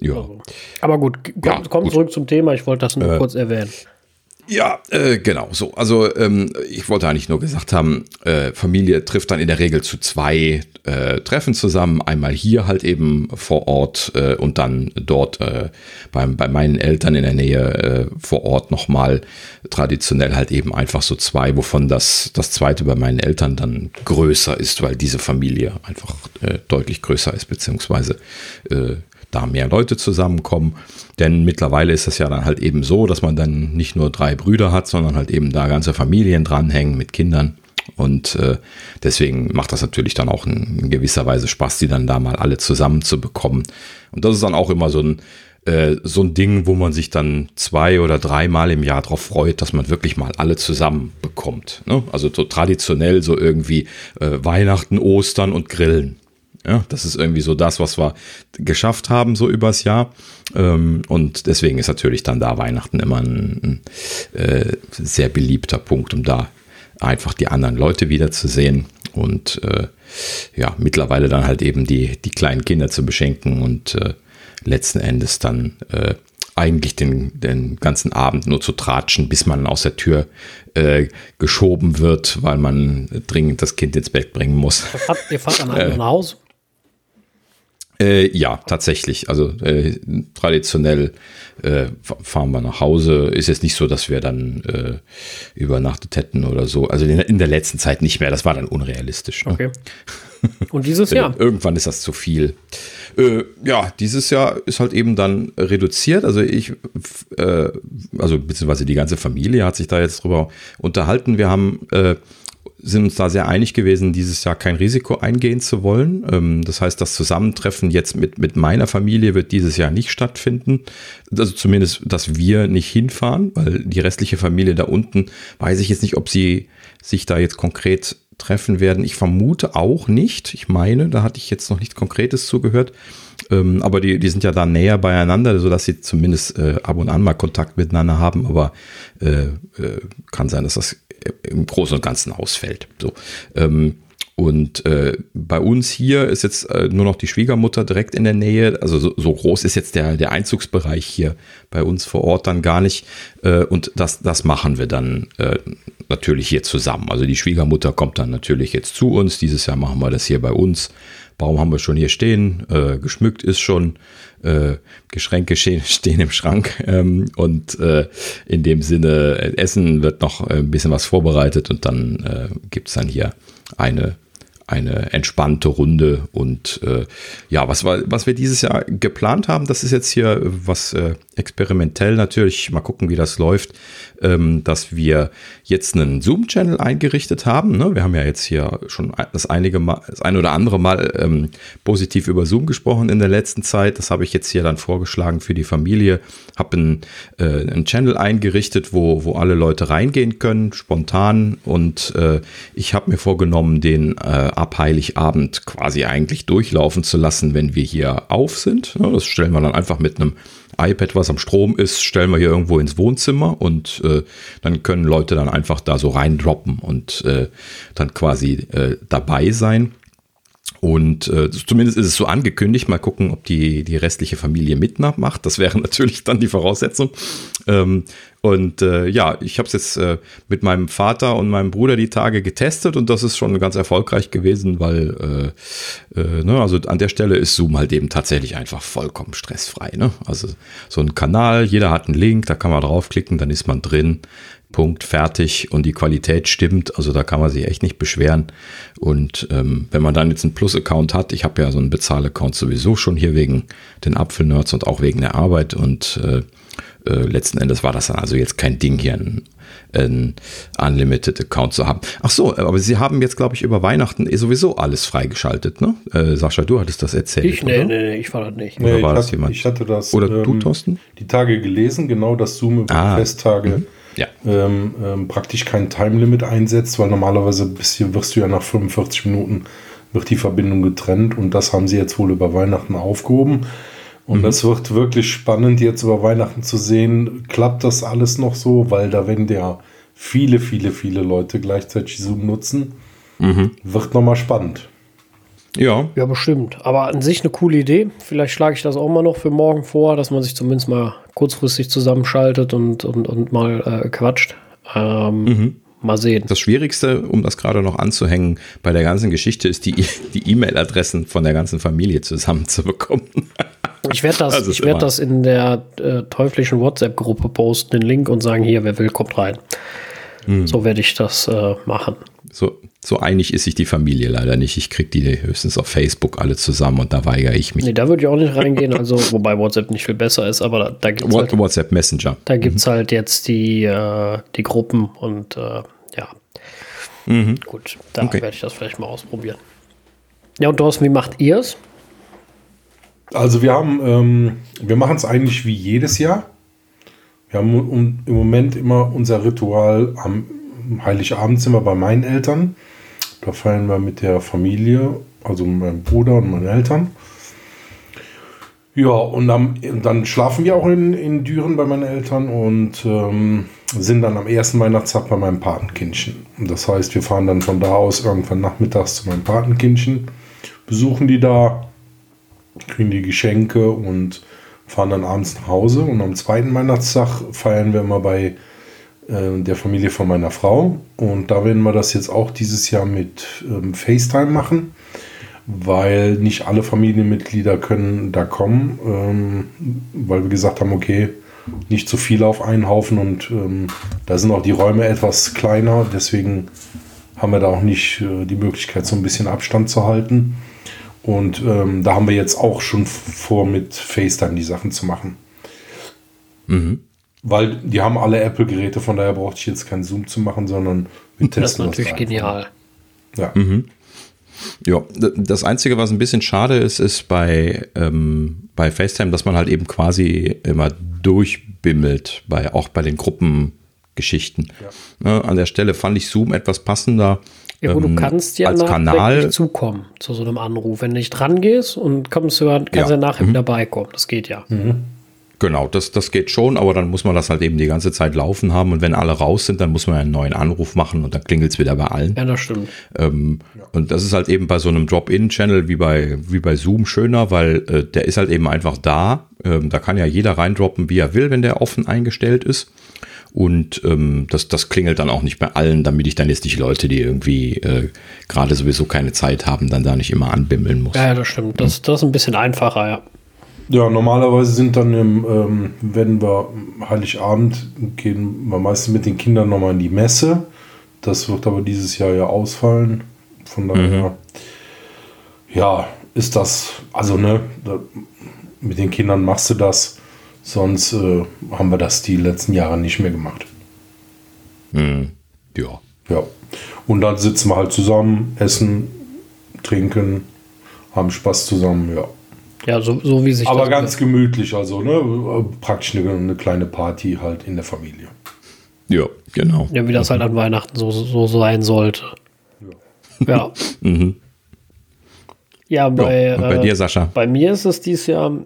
Ja. Also. Aber gut, komm, ja, komm gut. zurück zum Thema. Ich wollte das nur äh, kurz erwähnen. Ja, äh, genau so. Also ähm, ich wollte eigentlich nur gesagt haben, äh, Familie trifft dann in der Regel zu zwei äh, Treffen zusammen. Einmal hier halt eben vor Ort äh, und dann dort äh, beim, bei meinen Eltern in der Nähe äh, vor Ort nochmal traditionell halt eben einfach so zwei, wovon das, das zweite bei meinen Eltern dann größer ist, weil diese Familie einfach äh, deutlich größer ist, beziehungsweise äh, da mehr Leute zusammenkommen. Denn mittlerweile ist es ja dann halt eben so, dass man dann nicht nur drei Brüder hat, sondern halt eben da ganze Familien dranhängen mit Kindern. Und äh, deswegen macht das natürlich dann auch in, in, gewisser Weise Spaß, die dann da mal alle zusammen zu bekommen. Und das ist dann auch immer so ein, äh, so ein Ding, wo man sich dann zwei oder dreimal im Jahr darauf freut, dass man wirklich mal alle zusammen bekommt. Ne? Also so traditionell so irgendwie äh, Weihnachten, Ostern und Grillen. Ja, das ist irgendwie so das, was wir geschafft haben, so übers Jahr. Ähm, und deswegen ist natürlich dann da Weihnachten immer ein, ein äh, sehr beliebter Punkt, um da einfach die anderen Leute wiederzusehen und äh, ja, mittlerweile dann halt eben die, die kleinen Kinder zu beschenken und äh, letzten Endes dann äh, eigentlich den, den ganzen Abend nur zu tratschen, bis man aus der Tür äh, geschoben wird, weil man dringend das Kind ins Bett bringen muss. Ihr fahrt dann halt nach Hause? Äh, ja, tatsächlich. Also äh, traditionell äh, fahren wir nach Hause. Ist jetzt nicht so, dass wir dann äh, übernachtet hätten oder so. Also in, in, der letzten Zeit nicht mehr. Das war dann unrealistisch. Ne? Okay. Und dieses Jahr? Irgendwann ist das zu viel. Äh, ja, dieses Jahr ist halt eben dann reduziert. Also ich, äh, also beziehungsweise die ganze Familie hat sich da jetzt drüber unterhalten. Wir haben sind uns da sehr einig gewesen, dieses Jahr kein Risiko eingehen zu wollen. Ähm, das heißt, das Zusammentreffen jetzt mit, mit meiner Familie wird dieses Jahr nicht stattfinden. Also zumindest, dass wir nicht hinfahren, weil die restliche Familie da unten, weiß ich jetzt nicht, ob sie sich da jetzt konkret treffen werden. Ich vermute auch nicht. Ich meine, da hatte ich jetzt noch nichts Konkretes zugehört. Ähm, aber die, die sind ja da näher beieinander, sodass sie zumindest äh, ab und an mal Kontakt miteinander haben. Aber äh, äh, kann sein, dass das im Großen und Ganzen ausfällt. So. Ähm, und äh, bei uns hier ist jetzt äh, nur noch die Schwiegermutter direkt in der Nähe. Also so, so, groß ist jetzt der, der Einzugsbereich hier bei uns vor Ort dann gar nicht. Äh, und das, das machen wir dann äh, natürlich hier zusammen. Also die Schwiegermutter kommt dann natürlich jetzt zu uns. Dieses Jahr machen wir das hier bei uns. Baum haben wir schon hier stehen, äh, geschmückt ist schon, äh, Geschränke stehen, im Schrank ähm, und äh, in dem Sinne, äh, Essen wird noch ein bisschen was vorbereitet und dann äh, gibt es dann hier eine eine entspannte Runde und äh, ja, was, war, was wir dieses Jahr geplant haben, das ist jetzt hier was äh, experimentell natürlich, mal gucken, wie das läuft, ähm, dass wir jetzt einen Zoom-Channel eingerichtet haben. Ne? Wir haben ja jetzt hier schon das einige Mal, das ein oder andere Mal ähm, positiv über Zoom gesprochen in der letzten Zeit. Das habe ich jetzt hier dann vorgeschlagen für die Familie. Habe einen, äh, einen Channel eingerichtet, wo, wo alle Leute reingehen können, spontan. Und äh, ich habe mir vorgenommen, den äh, ab Heiligabend quasi eigentlich durchlaufen zu lassen, wenn wir hier auf sind. Ja, das stellen wir dann einfach mit einem iPad, was am Strom ist, stellen wir hier irgendwo ins Wohnzimmer und äh, dann können Leute dann einfach da so reindroppen und äh, dann quasi äh, dabei sein. Und äh, zumindest ist es so angekündigt. Mal gucken, ob die, die restliche Familie mitmacht. Das wäre natürlich dann die Voraussetzung. Ähm, und äh, ja, ich habe es jetzt äh, mit meinem Vater und meinem Bruder die Tage getestet und das ist schon ganz erfolgreich gewesen, weil äh, äh, ne, also an der Stelle ist Zoom halt eben tatsächlich einfach vollkommen stressfrei. Ne? Also so ein Kanal, jeder hat einen Link, da kann man draufklicken, dann ist man drin. Punkt, fertig und die Qualität stimmt. Also da kann man sich echt nicht beschweren. Und ähm, wenn man dann jetzt einen Plus-Account hat, ich habe ja so einen Bezahl-Account sowieso schon hier wegen den Apfelnerds und auch wegen der Arbeit und äh, äh, letzten Endes war das dann also jetzt kein Ding hier, ein, ein Unlimited Account zu haben. Ach so, aber Sie haben jetzt, glaube ich, über Weihnachten eh sowieso alles freigeschaltet, ne? Äh, Sascha, du hattest das erzählt. Ich, nee, nee, nee, ich war das nicht. Nee, war das hatte, jemand? Ich hatte das. Oder ähm, du, Thorsten? Die Tage gelesen, genau, dass Zoom über ah, Festtage mhm. Ja. ähm, ähm, praktisch kein Time-Limit einsetzt, weil normalerweise bis hier wirst du ja nach 45 Minuten wird die Verbindung getrennt und das haben sie jetzt wohl über Weihnachten aufgehoben. Und mhm. das wird wirklich spannend, jetzt über Weihnachten zu sehen, klappt das alles noch so, weil da werden ja viele, viele, viele Leute gleichzeitig Zoom nutzen. Mhm. Wird nochmal spannend. Ja. Ja, bestimmt. Aber an sich eine coole Idee. Vielleicht schlage ich das auch mal noch für morgen vor, dass man sich zumindest mal kurzfristig zusammenschaltet und, und, und mal äh, quatscht. Ähm, mhm. Mal sehen. Das Schwierigste, um das gerade noch anzuhängen, bei der ganzen Geschichte ist die die E-Mail-Adressen von der ganzen Familie zusammenzubekommen. Ich werde das, das ich werd das in der äh, teuflischen WhatsApp-Gruppe posten, den Link und sagen, hier, wer will, kommt rein. Hm. So werde ich das äh, machen. So, so einig ist sich die Familie leider nicht. Ich kriege die höchstens auf Facebook alle zusammen und da weigere ich mich. Nee, da würde ich auch nicht reingehen, also wobei WhatsApp nicht viel besser ist, aber da, da gibt es halt, WhatsApp Messenger. Da gibt es mhm. halt jetzt die, äh, die Gruppen und äh, ja. Mhm. Gut, da okay. werde ich das vielleicht mal ausprobieren. Ja, und Thorsten, wie macht ihr es? Also wir haben, ähm, wir machen es eigentlich wie jedes Jahr. Wir haben im Moment immer unser Ritual am Heiligabend sind wir bei meinen Eltern. Da feiern wir mit der Familie, also meinem Bruder und meinen Eltern. Ja, und am, dann schlafen wir auch in, in Düren bei meinen Eltern und ähm, sind dann am ersten Weihnachtstag bei meinem Patenkindchen. Das heißt, wir fahren dann von da aus irgendwann nachmittags zu meinem Patenkindchen, besuchen die da, kriegen die Geschenke und fahren dann abends nach Hause. Und am zweiten Weihnachtstag feiern wir immer bei äh, der Familie von meiner Frau. Und da werden wir das jetzt auch dieses Jahr mit ähm, FaceTime machen, weil nicht alle Familienmitglieder können da kommen, ähm, weil wir gesagt haben, okay, nicht zu viele auf einen Haufen und ähm, da sind auch die Räume etwas kleiner, deswegen haben wir da auch nicht äh, die Möglichkeit, so ein bisschen Abstand zu halten. Und ähm, da haben wir jetzt auch schon vor, mit FaceTime die Sachen zu machen. Mhm. Weil die haben alle Apple-Geräte, von daher brauchte ich jetzt keinen Zoom zu machen, sondern wir testen das. ist natürlich das genial. Ja. Mhm. Ja, das Einzige, was ein bisschen schade ist, ist bei, ähm, bei FaceTime, dass man halt eben quasi immer durchbimmelt, bei, auch bei den Gruppengeschichten. Ja. Ja, an der Stelle fand ich Zoom etwas passender. Ja, wo ähm, du kannst ja als Kanal zukommen zu so einem Anruf. Wenn du nicht dran gehst und kommst du, kannst ja, ja nachher mhm. wieder beikommen. Das geht ja. Mhm. Genau, das, das geht schon, aber dann muss man das halt eben die ganze Zeit laufen haben und wenn alle raus sind, dann muss man einen neuen Anruf machen und dann klingelt es wieder bei allen. Ja, das stimmt. Ähm, ja. Und das ist halt eben bei so einem Drop-In-Channel wie bei, wie bei Zoom schöner, weil äh, der ist halt eben einfach da. Ähm, da kann ja jeder reindroppen, wie er will, wenn der offen eingestellt ist. Und ähm, das, das klingelt dann auch nicht bei allen, damit ich dann jetzt nicht Leute, die irgendwie äh, gerade sowieso keine Zeit haben, dann da nicht immer anbimmeln muss. Ja, das stimmt. Das, das ist ein bisschen einfacher, ja. Ja, normalerweise sind dann, im, ähm, wenn wir Heiligabend gehen, wir meistens mit den Kindern nochmal in die Messe. Das wird aber dieses Jahr ja ausfallen. Von daher, mhm. ja, ist das, also ne, da, mit den Kindern machst du das. Sonst äh, haben wir das die letzten Jahre nicht mehr gemacht. Mhm. Ja. Ja. Und dann sitzen wir halt zusammen, essen, trinken, haben Spaß zusammen, ja. Ja, so, so wie sich Aber ganz macht. gemütlich, also ne, praktisch eine, eine, kleine Party halt in der Familie. Ja, genau. Ja, wie das halt an Weihnachten so, so sein sollte. Ja. Ja, mhm. ja bei, ja, bei äh, dir, Sascha. Bei mir ist es dieses Jahr ein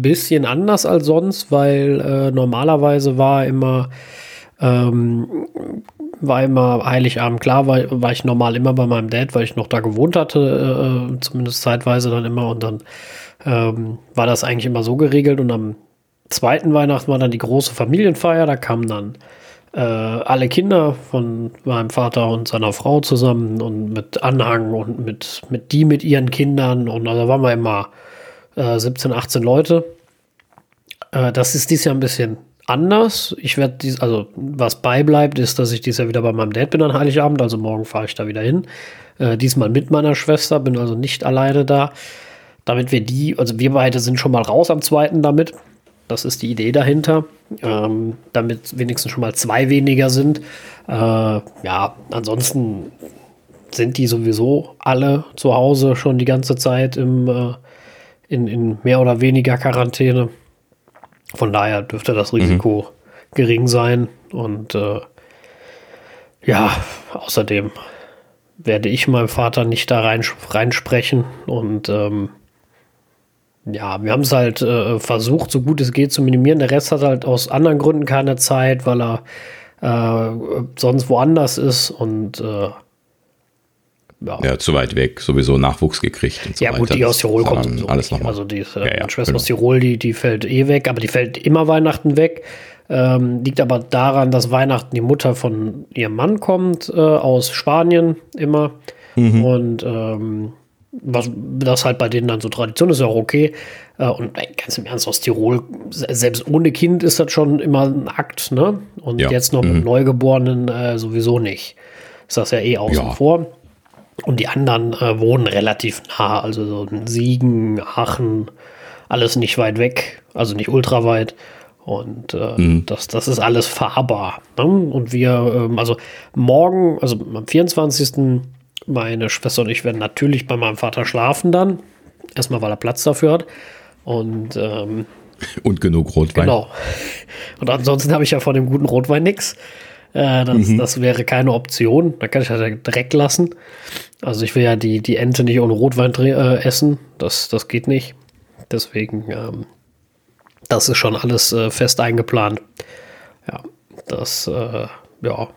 bisschen anders als sonst, weil äh, normalerweise war immer ähm, war immer Heiligabend klar, war, war ich normal immer bei meinem Dad, weil ich noch da gewohnt hatte, äh, zumindest zeitweise dann immer und dann ähm, war das eigentlich immer so geregelt und am zweiten Weihnachten war dann die große Familienfeier, da kamen dann äh, alle Kinder von meinem Vater und seiner Frau zusammen und mit Anhang und mit, mit die mit ihren Kindern und da also waren wir immer äh, 17, 18 Leute. Äh, das ist dies Jahr ein bisschen anders. Ich werde dies, also was beibleibt, ist, dass ich dies Jahr wieder bei meinem Dad bin an Heiligabend, also morgen fahre ich da wieder hin. Äh, diesmal mit meiner Schwester, bin also nicht alleine da damit wir die, also wir beide sind schon mal raus am zweiten damit. Das ist die Idee dahinter. Ähm, damit wenigstens schon mal zwei weniger sind. Äh, ja, ansonsten sind die sowieso alle zu Hause schon die ganze Zeit im, äh, in, in mehr oder weniger Quarantäne. Von daher dürfte das mhm. Risiko mhm. gering sein. Und äh, ja, außerdem werde ich meinem Vater nicht da rein, reinsprechen und ähm, ja, wir haben es halt äh, versucht, so gut es geht zu minimieren. Der Rest hat halt aus anderen Gründen keine Zeit, weil er äh, sonst woanders ist und äh, ja. ja. zu weit weg, sowieso Nachwuchs gekriegt und so Ja, gut, die aus Tirol kommt sowieso alles nochmal. Also die äh, ja, ja, Schwester genau. aus Tirol, die, die fällt eh weg, aber die fällt immer Weihnachten weg. Ähm, liegt aber daran, dass Weihnachten die Mutter von ihrem Mann kommt, äh, aus Spanien immer. Mhm. Und ähm, was das halt bei denen dann so Tradition ist, ja auch okay. Äh, und ganz im Ernst, aus Tirol, selbst ohne Kind ist das schon immer ein Akt, ne? Und ja. jetzt noch mhm. mit Neugeborenen äh, sowieso nicht. Ist das ja eh außen ja. vor. Und die anderen äh, wohnen relativ nah, also so Siegen, Aachen, alles nicht weit weg, also nicht ultra weit. Und äh, mhm. das, das ist alles fahrbar. Ne? Und wir, ähm, also morgen, also am 24. meine Schwester und ich werden natürlich bei meinem Vater schlafen dann. Erstmal, weil er Platz dafür hat. Und, ähm, und genug Rotwein. Genau. Und ansonsten habe ich ja von dem guten Rotwein nichts. Äh, das, mhm. das, wäre keine Option. Da kann ich halt direkt lassen. Also ich will ja die, die Ente nicht ohne Rotwein äh, essen. Das, das geht nicht. Deswegen ähm, das ist schon alles äh, fest eingeplant. Ja, das, äh, ja.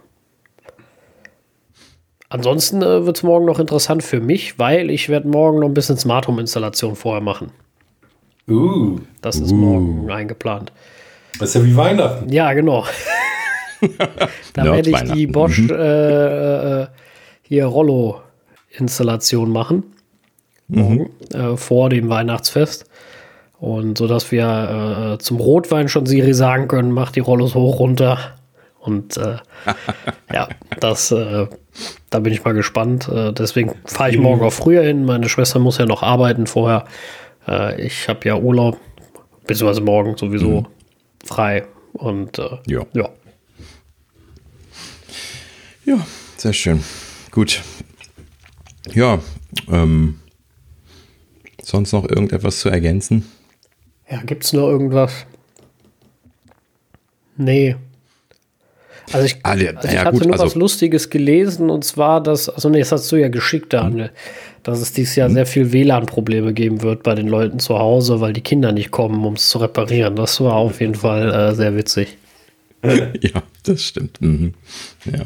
Ansonsten äh, wird es morgen noch interessant für mich, weil ich werde morgen noch ein bisschen Smart Home Installation vorher machen. Uh. Das ist uh. morgen eingeplant. Das ist ja wie Weihnachten. Ja, genau. da werde ich die Bosch mhm. äh, äh, hier Rollo-Installation machen. Mhm. Morgen, äh, vor dem Weihnachtsfest. Und so dass wir äh, zum Rotwein schon Siri sagen können, mach die Rollos hoch runter. Und äh, ja, das, äh, da bin ich mal gespannt. Äh, deswegen fahre ich morgen auch früher hin. Meine Schwester muss ja noch arbeiten vorher. Äh, ich habe ja Urlaub, beziehungsweise morgen sowieso mhm. frei. Und äh, ja. ja. Ja, sehr schön. Gut. Ja, ähm, sonst noch irgendetwas zu ergänzen? Ja, gibt es noch irgendwas? Nee. Also ich, ah, also ich ja, hatte gut, nur also was Lustiges gelesen und zwar, dass, also nee, das hast du ja geschickt, Daniel, mhm. dass es dieses Jahr mhm. sehr viel WLAN-Probleme geben wird bei den Leuten zu Hause, weil die Kinder nicht kommen, um es zu reparieren. Das war auf jeden Fall äh, sehr witzig. ja, das stimmt. Mhm. Ja.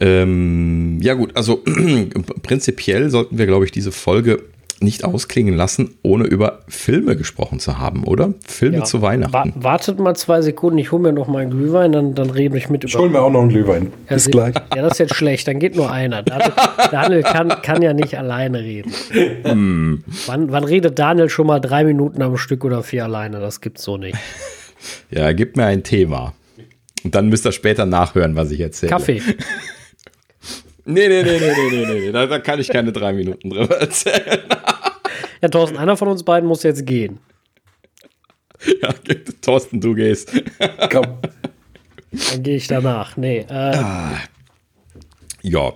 Ähm, ja gut, also prinzipiell sollten wir, glaube ich, diese Folge nicht ausklingen lassen, ohne über Filme gesprochen zu haben, oder? Filme ja. zu Weihnachten. Wa wartet mal zwei Sekunden, ich hole mir noch mal einen Glühwein, dann, dann rede ich mit über. Ich hole mir auch noch einen Glühwein. Ja, Bis gleich. Ja, das ist jetzt schlecht, dann geht nur einer. Daniel, Daniel kann, kann ja nicht alleine reden. Hm. Wann, wann redet Daniel schon mal drei Minuten am Stück oder vier alleine? Das gibt's so nicht. Ja, gib mir ein Thema. Und dann müsst ihr später nachhören, was ich erzähle. Kaffee. Nee, nee, nee, nee, nee, nee, nee. Da, da kann ich keine drei Minuten drüber erzählen. Ja, Thorsten, einer von uns beiden muss jetzt gehen. Ja, Thorsten, du gehst. Komm. Dann gehe ich danach. Nee. Äh, ah. Ja.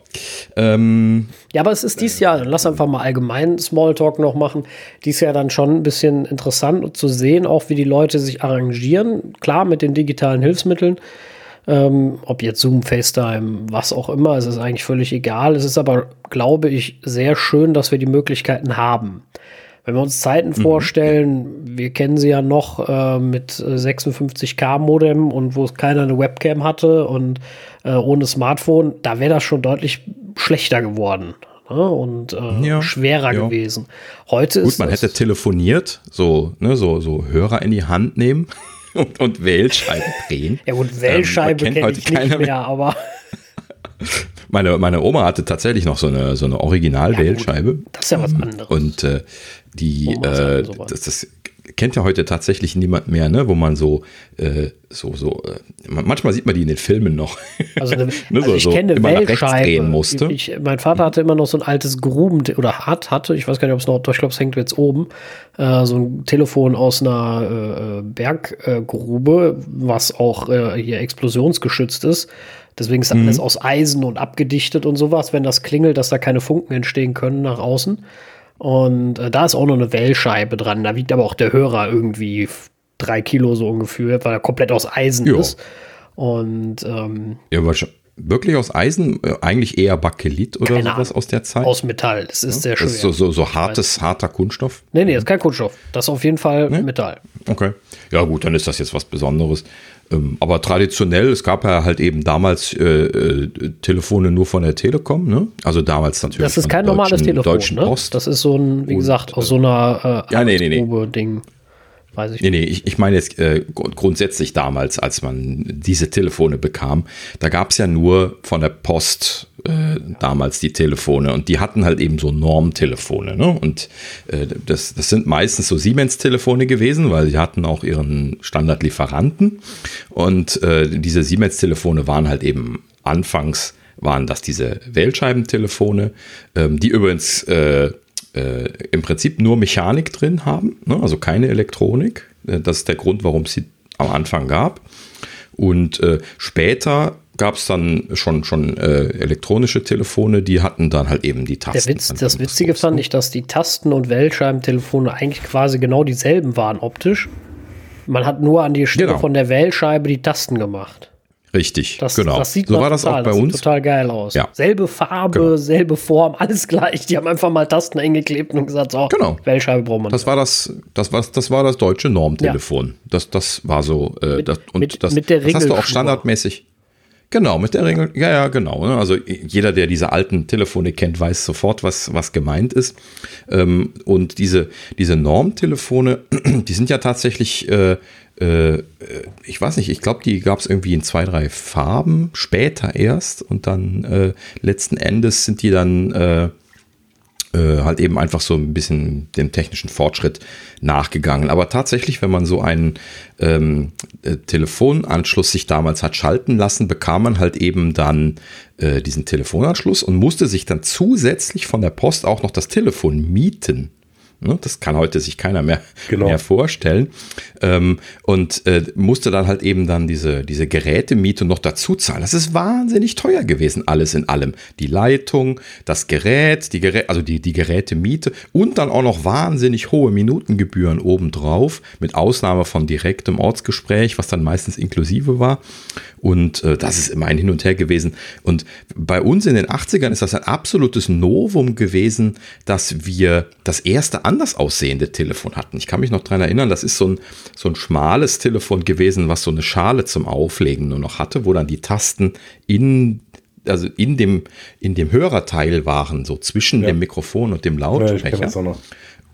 Ähm, ja, aber es ist dieses Jahr, lass einfach mal allgemein Smalltalk noch machen, dieses Jahr dann schon ein bisschen interessant zu sehen, auch wie die Leute sich arrangieren. Klar, mit den digitalen Hilfsmitteln. Ähm, ob jetzt Zoom, FaceTime, was auch immer, es ist eigentlich völlig egal. Es ist aber, glaube ich, sehr schön, dass wir die Möglichkeiten haben. Wenn wir uns Zeiten mhm. vorstellen, wir kennen sie ja noch äh, mit 56k Modem und wo keiner eine Webcam hatte und äh, ohne Smartphone, da wäre das schon deutlich schlechter geworden ne? und äh, ja, schwerer ja. gewesen. Heute Gut, ist man hätte telefoniert, so, ne, so, so Hörer in die Hand nehmen und, und Wählscheiben drehen. Ja gut, Wählscheibe ähm, kenne ich nicht mehr, mehr, aber meine, meine Oma hatte tatsächlich noch so eine, so eine Original-Wählscheibe. Ja, das ist ja was anderes. Und äh, die, äh, das, das kennt ja heute tatsächlich niemand mehr, ne? wo man so, äh, so, so, äh, manchmal sieht man die in den Filmen noch. Also, eine, ne, also ich so, kenne immer Wählscheibe. musste. Ich, mein Vater hatte immer noch so ein altes Gruben, oder hat, hatte, ich weiß gar nicht, ob es noch, ich glaube, es hängt jetzt oben, äh, so ein Telefon aus einer äh, Berggrube, was auch äh, hier explosionsgeschützt ist. Deswegen ist mhm. alles aus Eisen und abgedichtet und sowas, wenn das klingelt, dass da keine Funken entstehen können nach außen. Und äh, da ist auch noch eine Wählscheibe dran. Da wiegt aber auch der Hörer irgendwie drei Kilo so ungefähr, weil er komplett aus Eisen jo. ist. Und ähm, ja. Wirklich aus Eisen? Äh, eigentlich eher Bakelit oder sowas aus der Zeit? Aus Metall. Das ist ja? sehr schön. Das ist so, so, so hartes, harter Kunststoff? Nee, nee, das ist kein Kunststoff. Das ist auf jeden Fall nee? Metall. Okay. Ja, gut, dann ist das jetzt was Besonderes. Ähm, aber traditionell, es gab ja halt eben damals äh, äh, Telefone nur von der Telekom, ne? Also damals natürlich. Das ist kein normales Telefon, Deutschen ne? Post. Das ist so ein, wie gesagt, aus so einer äh, ja, nee, nee, nee. Ding. Weiß ich nee, nee, ich, ich meine jetzt äh, grundsätzlich damals, als man diese Telefone bekam, da gab es ja nur von der Post äh, damals die Telefone und die hatten halt eben so Normtelefone. Ne? Und äh, das, das sind meistens so Siemens-Telefone gewesen, weil sie hatten auch ihren Standardlieferanten. Und äh, diese Siemens-Telefone waren halt eben anfangs waren das diese Wählscheibentelefone, ähm, die übrigens äh, im Prinzip nur Mechanik drin haben, ne? also keine Elektronik. Äh, das ist der Grund, warum es sie am Anfang gab. Und äh, später gab es dann schon, schon äh, elektronische Telefone, die hatten dann halt eben die Tasten. Witz, das Witzige fand ich, dass die Tasten- und Wählscheibentelefone eigentlich quasi genau dieselben waren optisch. Man hat nur an die Stelle genau. von der Wählscheibe die Tasten gemacht. Richtig, das, genau. Das sieht so war das total, auch bei das uns. total geil aus. Ja. Selbe Farbe, genau. selbe Form, alles gleich. Die haben einfach mal Tasten eingeklebt und gesagt, so, genau. Wählscheibe braucht man. Das war das, das war, das war das deutsche Normtelefon. Ja. Das, das war so. Äh, mit, das, und mit, das, mit das hast du auch standardmäßig. Genau, mit der Regel, ja, ja, genau. Ne? Also jeder, der diese alten Telefone kennt, weiß sofort, was, was gemeint ist. Ähm, und diese, diese Normtelefone, die sind ja tatsächlich äh, äh, ich weiß nicht, ich glaube, die gab es irgendwie in zwei, drei Farben, später erst und dann äh, letzten Endes sind die dann äh, äh, halt eben einfach so ein bisschen dem technischen Fortschritt nachgegangen. Aber tatsächlich, wenn man so einen ähm, äh, Telefonanschluss sich damals hat schalten lassen, bekam man halt eben dann äh, diesen Telefonanschluss und musste sich dann zusätzlich von der Post auch noch das Telefon mieten. Ne? Das kann heute sich keiner mehr, genau. mehr vorstellen. Ähm, und äh, musste dann halt eben dann diese, diese Gerätemiete noch dazu zahlen. Das ist wahnsinnig teuer gewesen, alles in allem. Die Leitung, das Gerät, die Gerät, also die, die Gerätemiete und dann auch noch wahnsinnig hohe Minutengebühren obendrauf, mit Ausnahme von direktem Ortsgespräch, was dann meistens inklusive war. Und äh, das ist immer ein Hin und Her gewesen. Und bei uns in den 80ern ist das ein absolutes Novum gewesen, dass wir das erste anders aussehende Telefon hatten. Ich kann mich noch daran erinnern, das ist so ein, so ein schmales Telefon gewesen, was so eine Schale zum Auflegen nur noch hatte, wo dann die Tasten in also in dem, in dem Hörerteil waren, so zwischen ja. dem Mikrofon und dem Lautsprecher. Ja,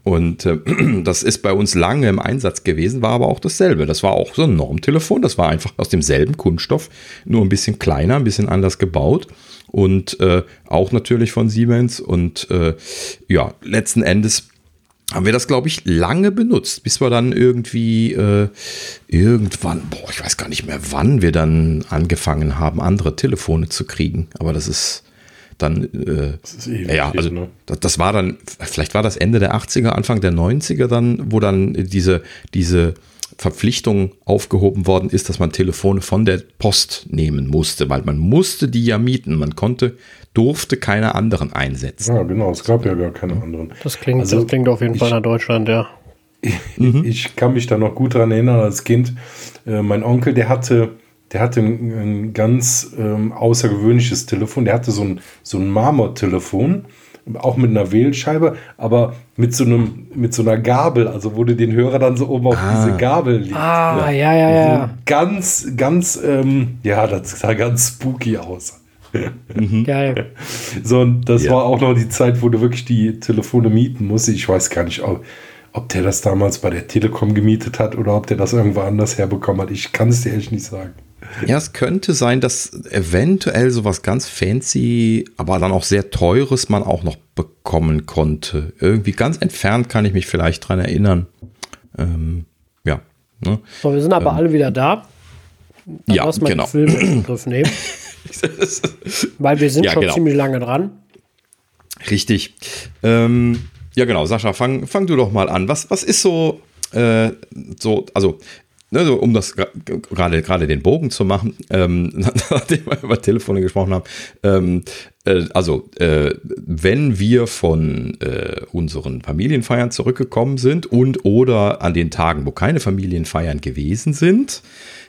und äh, das ist bei uns lange im Einsatz gewesen, war aber auch dasselbe. Das war auch so ein Normtelefon, das war einfach aus demselben Kunststoff, nur ein bisschen kleiner, ein bisschen anders gebaut und äh, auch natürlich von Siemens. Und äh, ja, letzten Endes haben wir das, glaube ich, lange benutzt, bis wir dann irgendwie äh, irgendwann, boah, ich weiß gar nicht mehr, wann wir dann angefangen haben, andere Telefone zu kriegen. Aber das ist dann, äh, das ja, also ne? das, das, war dann, vielleicht war das Ende der 80er, Anfang der 90er dann, wo dann diese, diese Verpflichtung aufgehoben worden ist, dass man Telefone von der Post nehmen musste, weil man musste die ja mieten. Man konnte, durfte keine anderen einsetzen. Ja, genau, es gab ja gar keine anderen. Das klingt, also, das klingt auf jeden Fall nach Deutschland, ja. Ich, mhm. ich kann mich da noch gut daran erinnern, als Kind, äh, mein Onkel, der hatte der hatte ein, ein ganz ähm, außergewöhnliches Telefon. Der hatte so ein, so ein Marmortelefon, auch mit einer Wählscheibe, aber mit so, einem, mit so einer Gabel, also wo du den Hörer dann so oben auf ah. diese Gabel legst. Ah, ja, ja, ja. ja. Ganz, ganz, ähm, ja, das sah ganz spooky aus. Mhm. Geil. So, und das ja. war auch noch die Zeit, wo du wirklich die Telefone mieten musstest. Ich weiß gar nicht, ob, ob der das damals bei der Telekom gemietet hat oder ob der das irgendwo anders herbekommen hat. Ich kann es dir echt nicht sagen. Ja, es könnte sein, dass eventuell sowas ganz fancy, aber dann auch sehr teures man auch noch bekommen konnte. Irgendwie ganz entfernt kann ich mich vielleicht dran erinnern. Ähm, ja. Ne? So, wir sind aber ähm, alle wieder da. Dann ja, mal genau. Den Film in Griff nehmen. Weil wir sind ja, schon genau. ziemlich lange dran. Richtig. Ähm, ja, genau. Sascha, fang, fang du doch mal an. Was, was ist so, äh, so, also ne, so, um das gerade gerade den Bogen zu machen, ähm, nachdem wir über Telefone gesprochen haben, ähm, äh, also äh, wenn wir von äh, unseren Familienfeiern zurückgekommen sind und oder an den Tagen, wo keine Familienfeiern gewesen sind,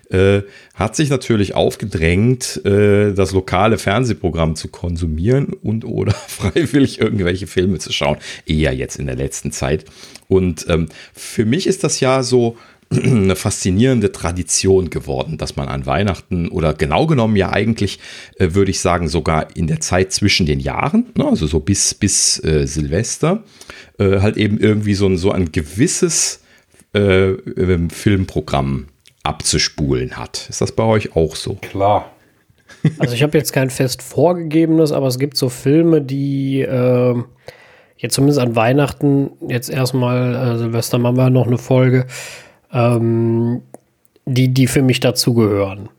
äh, hat sich natürlich aufgedrängt, äh, das lokale Fernsehprogramm zu konsumieren und oder freiwillig irgendwelche Filme zu schauen. Eher jetzt in der letzten Zeit. Und ähm, für mich ist das ja so eine faszinierende Tradition geworden, dass man an Weihnachten oder genau genommen ja eigentlich, äh, würde ich sagen, sogar in der Zeit zwischen den Jahren, ne, also so bis, bis äh, Silvester, äh, halt eben irgendwie so ein, so ein gewisses äh, ähm, Filmprogramm abzuspulen hat. Ist das bei euch auch so? Klar. Also ich habe jetzt kein fest vorgegebenes, aber es gibt so Filme, die äh, jetzt zumindest an Weihnachten, jetzt erstmal äh, Silvester machen wir noch eine Folge, ähm, die, die für mich dazugehören.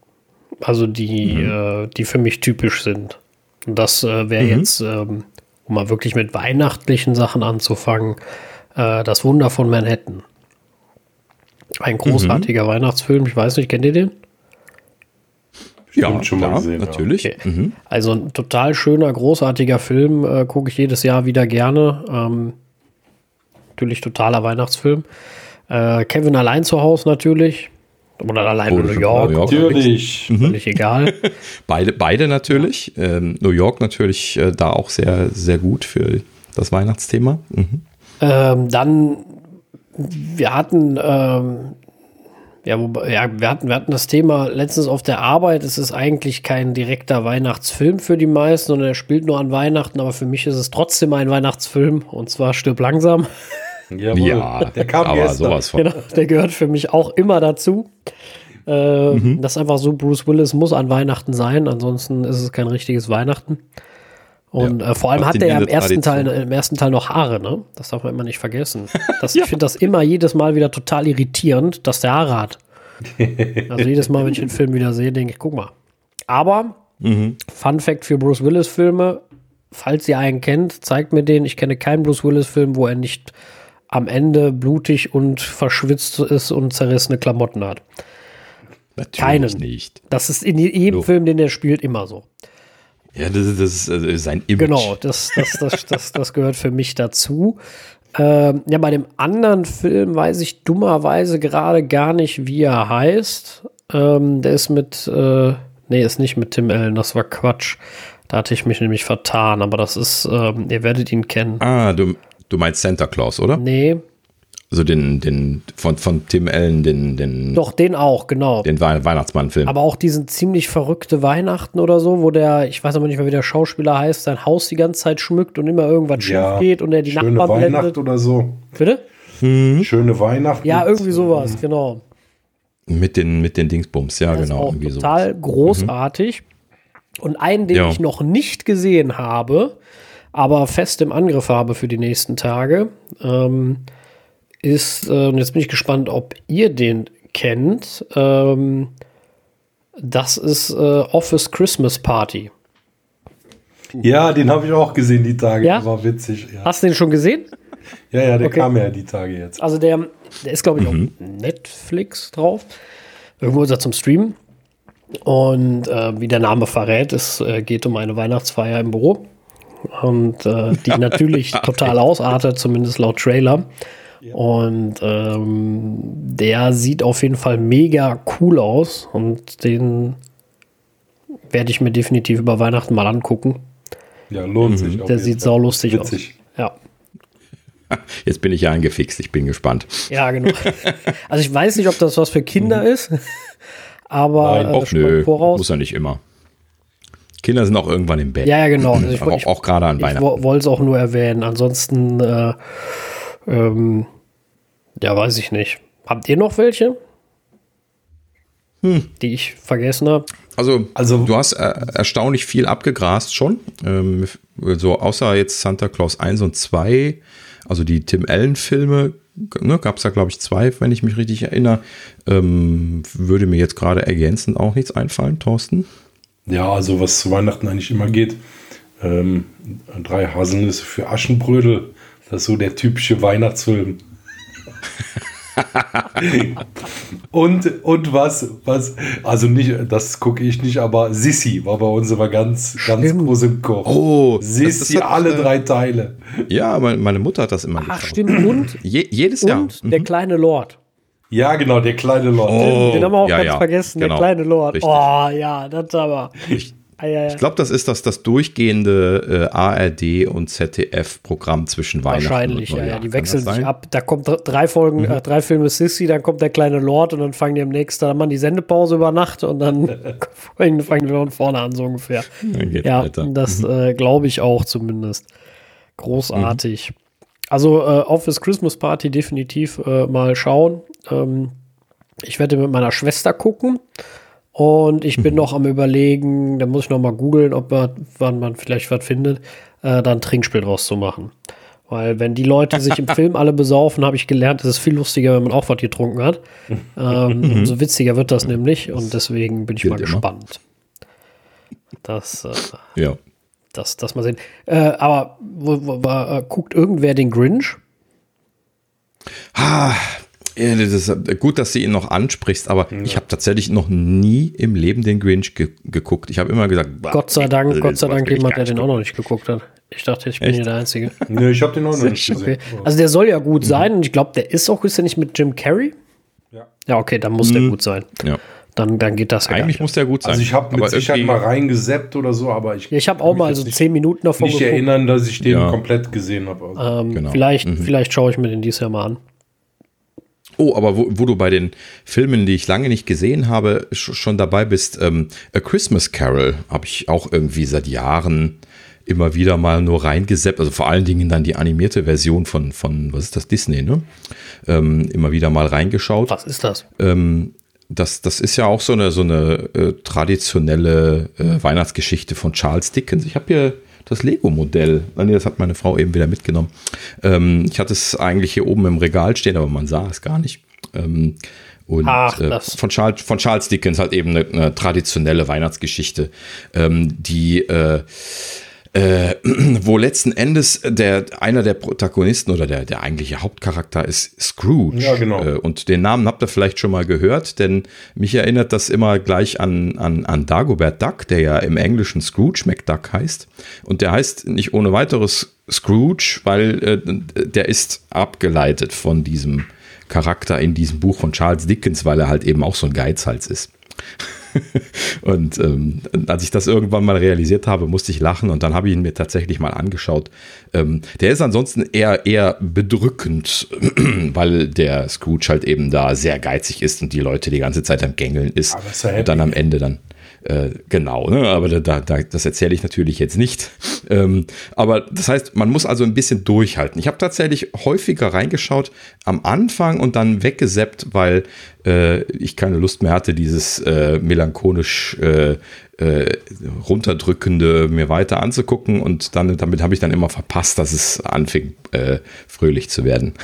Also die, mhm. äh, die für mich typisch sind. Und das äh, wäre mhm. jetzt, ähm, um mal wirklich mit weihnachtlichen Sachen anzufangen, äh, das Wunder von Manhattan. Ein großartiger mhm. Weihnachtsfilm. Ich weiß nicht, kennt ihr den? Ja, schon mal gesehen, natürlich. Ja. Okay. Mhm. Also ein total schöner, großartiger Film, äh, gucke ich jedes Jahr wieder gerne. Ähm, natürlich totaler Weihnachtsfilm. Äh, Kevin allein zu Hause natürlich. Oder allein in New York. New York. Natürlich. Mhm. Völlig egal. beide, beide natürlich. Ja. Ähm, New York natürlich äh, da auch sehr, sehr gut für das Weihnachtsthema. Mhm. Ähm, dann, wir hatten ähm, ja, ja wir, hatten, wir hatten das Thema letztens auf der Arbeit. Es ist eigentlich kein direkter Weihnachtsfilm für die meisten, sondern er spielt nur an Weihnachten, aber für mich ist es trotzdem ein Weihnachtsfilm und zwar Stirb langsam. Jawohl, ja, der kam aber gestern. sowas von. Genau, der gehört für mich auch immer dazu. Äh, mhm. Das ist einfach so, Bruce Willis muss an Weihnachten sein, ansonsten ist es kein richtiges Weihnachten. Und ja, äh, vor allem hat er ja im ersten, Teil, im ersten Teil noch Haare, ne? Das darf man immer nicht vergessen. Das, ja. Ich finde das immer jedes Mal wieder total irritierend, dass der Haare hat. also jedes Mal, wenn ich den Film wieder sehe, denke ich, guck mal. Aber, mhm. Fun Fact für Bruce Willis-Filme, falls ihr einen kennt, zeigt mir den. Ich kenne keinen Bruce Willis-Film, wo er nicht am Ende blutig und verschwitzt ist und zerrissene Klamotten hat. Natürlich Keinen. nicht. Das ist in jedem no. Film, den er spielt, immer so. Ja, das, ist, das ist also sein Image. Genau, das, das, das, das, das gehört für mich dazu. Ähm, ja, bei dem anderen Film weiß ich dummerweise gerade gar nicht, wie er heißt. Ähm, der ist mit, äh, nee, ist nicht mit Tim Allen, das war Quatsch. Da hatte ich mich nämlich vertan, aber das ist, ähm, ihr werdet ihn kennen. Ah, du, du meinst Santa Claus, oder? Nee, also den, den von, von Tim Allen, den, den. Doch, den auch, genau. Den We Weihnachtsmann-Film. Aber auch diesen ziemlich verrückte Weihnachten oder so, wo der, ich weiß aber nicht mehr, wie der Schauspieler heißt, sein Haus die ganze Zeit schmückt und immer irgendwas ja, schief geht und er die schöne Nachbarn Weihnacht blendet. oder so. Bitte? Hm. Schöne Weihnachten. Ja, irgendwie sowas, mhm. genau. Mit den, mit den Dingsbums, ja, das genau. Ist auch total sowas. großartig. Mhm. Und einen, den ja. ich noch nicht gesehen habe, aber fest im Angriff habe für die nächsten Tage, ähm, ist, äh, und jetzt bin ich gespannt, ob ihr den kennt. Ähm, das ist äh, Office Christmas Party. Ja, den habe ich auch gesehen die Tage. Ja? War witzig. Ja. Hast du den schon gesehen? Ja, ja, der okay. kam ja die Tage jetzt. Also der, der ist, glaube ich, mhm. auf Netflix drauf. Irgendwo ist er zum Streamen. Und äh, wie der Name verrät, es äh, geht um eine Weihnachtsfeier im Büro. Und äh, die natürlich total ausartet, zumindest laut Trailer. Und ähm, der sieht auf jeden Fall mega cool aus und den werde ich mir definitiv über Weihnachten mal angucken. Ja, lohnt mhm. sich. Der sieht sau lustig Witzig. aus. Ja. Jetzt bin ich ja angefixt, ich bin gespannt. Ja, genau. Also ich weiß nicht, ob das was für Kinder mhm. ist, aber Nein, auch, äh, nö, voraus. muss ja nicht immer. Kinder sind auch irgendwann im Bett. Ja, ja, genau. Also ich, auch, auch gerade an Weihnachten. Ich wollte es auch nur erwähnen. Ansonsten äh, ähm, ja, weiß ich nicht. Habt ihr noch welche? Hm. Die ich vergessen habe? Also, also, du hast äh, erstaunlich viel abgegrast schon. Ähm, so außer jetzt Santa Claus 1 und 2, also die Tim Allen-Filme, ne, gab es da, glaube ich, zwei, wenn ich mich richtig erinnere. Ähm, würde mir jetzt gerade ergänzend auch nichts einfallen, Thorsten? Ja, also was zu Weihnachten eigentlich immer geht. Ähm, drei Haselnüsse für Aschenbrödel. Das ist so der typische Weihnachtsfilm. und, und was, was, also nicht, das gucke ich nicht, aber Sissi war bei uns immer ganz, ganz groß im Koch. Oh, Sissi, das, das alle äh, drei Teile. Ja, meine Mutter hat das immer Ach, geschaut. stimmt. Und? Je, jedes und Jahr. Und der mhm. kleine Lord. Ja, genau, der kleine Lord. Oh, den, den haben wir auch ja, ganz ja, vergessen, genau. der kleine Lord. Richtig. Oh, ja, das aber. Ich. Ich glaube, das ist das, das durchgehende äh, ARD und ZDF-Programm zwischen Weihnachten Wahrscheinlich, und Neujahr. ja, ja. Die wechseln sich ab. Da kommt drei Folgen, mhm. äh, drei Filme Sissy, dann kommt der kleine Lord und dann fangen die am nächsten Tag an die Sendepause über Nacht und dann fangen, fangen wir von vorne an, so ungefähr. Ja, weiter. das mhm. äh, glaube ich auch zumindest. Großartig. Mhm. Also äh, Office Christmas Party definitiv äh, mal schauen. Ähm, ich werde mit meiner Schwester gucken. Und ich bin mhm. noch am überlegen, da muss ich noch mal googeln, ob man, wann man vielleicht was findet, äh, da ein Trinkspiel draus zu machen. Weil wenn die Leute sich im Film alle besaufen, habe ich gelernt, es ist viel lustiger, wenn man auch was getrunken hat. Ähm, mhm. umso witziger wird das nämlich und deswegen bin ich mal gespannt. Das, äh, ja. das, das mal sehen. Äh, aber wo, wo, wo, äh, guckt irgendwer den Grinch? Ah, ja, das ist äh, gut, dass du ihn noch ansprichst, aber ja. ich habe tatsächlich noch nie im Leben den Grinch ge geguckt. Ich habe immer gesagt, Gott sei Dank, also Gott sei Dank jemand, der den auch noch nicht geguckt hat. Ich dachte, ich bin Echt? hier der Einzige. nee, ich habe den auch noch nicht gesehen. Okay. Also der soll ja gut mhm. sein und ich glaube, der ist auch, ist der nicht mit Jim Carrey? Ja. Ja, okay, dann muss mhm. der gut sein. Ja. Dann, dann geht das ja Eigentlich muss der gut sein. Also ich habe mit Sicherheit mal reingeseppt oder so, aber ich. Ja, ich habe auch mal so nicht, zehn Minuten davon nicht geguckt. erinnern, dass ich den ja. komplett gesehen habe. Also. Ähm, genau. Vielleicht, mhm. vielleicht schaue ich mir den dieses Jahr mal an. Oh, aber wo, wo, du bei den Filmen, die ich lange nicht gesehen habe, schon dabei bist, ähm, A Christmas Carol habe ich auch irgendwie seit Jahren immer wieder mal nur reingeseppt, also vor allen Dingen dann die animierte Version von, von was ist das, Disney, ne? Ähm, immer wieder mal reingeschaut. Was ist das? Ähm, das, das ist ja auch so eine, so eine äh, traditionelle äh, Weihnachtsgeschichte von Charles Dickens. Ich habe hier das Lego-Modell. Ah, nee, das hat meine Frau eben wieder mitgenommen. Ähm, ich hatte es eigentlich hier oben im Regal stehen, aber man sah es gar nicht. Ähm, und Ach, äh, von, Charles, von Charles Dickens halt eben eine, eine traditionelle Weihnachtsgeschichte, ähm, die äh, äh, wo letzten Endes der einer der Protagonisten oder der, der eigentliche Hauptcharakter ist Scrooge. Ja, genau. Äh, und den Namen habt ihr vielleicht schon mal gehört, denn mich erinnert das immer gleich an, an, an Dagobert Duck, der ja im Englischen Scrooge McDuck heißt. Und der heißt nicht ohne weiteres Scrooge, weil äh, der ist abgeleitet von diesem Charakter in diesem Buch von Charles Dickens, weil er halt eben auch so ein Geizhals ist. und ähm, als ich das irgendwann mal realisiert habe, musste ich lachen und dann habe ich ihn mir tatsächlich mal angeschaut. Ähm, der ist ansonsten eher, eher bedrückend, weil der Scrooge halt eben da sehr geizig ist und die Leute die ganze Zeit am Gängeln ist. und dann am Ende dann äh, genau, ne? aber da, da, das erzähle ich natürlich jetzt nicht. Ähm, aber das heißt, man muss also ein bisschen durchhalten. Ich habe tatsächlich häufiger reingeschaut am Anfang und dann weggeseppt, weil äh, ich keine Lust mehr hatte, dieses äh, melancholisch äh, äh, runterdrückende mir weiter anzugucken und dann damit habe ich dann immer verpasst, dass es anfing äh, fröhlich zu werden.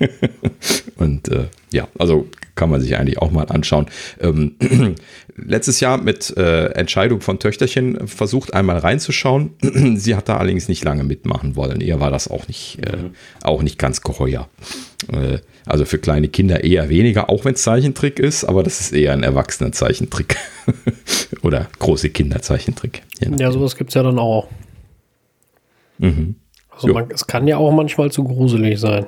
und äh, ja, also kann man sich eigentlich auch mal anschauen. Ähm, letztes Jahr mit äh, Entscheidung von Töchterchen versucht, einmal reinzuschauen. Sie hat da allerdings nicht lange mitmachen wollen. Ihr war das auch nicht, äh, mhm. auch nicht ganz geheuer. Äh, also für kleine Kinder eher weniger, auch wenn es Zeichentrick ist, aber das ist eher ein erwachsener Zeichentrick. Oder große Kinderzeichentrick. Ja, sowas gibt es ja dann auch. Mhm. Also man, es kann ja auch manchmal zu gruselig sein.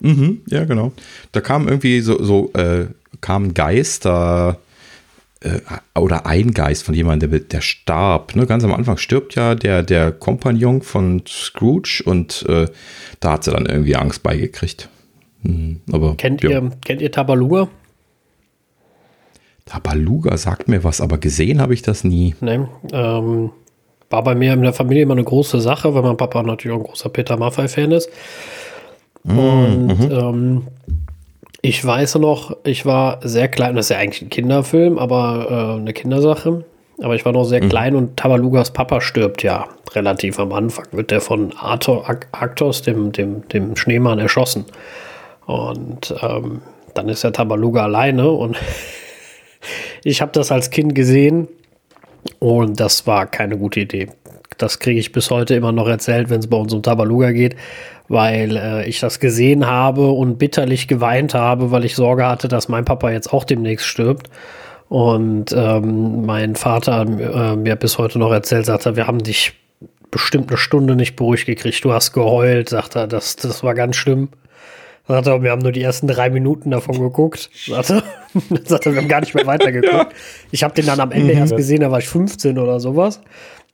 Mhm, ja, genau. Da kam irgendwie so, so äh, kam Geister äh, oder ein Geist von jemandem, der, der starb. Ne? Ganz am Anfang stirbt ja der, der Kompagnon von Scrooge und äh, da hat sie dann irgendwie Angst beigekriegt. Mhm, aber, kennt, ja. ihr, kennt ihr Tabaluga? Tabaluga sagt mir was, aber gesehen habe ich das nie. Nee, ähm, war bei mir in der Familie immer eine große Sache, weil mein Papa natürlich auch ein großer Peter Maffay-Fan ist. Mhm. Und mhm. ähm, ich weiß noch, ich war sehr klein, das ist ja eigentlich ein Kinderfilm, aber äh, eine Kindersache. Aber ich war noch sehr mhm. klein und Tabalugas Papa stirbt ja relativ am Anfang. Wird der von Arthur Actos, dem, dem, dem Schneemann, erschossen. Und ähm, dann ist der Tabaluga alleine und ich habe das als Kind gesehen und das war keine gute Idee. Das kriege ich bis heute immer noch erzählt, wenn es bei uns um Tabaluga geht weil äh, ich das gesehen habe und bitterlich geweint habe, weil ich Sorge hatte, dass mein Papa jetzt auch demnächst stirbt. Und ähm, mein Vater äh, mir bis heute noch erzählt, sagt er, wir haben dich bestimmt eine Stunde nicht beruhigt gekriegt. Du hast geheult, sagt er, das, das war ganz schlimm. Sagt er, wir haben nur die ersten drei Minuten davon geguckt. Sagt er, sagt er wir haben gar nicht mehr weitergeguckt. Ja. Ich habe den dann am Ende mhm. erst gesehen, da war ich 15 oder sowas.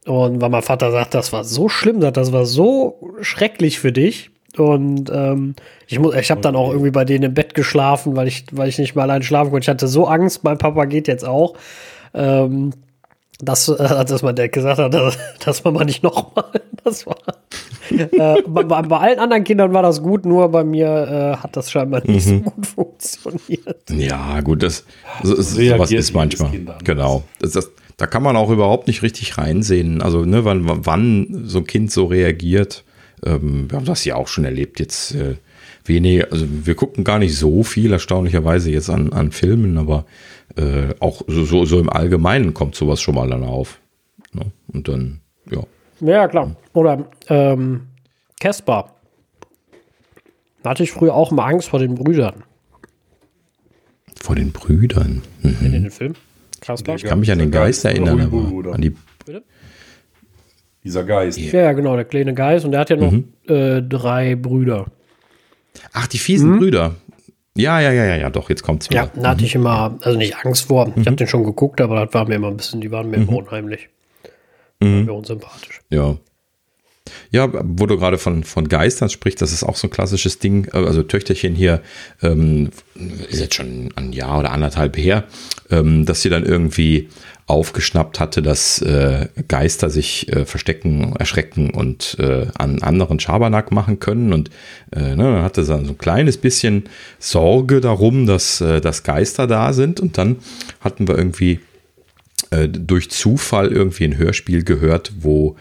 Und weil mein Vater sagt, das war so schlimm, das war so schrecklich für dich. Und ähm, ich, muss, ich habe dann auch irgendwie bei denen im Bett geschlafen, weil ich, weil ich nicht mal allein schlafen konnte. Ich hatte so Angst, mein Papa geht jetzt auch. Ähm, dass, äh, dass man gesagt hat, dass, dass man mal nicht nochmal. Das war. äh, bei, bei, allen anderen Kindern war das gut, nur bei mir äh, hat das scheinbar nicht mhm. so gut funktioniert. Ja, gut, das, so, sowas ist manchmal. Genau. Das, das, da kann man auch überhaupt nicht richtig reinsehen. Also, ne, wann, wann so ein Kind so reagiert. Ähm, wir haben das ja auch schon erlebt. Jetzt äh, weniger, also wir gucken gar nicht so viel, erstaunlicherweise jetzt an, an Filmen, aber äh, auch so, so im Allgemeinen kommt sowas schon mal dann auf. Ne? Und dann, ja. Ja, klar. Oder ähm, Casper. Da hatte ich früher auch mal Angst vor den Brüdern. Vor den Brüdern? Mhm. In den Film? Kasper? Ich kann mich an den Geist erinnern, aber an die. Bitte? Dieser Geist. Ja, ja, genau, der kleine Geist. Und der hat ja noch mhm. äh, drei Brüder. Ach, die fiesen mhm. Brüder. Ja, ja, ja, ja, ja, doch, jetzt kommt's wieder. Ja, da hatte ich immer, also nicht Angst vor. Ich mhm. habe den schon geguckt, aber das war mir immer ein bisschen, die waren mir mhm. immer unheimlich. Mhm. Mir unsympathisch. Ja. Ja, wo du gerade von, von Geistern sprichst, das ist auch so ein klassisches Ding. Also Töchterchen hier ähm, ist jetzt schon ein Jahr oder anderthalb her, ähm, dass sie dann irgendwie aufgeschnappt hatte, dass äh, Geister sich äh, verstecken, erschrecken und äh, an anderen Schabernack machen können. Und äh, ne, dann hatte sie dann so ein kleines bisschen Sorge darum, dass, äh, dass Geister da sind. Und dann hatten wir irgendwie äh, durch Zufall irgendwie ein Hörspiel gehört, wo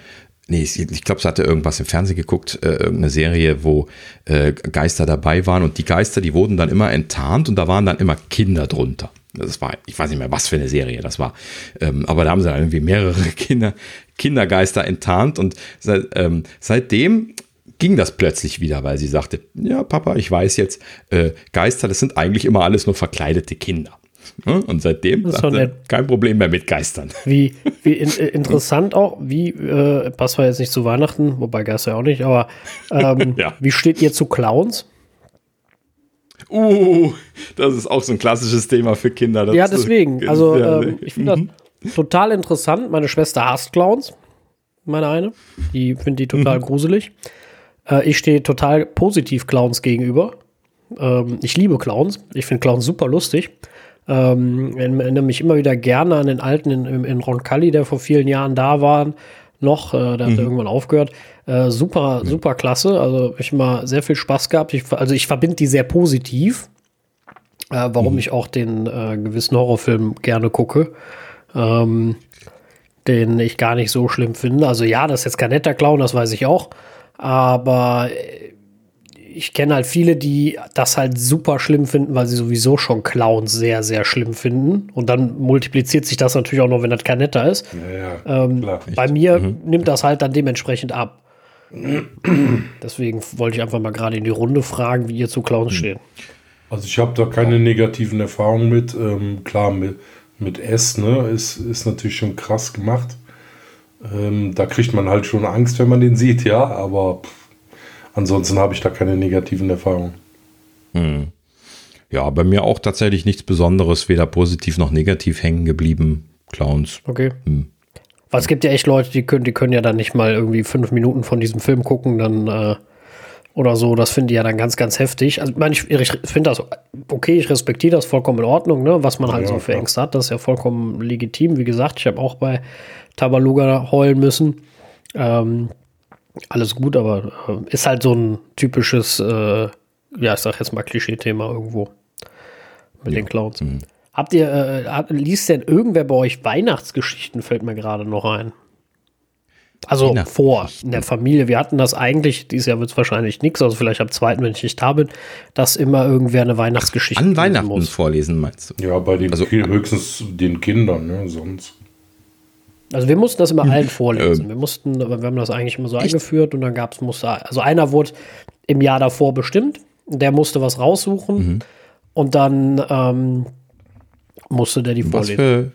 Nee, ich, ich glaube, sie hatte irgendwas im Fernsehen geguckt, äh, irgendeine Serie, wo äh, Geister dabei waren und die Geister, die wurden dann immer enttarnt und da waren dann immer Kinder drunter. Das war, ich weiß nicht mehr, was für eine Serie das war. Ähm, aber da haben sie dann irgendwie mehrere Kinder, Kindergeister enttarnt und seit, ähm, seitdem ging das plötzlich wieder, weil sie sagte, ja, Papa, ich weiß jetzt, äh, Geister, das sind eigentlich immer alles nur verkleidete Kinder. Und seitdem er, kein Problem mehr mit Geistern. Wie, wie in, äh, interessant auch, wie, äh, passt zwar jetzt nicht zu Weihnachten, wobei Geister auch nicht, aber ähm, ja. wie steht ihr zu Clowns? Uh, das ist auch so ein klassisches Thema für Kinder. Das ja, deswegen. Also, ähm, ich finde das mhm. total interessant. Meine Schwester hasst Clowns. Meine eine. Die finde die total mhm. gruselig. Äh, ich stehe total positiv Clowns gegenüber. Ähm, ich liebe Clowns. Ich finde Clowns super lustig. Ähm, erinnere mich immer wieder gerne an den alten in, in Roncalli, der vor vielen Jahren da war. Noch, äh, der hat mhm. irgendwann aufgehört. Äh, super, super klasse. Also ich mal sehr viel Spaß gehabt. Ich, also ich verbinde die sehr positiv. Äh, warum mhm. ich auch den äh, gewissen Horrorfilm gerne gucke. Ähm, den ich gar nicht so schlimm finde. Also ja, das ist jetzt kein netter Clown, das weiß ich auch. Aber äh, ich kenne halt viele, die das halt super schlimm finden, weil sie sowieso schon Clowns sehr, sehr schlimm finden. Und dann multipliziert sich das natürlich auch noch, wenn das kein netter ist. Ja, ja, ähm, bei mir mhm. nimmt das halt dann dementsprechend ab. Deswegen wollte ich einfach mal gerade in die Runde fragen, wie ihr zu Clowns mhm. steht. Also ich habe da keine negativen Erfahrungen mit. Ähm, klar, mit, mit S, ne, ist, ist natürlich schon krass gemacht. Ähm, da kriegt man halt schon Angst, wenn man den sieht, ja, aber pff, ansonsten habe ich da keine negativen Erfahrungen. Hm. Ja, bei mir auch tatsächlich nichts Besonderes, weder positiv noch negativ hängen geblieben. Clowns. Okay. Hm. Weil es gibt ja echt Leute, die können, die können ja dann nicht mal irgendwie fünf Minuten von diesem Film gucken, dann äh, oder so. Das finde ich ja dann ganz, ganz heftig. Also, ich meine, ich, ich finde das okay, ich respektiere das vollkommen in Ordnung, ne? was man halt ja, so für Ängste hat. Das ist ja vollkommen legitim. Wie gesagt, ich habe auch bei Tabaluga heulen müssen. Ähm, alles gut, aber äh, ist halt so ein typisches, äh, ja, ich sag jetzt mal Klischee-Thema irgendwo mit ja. den Clowns. Mhm. Habt ihr, äh, liest denn irgendwer bei euch Weihnachtsgeschichten, fällt mir gerade noch ein? Also vor, in der Familie. Wir hatten das eigentlich, dieses Jahr wird es wahrscheinlich nichts, also vielleicht am zweiten, wenn ich nicht da bin, dass immer irgendwer eine Weihnachtsgeschichte An Weihnachten muss. vorlesen, meinst du? Ja, bei den also, höchstens den Kindern, ne, sonst. Also wir mussten das immer allen vorlesen. Wir mussten, wir haben das eigentlich immer so echt? eingeführt und dann gab es, musste, also einer wurde im Jahr davor bestimmt, der musste was raussuchen mhm. und dann ähm, musste der die vorlesen. Was für,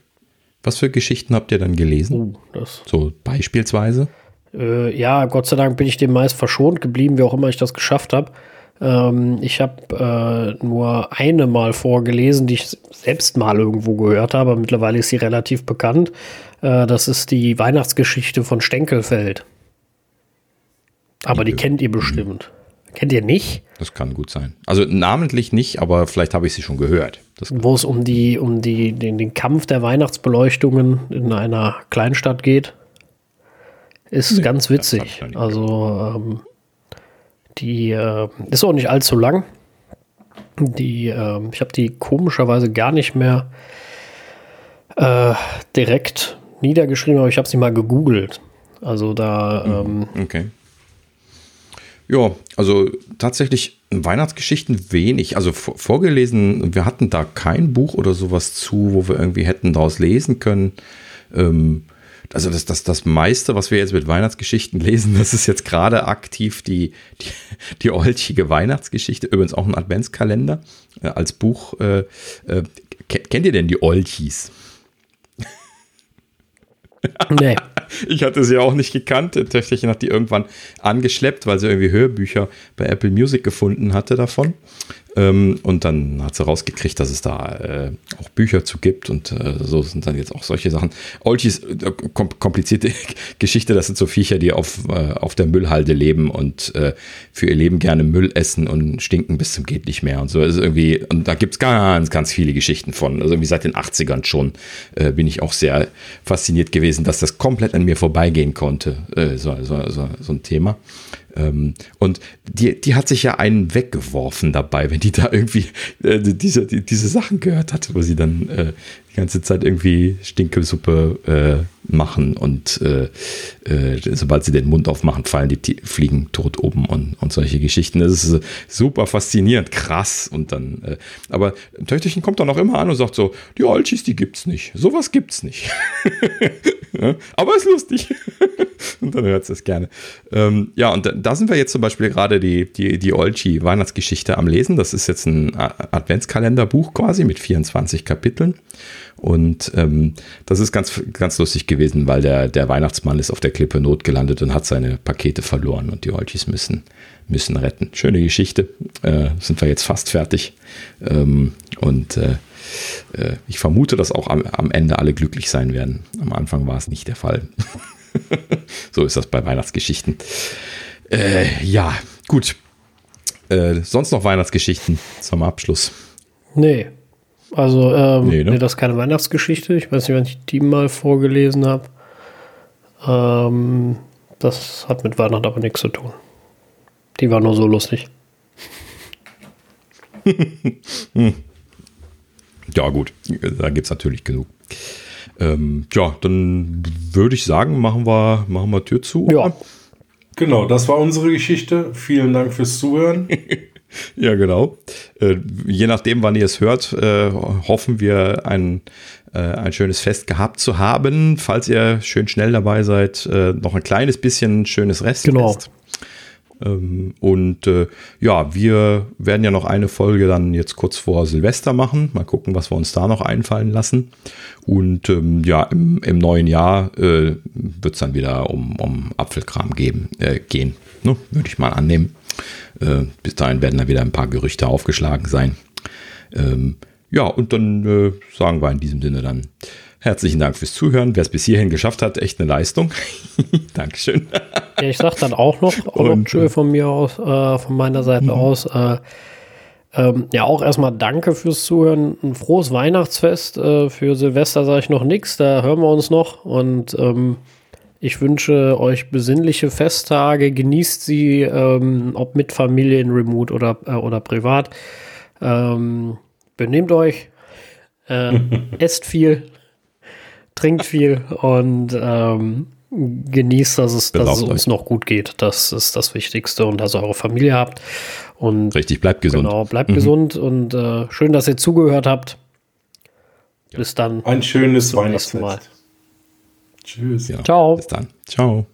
was für Geschichten habt ihr dann gelesen? Uh, so beispielsweise? Äh, ja, Gott sei Dank bin ich dem meist verschont geblieben, wie auch immer ich das geschafft habe. Ähm, ich habe äh, nur eine mal vorgelesen, die ich selbst mal irgendwo gehört habe. Mittlerweile ist sie relativ bekannt. Äh, das ist die Weihnachtsgeschichte von Stenkelfeld. Aber die, die kennt ihr bestimmt. Kennt ihr nicht? Das kann gut sein. Also namentlich nicht, aber vielleicht habe ich sie schon gehört. Wo es um die, um die, den, den Kampf der Weihnachtsbeleuchtungen in einer Kleinstadt geht. Ist nee, ganz witzig. Also ähm, die äh, ist auch nicht allzu lang. Die, äh, ich habe die komischerweise gar nicht mehr äh, direkt niedergeschrieben, aber ich habe sie mal gegoogelt. Also da. Mhm. Ähm, okay. Ja, also tatsächlich Weihnachtsgeschichten wenig. Also vorgelesen, wir hatten da kein Buch oder sowas zu, wo wir irgendwie hätten daraus lesen können. Ähm, also das, das, das meiste, was wir jetzt mit Weihnachtsgeschichten lesen, das ist jetzt gerade aktiv die, die, die olchige Weihnachtsgeschichte, übrigens auch ein Adventskalender äh, als Buch. Äh, äh, kennt ihr denn die Olchis? Nee. Ich hatte sie auch nicht gekannt. Töchterchen hat die irgendwann angeschleppt, weil sie irgendwie Hörbücher bei Apple Music gefunden hatte davon. Ähm, und dann hat sie rausgekriegt, dass es da äh, auch Bücher zu gibt und äh, so sind dann jetzt auch solche Sachen. Olchis, äh, kom komplizierte Geschichte, das sind so Viecher, die auf, äh, auf der Müllhalde leben und äh, für ihr Leben gerne Müll essen und stinken bis zum geht nicht mehr und so. Also irgendwie, und da gibt es ganz, ganz viele Geschichten von. Also irgendwie seit den 80ern schon äh, bin ich auch sehr fasziniert gewesen, dass das komplett an mir vorbeigehen konnte, so, so, so, so ein Thema. Ähm, und die, die hat sich ja einen weggeworfen dabei, wenn die da irgendwie äh, diese, die, diese Sachen gehört hat, wo sie dann äh, die ganze Zeit irgendwie Stinkesuppe äh, machen und äh, äh, sobald sie den Mund aufmachen, fallen die, die fliegen tot oben und, und solche Geschichten. Das ist super faszinierend, krass. Und dann, äh, aber Töchterchen kommt dann auch immer an und sagt so, die Olchis, die gibt's nicht. Sowas gibt's nicht. ja, aber ist lustig. und dann hört es gerne. Ähm, ja, und da, da, sind wir jetzt zum Beispiel gerade die, die, die Olchi-Weihnachtsgeschichte am Lesen. Das ist jetzt ein Adventskalenderbuch quasi mit 24 Kapiteln. Und ähm, das ist ganz, ganz lustig gewesen, weil der, der Weihnachtsmann ist auf der Klippe Not gelandet und hat seine Pakete verloren und die Olchis müssen, müssen retten. Schöne Geschichte. Äh, sind wir jetzt fast fertig. Ähm, und äh, äh, ich vermute, dass auch am, am Ende alle glücklich sein werden. Am Anfang war es nicht der Fall. so ist das bei Weihnachtsgeschichten. Äh, ja, gut. Äh, sonst noch Weihnachtsgeschichten zum Abschluss? Nee, also, ähm, nee, ne? nee, das ist keine Weihnachtsgeschichte. Ich weiß nicht, wenn ich die mal vorgelesen habe. Ähm, das hat mit Weihnachten aber nichts zu tun. Die war nur so lustig. ja, gut. Da gibt es natürlich genug. Ähm, ja, dann würde ich sagen, machen wir, machen wir Tür zu. Ja. Genau, das war unsere Geschichte. Vielen Dank fürs Zuhören. Ja, genau. Äh, je nachdem, wann ihr es hört, äh, hoffen wir, ein, äh, ein schönes Fest gehabt zu haben. Falls ihr schön schnell dabei seid, noch ein kleines bisschen schönes Restfest. Genau. Ähm, und ja, wir werden ja noch eine Folge dann jetzt kurz vor Silvester machen. Mal gucken, was wir uns da noch einfallen lassen. Und ähm, ja, im, im, neuen Jahr wird es dann wieder um, um Apfelkram geben, äh, gehen. Ne? Würde ich mal annehmen. Äh, bis dahin werden da wieder ein paar Gerüchte aufgeschlagen sein. Ähm, ja, und dann äh, sagen wir in diesem Sinne dann herzlichen Dank fürs Zuhören. Wer es bis hierhin geschafft hat, echt eine Leistung. Dankeschön. ja, ich sag dann auch noch, auch und, noch von mir aus, äh, von meiner Seite mhm. aus. Äh, ähm, ja, auch erstmal danke fürs Zuhören. Ein frohes Weihnachtsfest. Äh, für Silvester sage ich noch nichts, da hören wir uns noch. Und ähm, ich wünsche euch besinnliche Festtage, genießt sie, ähm, ob mit Familie in Remote oder, äh, oder privat. Ähm, benehmt euch, äh, esst viel, trinkt viel und ähm, genießt, dass es, dass es uns noch gut geht. Das ist das Wichtigste und dass ihr eure Familie habt. Und Richtig, bleibt gesund. Genau, bleibt mhm. gesund und äh, schön, dass ihr zugehört habt. Bis dann. Ein schönes Weihnachtsfest. Tschüss. Ja, Ciao. Bis dann. Ciao.